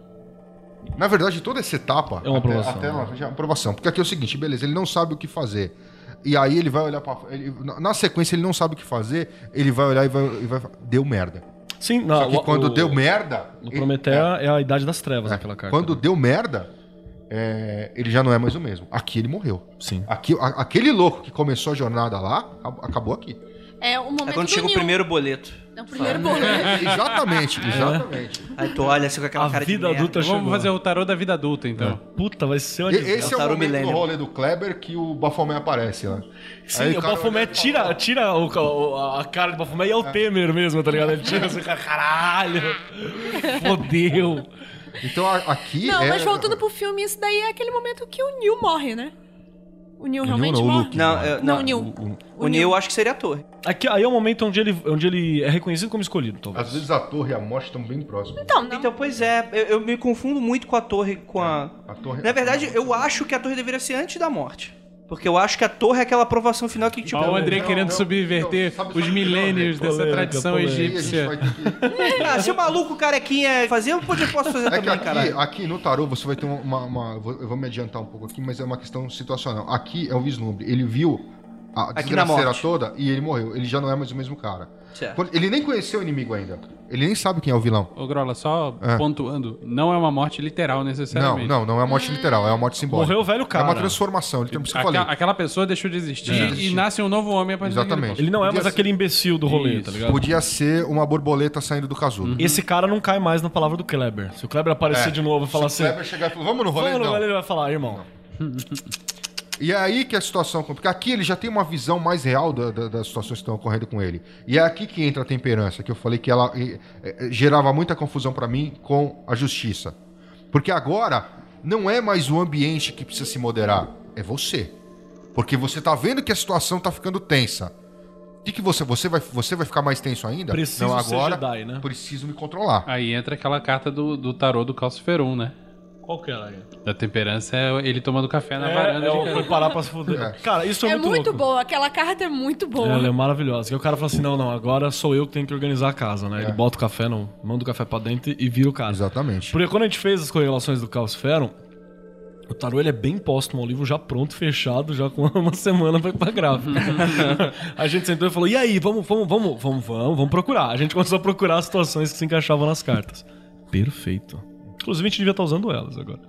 Na verdade, toda essa etapa É uma até- aprovação, Até, né? lá na frente é uma aprovação. Porque aqui é o seguinte, beleza, ele não sabe o que fazer. E aí ele vai olhar pra. Ele, na- na sequência, ele não sabe o que fazer, ele vai olhar e vai. e vai deu merda. Sim, não, Só que o- quando o- deu merda. No ele- Prometeia é, a idade das trevas, é, aquela carta. Quando deu merda, é, ele já não é mais o mesmo. Aqui ele morreu. Sim. Aqui, a- aquele louco que começou a jornada lá, ac- acabou aqui. É o momento É quando do chega o primeiro boleto. É o primeiro É, boleto. exatamente, exatamente. Aí tu olha assim com aquela A cara vida de merda. adulta chegou. Vamos fazer o tarô da vida adulta, então. Puta, vai ser uma E-. Esse é o Tarô momento Millennium. no rolê do Kleber que o Bafomé aparece lá. Sim, Aí o cara Bafomé tira, fala, tira o, o- a cara do Bafomé e é o Temer mesmo, tá ligado? Ele tira assim, caralho. Fodeu. Então aqui Não, é... mas voltando pro filme, isso daí é aquele momento que o Neil morre, né? O Neil realmente não, o morre? Não, é- Não, não, o Neil. O- O Neil eu acho que seria a torre. Aqui, aí é o momento onde ele, onde ele é reconhecido como escolhido, talvez. Às vezes a torre e a morte estão bem próximas. Então, não. Então, pois é, eu, eu me confundo muito com a torre, com a... A torre... Na verdade, eu acho que a torre deveria ser antes da morte. Porque eu acho que a torre é aquela aprovação final que, tipo... Ó, o André não, querendo não, subverter não, sabe- os sabe milênios é, dessa Polêmica, tradição polêmica. Egípcia. que... Ah, se o maluco carequinha fazer, eu podia- posso fazer É também, aqui, caralho. aqui no tarô você vai ter uma, uma- Eu vou me adiantar um pouco aqui, mas é uma questão situacional. Aqui é o vislumbre. Ele viu a Aqui na desgraceira toda e ele morreu. Ele já não é mais o mesmo cara. Certo. Ele nem conheceu o inimigo ainda. Ele nem sabe quem é o vilão. Ô, Grola, só É. pontuando, não é uma morte literal Não, necessariamente. não, não é a morte literal, é a morte simbólica. Morreu o velho É cara. uma transformação, ele tem eu Aquela, aquela pessoa deixou de existir É. e nasce um novo homem a partir Exatamente. Ele não é Podia mais ser- aquele imbecil do rolê, Isso. tá ligado? Podia ser uma borboleta saindo do casulo. Esse cara não cai mais na palavra do Kleber. Se o Kleber aparecer É. de novo e falar Se assim. o Kleber chegar e falar, vamos no rolê? Vamos no Não. rolê, ele vai falar, irmão. E é aí que a situação. Porque aqui ele já tem uma visão mais real da- da- das situações que estão ocorrendo com ele. E é aqui que entra a temperança, que eu falei que ela eh, eh, gerava muita confusão pra mim com a justiça. Porque agora não é mais o ambiente que precisa se moderar, é você. Porque você tá vendo que a situação tá ficando tensa. O que, que você. Você vai, você vai ficar mais tenso ainda? Preciso não, ser agora Jedi, né? preciso me controlar. Aí entra aquela carta do, do tarô do Calciferum, né? Qual que era? Da temperança é ele tomando café na É, varanda. é casa. preparar pra se fuder. É. Cara, isso é, É muito, muito louco. boa, aquela carta é muito boa. Ela é maravilhosa. E o cara fala assim: não, não, agora sou eu que tenho que organizar a casa, né? Ele É. bota o café, não, manda o café pra dentro e vira o cara. Exatamente. Porque quando a gente fez as correlações do Calciferum, o tarô ele é bem póstumo, um livro já pronto, fechado, já com uma semana pra ir pra gráfica. a gente sentou e falou: e aí, vamos, vamos, vamos, vamos, vamos, vamos procurar. A gente começou a procurar as situações que se encaixavam nas cartas. Perfeito. Inclusive, a gente devia estar usando elas agora.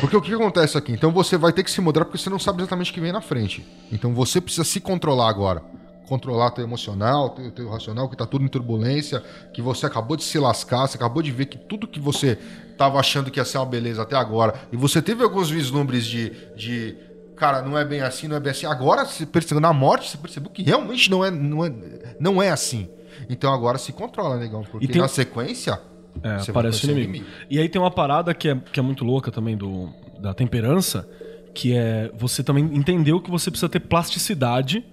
Porque o que acontece aqui? Então você vai ter que se moderar porque você não sabe exatamente o que vem na frente. Então você precisa se controlar agora. Controlar teu emocional, teu, teu racional, que tá tudo em turbulência, que você acabou de se lascar, você acabou de ver que tudo que você tava achando que ia ser uma beleza até agora, e você teve alguns vislumbres de, de cara, não é bem assim, não é bem assim. Agora, você percebeu, na morte, você percebeu que realmente não é, não é, não é assim. Então agora se controla, negão, porque E tem- na sequência É, você aparece o conhecer inimigo. E aí tem uma parada que é, que é muito louca também do, da temperança, que é você também entendeu que você precisa ter plasticidade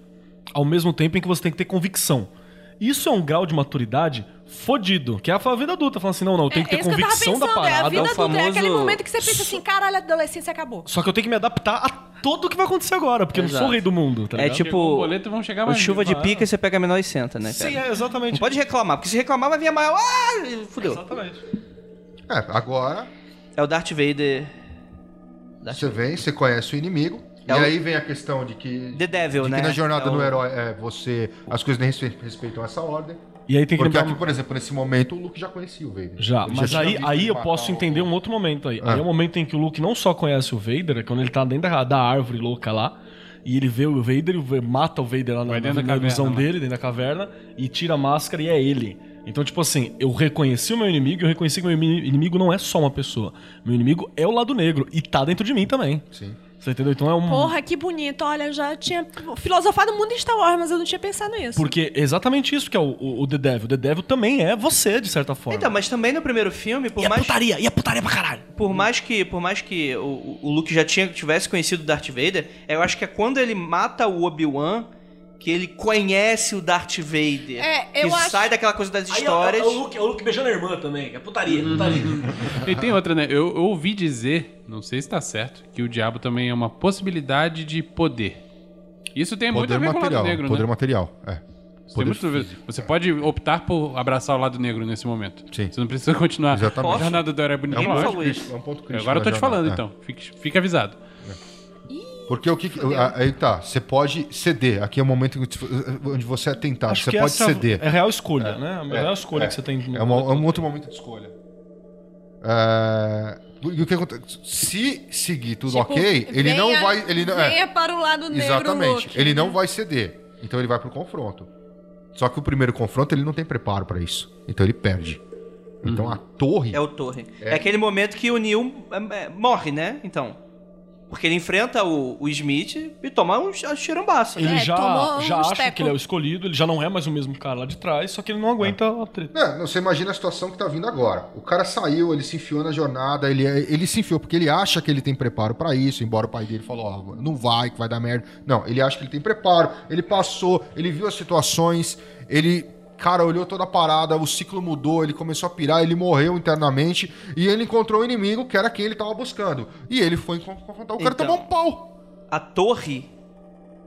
ao mesmo tempo em que você tem que ter convicção. Isso é um grau de maturidade fodido, que é a vida adulta, falando assim, não, não, eu tenho que ter é isso que eu tava convicção da pensando, é a parada. vida o adulta, é famoso- aquele momento que você pensa assim, caralho, a adolescência acabou. Só que eu tenho que me adaptar a tudo o que vai acontecer agora, porque eu não sou Exato. o rei do mundo, tá É ligado? tipo, Com o boleto vão chegar mais chuva de pica e você pega a menor e senta, né, cara? Sim, é, exatamente. Não pode reclamar, porque se reclamar vai vir a maior... Ah, fudeu. Exatamente. É, agora É o Darth Vader... Darth você vem, você conhece o inimigo, É e o- aí vem a questão de que The Devil, de né? que na jornada É o- do herói é você as coisas nem respe- respeitam essa ordem. E aí tem que Porque lembrar... aqui, por exemplo, nesse momento o Luke já conhecia o Vader. Já, Ele mas tinha aí, aí eu posso entender um outro momento aí. Ah. Aí é o momento em que o Luke não só conhece o Vader, é quando ele tá dentro da, da árvore louca lá, e ele vê o Vader e mata o Vader lá na, na, na ilusão dele, dentro da caverna, e tira a máscara e é ele. Então, tipo assim, eu reconheci o meu inimigo e eu reconheci que o meu ini- inimigo não é só uma pessoa. Meu inimigo é o lado negro e tá dentro de mim também. Sim. Você entendeu? Então é um. Porra, que bonito. Olha, eu já tinha filosofado muito em Star Wars, mas eu não tinha pensado nisso. Porque é exatamente isso que é o, o, o The Devil. O The Devil também é você, de certa forma. Então, mas também no primeiro filme, por E a mais. putaria, e a putaria pra caralho. Por mais que, por mais que o, o Luke já tinha, tivesse conhecido o Darth Vader, eu acho que é quando ele mata o Obi-Wan que ele conhece o Darth Vader. É, que eu acho- sai daquela coisa das Aí, histórias. É o, Luke, é o Luke beijando a irmã também. É putaria, putaria. E tem outra, né? Eu, eu ouvi dizer, não sei se tá certo, que o diabo também é uma possibilidade de poder. Isso tem muito a Poder ver com o material. lado negro, poder né? material, é. Poder Você é. pode optar por abraçar o lado negro nesse momento. Sim. Você não precisa continuar Exatamente. a jornada do herói É bonitinho. um ponto crítico. É um ponto crítico Agora eu tô te falando, jornada, é. então. Fique, fique avisado. Porque o que. que- Aí tá, você pode ceder. Aqui é o momento onde você é tentado. Acho Você pode essa ceder. É real escolha, né? É É, real escolha é. que você tem. É, uma- é um outro momento de escolha. É, E o que acontece? Se seguir tudo Tipo, ok, ele não venha- vai. Ele não, é, Venha para o lado negro, exatamente. Luke. Ele não vai ceder. Então ele vai pro confronto. Só que o primeiro confronto ele não tem preparo pra isso. Então ele perde. Então a torre. É o Torre. É. aquele momento que o Neil é, é, morre, né? Então. Porque ele enfrenta o, o Smith e toma um chirambaço. Ele É, já, tomou já uns acha teco. que ele é o escolhido, ele já não é mais o mesmo cara lá de trás, só que ele não aguenta a treta. Não, não, você imagina a situação que tá vindo agora. O cara saiu, ele se enfiou na jornada, ele, ele se enfiou porque ele acha que ele tem preparo pra isso, embora o pai dele falou, ó, não vai, que vai dar merda. Não, ele acha que ele tem preparo, ele passou, ele viu as situações, ele, cara, olhou toda a parada, o ciclo mudou, ele começou a pirar, ele morreu internamente e ele encontrou o inimigo que era quem ele tava buscando. E ele foi confrontar, o cara Então. tomou um pau. A torre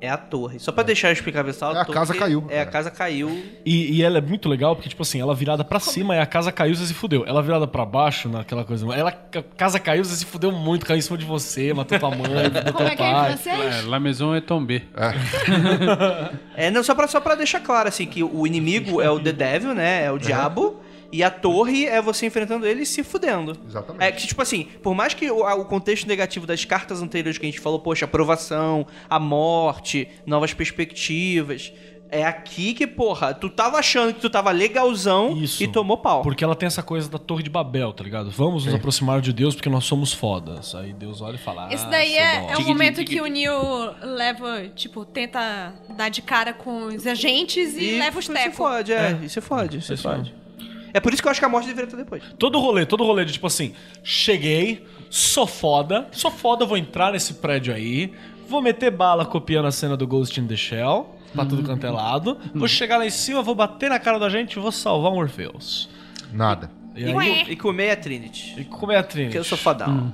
é a torre. Só pra deixar eu explicar pessoal, É, a torre casa caiu. É, a casa caiu. E, e ela é muito legal, porque, tipo assim, ela virada pra cima e a casa caiu, você se fudeu. Ela virada pra baixo, naquela coisa. Ela, a casa caiu, você se fudeu muito, caiu em cima de você, matou tua mãe, matou Como teu é que é pai. É, La Maison est tombée. É, não, só pra, só pra deixar claro, assim, que o inimigo é o The Devil, né? É o diabo. E a torre é você enfrentando ele e se fudendo. Exatamente. É que, tipo assim, por mais que o, a- o contexto negativo das cartas anteriores que a gente falou, poxa, aprovação, a morte, novas perspectivas. É aqui que, porra, tu tava achando que tu tava legalzão Isso. e tomou pau. Porque ela tem essa coisa da Torre de Babel, tá ligado? Vamos nos aproximar de Deus porque nós somos fodas. Aí Deus olha e fala. Esse ah, daí é, é o momento que o Neil leva, tipo, tenta dar de cara com os agentes e, leva os se tecos. fode, é. E se fode, se fode. É por isso que eu acho que a morte deveria estar depois. Todo rolê, todo rolê de tipo assim, cheguei, sou foda, sou foda, vou entrar nesse prédio aí, vou meter bala copiando a cena do Ghost in the Shell, pra tudo quanto é lado, vou chegar lá em cima, vou bater na cara da gente e vou salvar um Orpheus. Nada. E aí, e comer a Trinity. e como é a Trinity? Porque eu sou fodão.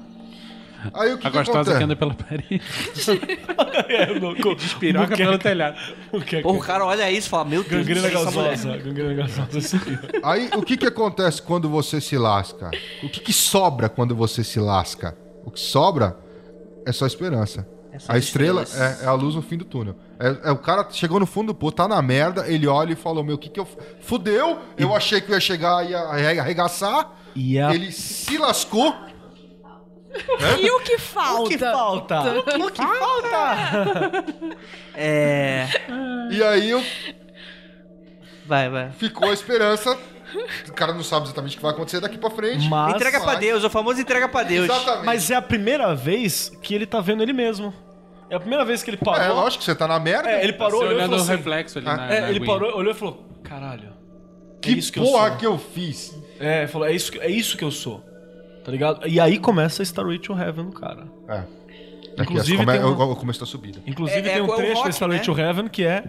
Aí o que, A que gostosa acontece? que anda pela parede. é, no, com, Despiroca pelo telhado. O que é Porra, o cara olha isso e fala, meu Deus, Gangrena gasosa, gangrena gasosa. Aí, o que que acontece quando você se lasca? O que que sobra quando você se lasca? O que sobra é só esperança. Essas a estrela é, é a luz no fim do túnel. É, é o cara chegou no fundo do poço, tá na merda, ele olha e falou: Meu, o que que eu. Fudeu, eu achei que eu ia chegar e arregaçar. E a... Ele se lascou. E o que falta? O que falta? O que falta? É. E aí eu- Vai, vai. ficou a esperança. O cara não sabe exatamente o que vai acontecer daqui pra frente. Mas, entrega pra. Deus, o famoso entrega pra Deus. Exatamente. mas é a primeira vez que ele tá vendo ele mesmo. É a primeira vez que ele parou. É lógico que você tá na merda. É, ele parou, Você olhou e olhando falou o assim, reflexo ali Ah, na, É, na ele aguinha. parou, olhou e falou: Caralho. que é isso que eu porra sou. que eu fiz? É, ele falou: é isso, que- é isso que eu sou. Tá ligado? E aí começa a Starway to Heaven cara. É. Inclusive, come... uma- o começo da subida. Inclusive É- é tem um o trecho rock, da Starway né? to Heaven que é.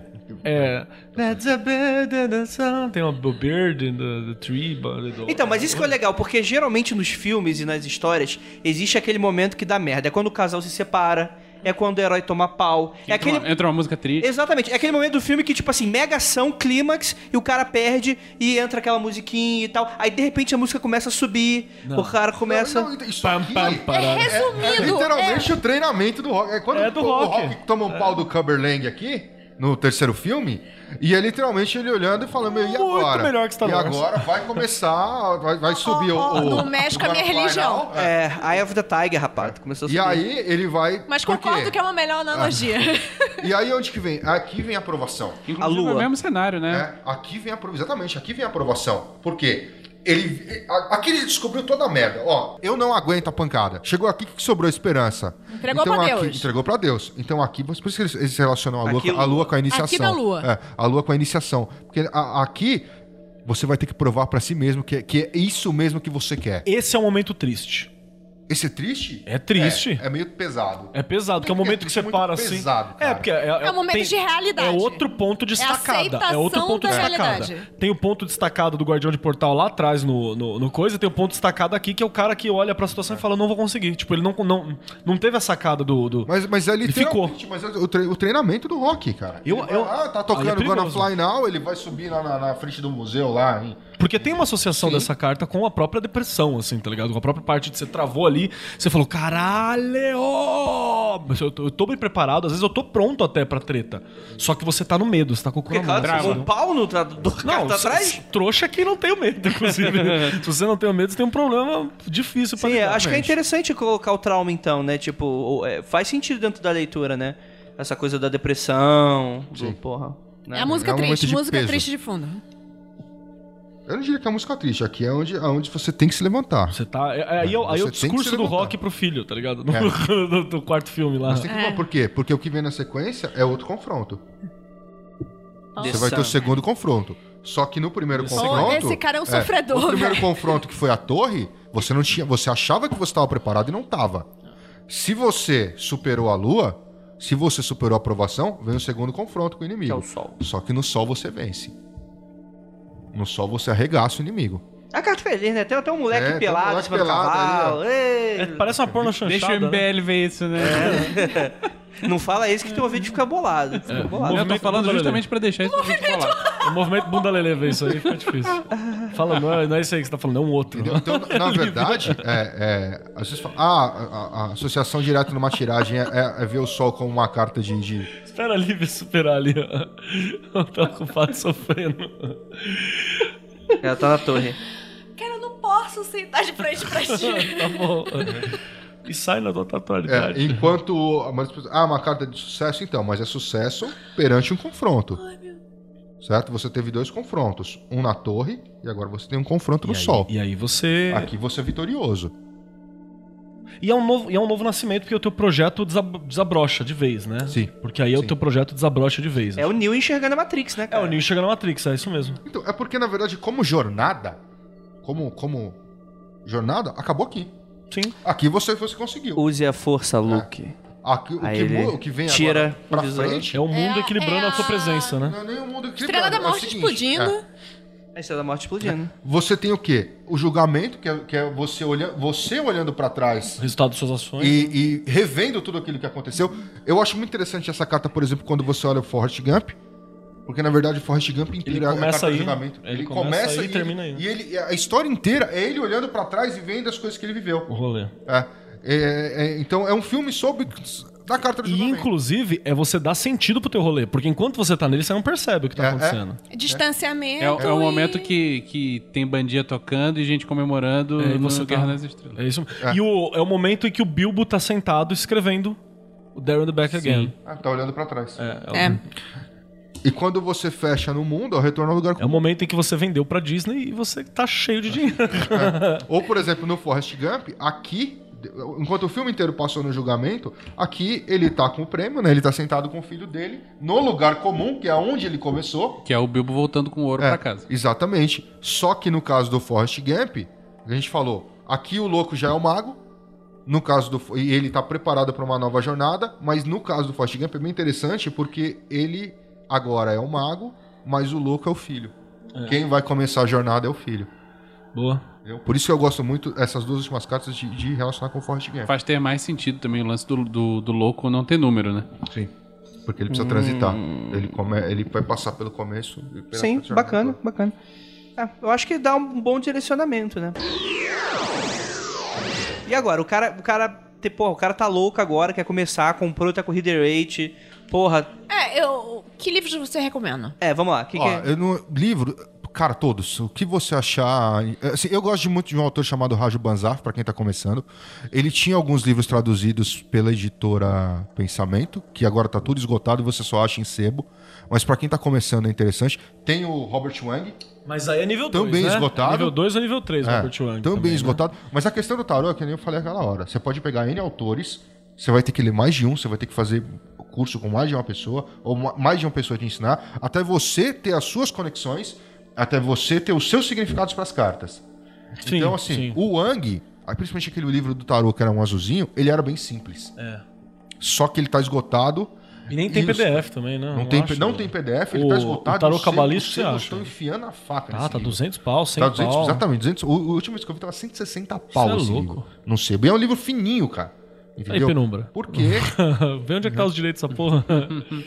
é That's a bird in the sun. Tem uma bird in the, the tree. but the- Então, mas isso que é legal, porque geralmente nos filmes e nas histórias existe aquele momento que dá merda. É quando o casal se separa, é quando o herói toma pau. É Entra, aquele. uma, entra uma música triste. Exatamente, é aquele momento do filme que, tipo assim, mega ação, clímax, e o cara perde e entra aquela musiquinha e tal. Aí de repente a música começa a subir, o cara começa. Não, não, isso Pam, aqui pam, para. é, é Resumindo, literalmente o treinamento do rock. É quando É do o rock. rock toma um pau do Cumberland aqui, no terceiro filme, e é literalmente ele olhando e falando, meu, e Muito agora? melhor que Star e Wars. agora vai começar, vai, vai subir o, o... Não mexe com a minha religião. É. É, Eye of the Tiger, rapaz. Começou a E subir. aí ele vai... Mas por quê? concordo que é uma melhor analogia. E aí onde que vem? Aqui vem a aprovação. Inclusive, A Lua. é o mesmo cenário, né? É, aqui vem a aprovação. Exatamente, aqui vem a aprovação. Por quê? Ele, aqui ele descobriu toda a merda. Ó, eu não aguento a pancada. Chegou aqui, o que sobrou a esperança? Entregou então, pra aqui, Deus. Entregou pra Deus. Então aqui, por isso que eles, eles relacionam a lua, Aqui, com- a lua com a iniciação. Aqui na lua. É, a lua com a iniciação. Porque a- aqui você vai ter que provar pra si mesmo que, é- que é isso mesmo que você quer. Esse é um momento triste. Esse é triste? É triste. É, é meio pesado. É pesado, que é o momento que Porque você é muito para assim. pesado, é, cara. porque é, É um momento de realidade. É outro ponto de É estacada. É, outro aceitação ponto da destacada. realidade. Tem o ponto destacado do Guardião de Portal lá atrás no, no, no coisa, e tem o ponto destacado aqui, que é o cara que olha pra situação e fala, não vou conseguir. Tipo, ele não, não, não teve a sacada do. do... Mas, mas é Ele ficou. literalmente, mas é o, tre- o treinamento do rock, cara. Eu- Ele vai eu- lá, tá tocando é Gonna. Fly Now, ele vai subir lá na, na frente do museu lá, hein? Porque tem uma associação Sim. dessa carta com a própria depressão, assim, tá ligado? Com a própria parte de você travou ali, você falou, caralho! Mas Eu tô, eu tô bem preparado, às vezes eu tô pronto até pra treta. Só que você tá no medo, você tá com o cu Porque, na mão. com um pau no tra- do cara Não, tá atrás? trouxa que não tem o medo, inclusive. Se você não tem o medo, você tem um problema difícil pra Sim, lidar, acho que é interessante colocar o trauma, então, né? Tipo, o- é, faz sentido dentro da leitura, né? Essa coisa da depressão, do, Sim. porra. né? É a música É um triste, música peso. triste de fundo. Eu não diria que é música triste, aqui é onde, onde você tem que se levantar. Você tá. é- é- aí é, o- aí é o Você se discurso do rock pro filho, tá ligado? No, É. no- no quarto filme lá. Mas tem que, Por quê? Porque o que vem na sequência é outro confronto. Você The vai ter o segundo confronto. Só que no primeiro confronto. Esse cara é um sofredor, O primeiro confronto que foi a torre, você não tinha. Você achava que você estava preparado e não estava. Se você superou a lua, se você superou a aprovação, vem o segundo confronto com o inimigo. Que é o sol. Só que no sol você vence. No sol você arregaça o inimigo. A carta feliz, né? Tem até um moleque É, um pelado em moleque cima do pelado cavalo. Ei! É, parece uma porno chanchada. Deixa o né? MBL ver isso, né? Não fala isso que teu ouvido fica bolado. Fica bolado. Eu tô falando justamente pra deixar isso vídeo falar. O movimento bunda lelê ver isso aí fica difícil. Fala, não é, não é isso aí que você tá falando, é um outro. Então, na verdade, é, é, às vezes fala, ah, a, a associação direta numa tiragem é, é- é ver o sol como uma carta de. de- Espera a Lívia superar ali, ó. Tá com o fato sofrendo. Ela tá na torre. Cara, eu não posso sentar de frente pra ti. tá bom. E sai na tua é, enquanto. Ah, uma carta de sucesso, então, mas é sucesso perante um confronto. Certo? Você teve dois confrontos. Um na torre e agora você tem um confronto no e aí, sol. E aí você. Aqui você é vitorioso. E é, um novo, e é um novo nascimento porque o teu projeto desab- desabrocha de vez, né? Sim. Porque aí é o Sim. teu projeto desabrocha de vez. É o Neo enxergando a Matrix, né, É, cara? o Neo chega na Matrix, é isso mesmo. Então, é porque, na verdade, como jornada, como, como jornada, acabou aqui. Sim. Aqui você, você conseguiu. Use a força, Luke. Aqui, o, Aí que, o que vem tira agora pra frente. É o mundo É- equilibrando é a a- presença, né? Não é nem o mundo Estrela equilibrado, da é Morte seguinte, explodindo. é, A Estrela da Morte explodindo. você tem o quê? O julgamento, que é, que é você, olha, você olhando pra trás O resultado das suas ações. e, e revendo tudo aquilo que aconteceu. Eu acho muito interessante essa carta, por exemplo, quando você olha o Forrest Gump. Porque, na verdade, o Forrest Gump inteiro Ele é a começa carta do aí, julgamento. ele começa aí e termina aí. E ele, a história inteira é ele olhando pra trás e vendo as coisas que ele viveu. O rolê. É. É, é, então, é um filme sobre... Da carta do E inclusive é você dar sentido pro teu rolê, porque enquanto você tá nele, você não percebe o que tá É, é. acontecendo. Distanciamento. É, é o e- momento que, que tem bandinha tocando e gente comemorando É, e você Guerra tá- nas Estrelas. É isso. É. E o, é o momento em que o Bilbo tá sentado escrevendo o and the Back Again. Ah, tá olhando pra trás. É, é, É. E quando você fecha no mundo, é o retorno ao lugar é o momento em que você vendeu pra Disney e você tá cheio de dinheiro. Ou, por exemplo, no Forrest Gump, aqui, enquanto o filme inteiro passou no julgamento, aqui ele tá com o prêmio, né? Ele tá sentado com o filho dele, no lugar comum, que é onde ele começou. Que é o Bilbo voltando com ouro É, pra casa. Exatamente. Só que no caso do Forrest Gump, a gente falou, aqui o louco já é o mago. No caso do. E ele tá preparado para uma nova jornada. Mas no caso do Forrest Gump é bem interessante porque ele agora é o mago, mas o louco é o filho. Quem vai começar a jornada é o filho. Boa. entendeu? Por isso que eu gosto muito essas duas últimas cartas de, de relacionar com o Forrest Gump. Faz ter mais sentido também o lance do, do, do louco não ter número, né? Sim. Porque ele precisa transitar. Ele, come, ele vai passar pelo começo. e pela Sim, bacana, toda. bacana. É, eu acho que dá um bom direcionamento, né? E agora, o cara, o cara, te- porra, o cara tá louco agora, quer começar, comprou outra corrida rate, porra, É, eu, que livros você recomenda? É, vamos lá. Que Ó, que é? eu no livro, cara, todos. O que você achar. assim, eu gosto de muito de um autor chamado Raju Banzar, pra quem tá começando. Ele tinha alguns livros traduzidos pela editora Pensamento, que agora tá tudo esgotado e você só acha em sebo. Mas pra quem tá começando é interessante. Tem o Robert Wang, Mas aí é nível 2, Também né? esgotado. Nível 2 ou nível 3, É, Robert Wang. também, também, né? esgotado. Mas a questão do tarô é que nem eu falei aquela hora. Você pode pegar N autores, você vai ter que ler mais de um, você vai ter que fazer curso com mais de uma pessoa, ou ma- mais de uma pessoa te ensinar, até você ter as suas conexões, até você ter os seus significados para as cartas. Sim, então, assim, sim. o Wang, aí, principalmente aquele livro do tarô que era um azulzinho, ele era bem simples. É. Só que ele tá esgotado. E nem tem os- PDF também, né? Não, tem, acho. não tem PDF, ele O- tá esgotado. o tarô os cabalístico os você acha? estão enfiando a faca Ah, tá livro. 200 pau, 100 Tá 200, pau. exatamente, 200. O, o último que eu vi tava 160 pau Cê é louco. livro. Não sei. E é um livro fininho, cara. Entendeu? Penumbra. Por quê? Vê onde é que tá os direitos dessa porra.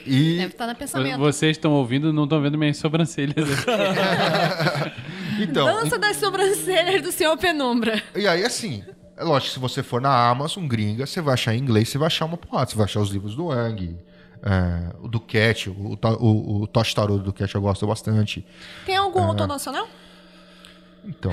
E Deve estar no pensamento. Vocês estão ouvindo não estão vendo minhas sobrancelhas então, Dança das sobrancelhas do senhor Penumbra. e aí assim, é lógico, se você for na Amazon gringa, você vai achar em inglês, você vai achar uma porrada, você vai achar os livros do Wang, é, o do Cat, o, o, o, Tosh Tarot do Cat eu gosto bastante. Tem algum autor nacional? Então,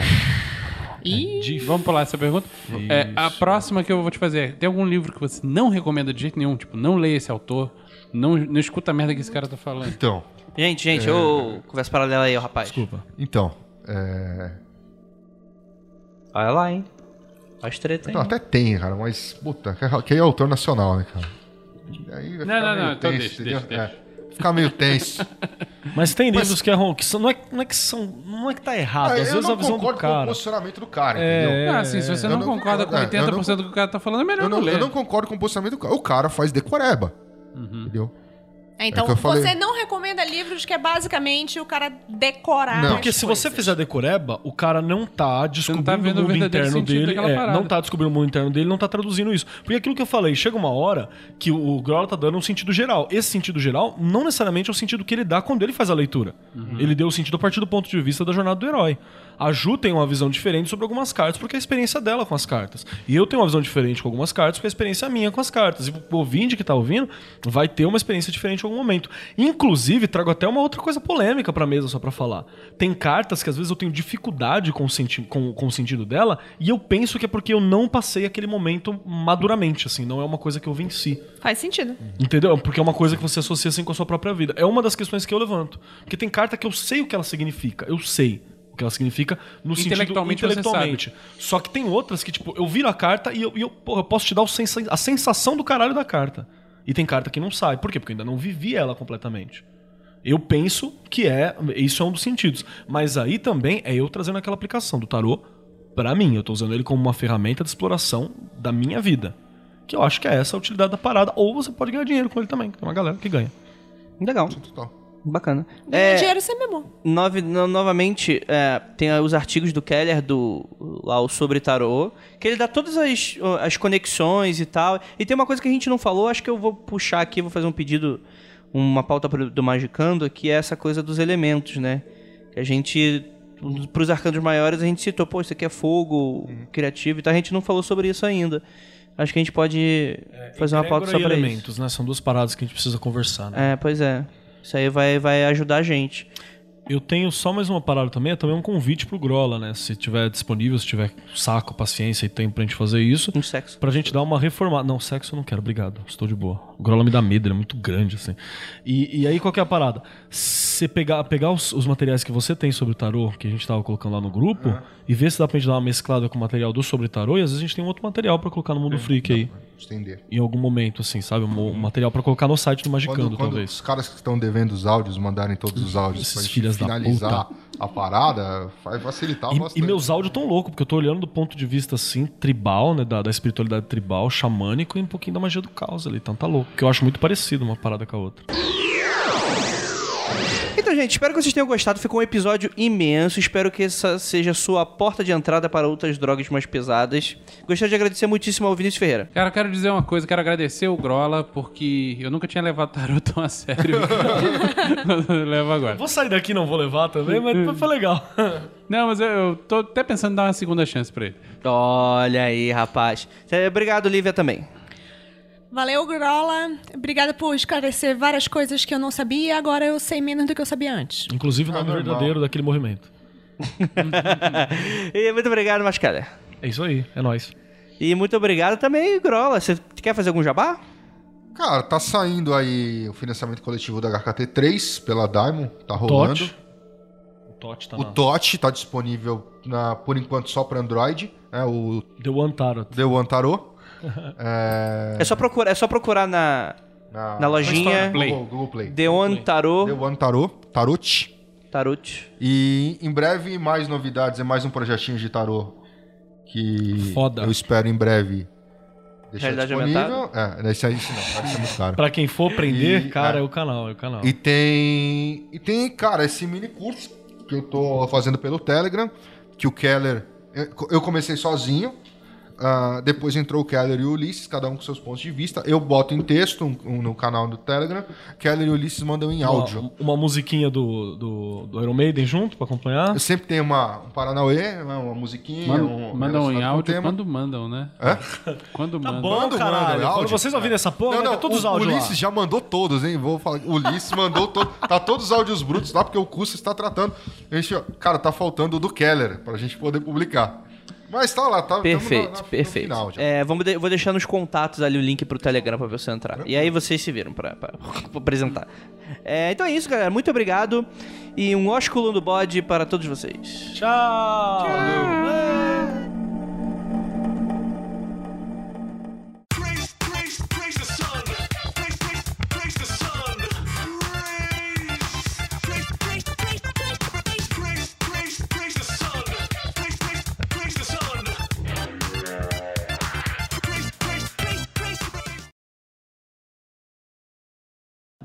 Ih, vamos pular essa pergunta? É, a próxima que eu vou te fazer é, tem algum livro que você não recomenda de jeito nenhum? Tipo, não leia esse autor, não, não escuta a merda que esse cara tá falando. então, Gente, gente, ô, conversa paralela aí, rapaz. Desculpa. então, é... Olha lá, hein? Faz treta, hein? Não, até tem, cara, mas, puta, que- que é autor nacional, né, cara? Aí vai Não, não, não, então deixa, entendeu? deixa, É, ficar meio tenso. Mas tem Mas- livros que é ruim, que são, não, é, não é que são. Não é que tá errado. Ah, Às eu vezes não a visão do concordo com o cara. posicionamento do cara, É, entendeu? Ah, assim, se você não, não concorda com concordo, é, eu 80% do que o cara tá falando, é melhor Eu não, não, ler. eu não concordo com o posicionamento do cara. O cara faz decoreba. Uhum. Entendeu? É, então, falei. você não recomenda livros que é basicamente o cara decorar. Não. Porque as se você coisas. fizer decoreba, o cara não tá descobrindo tá vendo o mundo interno dele. É, não tá descobrindo o mundo interno dele, não tá traduzindo isso. Porque aquilo que eu falei, chega uma hora que o Grola tá dando um sentido geral. Esse sentido geral não necessariamente é o sentido que ele dá quando ele faz a leitura. Ele deu o sentido a partir do ponto de vista da jornada do herói. A Ju tem uma visão diferente sobre algumas cartas, porque é a experiência dela com as cartas. E eu tenho uma visão diferente com algumas cartas, porque é a experiência minha com as cartas. E o ouvinte que tá ouvindo vai ter uma experiência diferente em algum momento. Inclusive, trago até uma outra coisa polêmica pra mesa só pra falar. Tem cartas que às vezes eu tenho dificuldade com o, senti com, com o sentido dela, e eu penso que é porque eu não passei aquele momento maduramente, assim, não é uma coisa que eu venci. Faz sentido. Entendeu? Porque é uma coisa que você associa assim com a sua própria vida. É uma das questões que eu levanto. Porque tem carta que eu sei o que ela significa. Eu sei que ela significa no sentido Intelectualmente você intelectualmente. Só que tem outras que, tipo, eu viro a carta e eu, e eu, porra, eu posso te dar o sensa a sensação do caralho da carta. E tem carta que não sai. Por quê? Porque eu ainda não vivi ela completamente. Eu penso que é. Isso é um dos sentidos. Mas aí também é eu trazendo aquela aplicação do tarô pra mim. Eu tô usando ele como uma ferramenta de exploração da minha vida. Que eu acho que é essa a utilidade da parada. Ou você pode ganhar dinheiro com ele também. Tem uma galera que ganha. Legal, Total. Bacana. Ganhar É, dinheiro é bom. nove- no- novamente, é, tem os artigos do Keller, do, lá, o sobre tarô, que ele dá todas as, as conexões e tal. E tem uma coisa que a gente não falou, acho que eu vou puxar aqui, vou fazer um pedido, uma pauta pro- do Magicando, que é essa coisa dos elementos, né? Que a gente, pros arcanos maiores, a gente citou, pô, isso aqui é fogo, criativo e tal, a gente não falou sobre isso ainda. Acho que a gente pode fazer uma pauta só Egrégora e pra isso. elementos, né? São duas paradas que a gente precisa conversar, né? É, pois é. Isso aí vai, vai ajudar a gente. Eu tenho só mais uma parada também, é também um convite pro Grola, né? Se tiver disponível, se tiver saco, paciência e tempo pra gente fazer isso. Um sexo. Pra gente dar uma reformada. Não, sexo eu não quero, obrigado. Estou de boa. O Grola me dá medo, ele é muito grande, assim. E, e aí, qual que é a parada? Você pegar, pegar os, os materiais que você tem sobre o tarô, que a gente tava colocando lá no grupo, e ver se dá pra gente dar uma mesclada com o material do sobre tarô, e às vezes a gente tem um outro material pra colocar no Mundo Freak aí. Estender. Em algum momento, assim, sabe? Um, um material pra colocar no site do Magicando, Quando, quando talvez. os caras que estão devendo os áudios mandarem todos os áudios Esses filhas da finalizar puta. a parada, vai facilitar E, bastante. e meus áudios tão loucos, porque eu tô olhando do ponto de vista, assim, tribal, né? Da, da espiritualidade tribal, xamânico e um pouquinho da magia do caos ali. Então tá louco. Que eu acho muito parecido uma parada com a outra. Então, gente, espero que vocês tenham gostado. Ficou um episódio imenso. Espero que essa seja a sua porta de entrada para outras drogas mais pesadas. Gostaria de agradecer muitíssimo ao Vinícius Ferreira. Cara, eu quero dizer uma coisa, quero agradecer o Grola, porque eu nunca tinha levado tarô tão a sério. levo agora. Vou sair daqui, não vou levar também, mas foi legal. Não, mas eu, eu tô até pensando em dar uma segunda chance pra ele. Olha aí, rapaz. Obrigado, Lívia, também. Valeu, Grola. Obrigada por esclarecer várias coisas que eu não sabia. Agora eu sei menos do que eu sabia antes. Inclusive o nome normal. verdadeiro daquele movimento. e muito obrigado, Mascalha. É isso aí, é nóis. E muito obrigado também, Grola. Você quer fazer algum jabá? Cara, tá saindo aí o financiamento coletivo da HKT3 pela Diamond, tá rolando. Tote. O Tote tá O. TOT tá disponível na, por enquanto só para Android, né? O The One Tarot. The One Tarot. É, É só procurar, é só procurar na, na, na lojinha Play. Google, Google Play. The Tarot. One Tarot, Tarot. Tarot. E em breve mais novidades, é mais um projetinho de tarô que Foda. eu espero em breve deixar Realidade disponível. É, esse aí sim, não, vai ser muito caro. Pra quem for aprender, E- cara, é. é o canal, é o canal. E tem. E tem, cara, esse mini curso que eu tô fazendo pelo Telegram, que o Keller. Eu comecei sozinho. Ah, depois entrou o Keller e o Ulisses, cada um com seus pontos de vista. Eu boto em texto um- um no canal do Telegram. Keller e o Ulisses mandam em áudio. Uma, uma musiquinha do, do, do Iron Maiden junto pra acompanhar. Eu sempre tenho uma, um Paranauê, né, uma musiquinha. Mandam, um, mandam em o áudio tema. quando mandam, né? Hã? Quando Tá mandam. bom, Manda, caralho. manda, Quando áudio. vocês ouvirem essa porra, Não, não, todos os o áudios Ulisses lá. já mandou todos, hein? Vou falar. O Ulisses mandou todos. Tá todos os áudios brutos lá, porque o curso está tratando. A gente, cara, tá faltando o do Keller pra gente poder publicar. Mas tá lá, tá? Perfeito, na- na- no perfeito. final já. É, vamos de- vou deixar nos contatos ali o link pro Telegram pra você entrar. E aí vocês se viram pra, pra- pra apresentar. É, então é isso, galera. Muito obrigado. E um ósculo do bode para todos vocês. Tchau!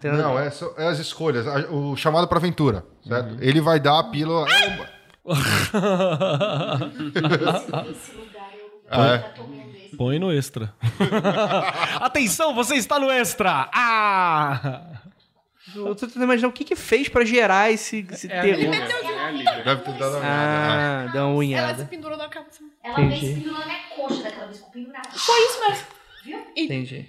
Não, é, só- é as escolhas. a- O chamado pra aventura, certo? Uhum. Ele vai dar a pílula. Ah, é. Põe no extra. Atenção, você está no extra! Ah! Eu tô tentando imaginar o que que fez pra gerar esse, esse É terror. Lívia, é a Lívia. Deve ter dado uma Ah, dá uma Ela se unhada. pendurou na cabeça. Ela veio Entendi. se pendurando na minha coxa daquela vez, ficou pendurada. Foi isso mesmo. Entendi.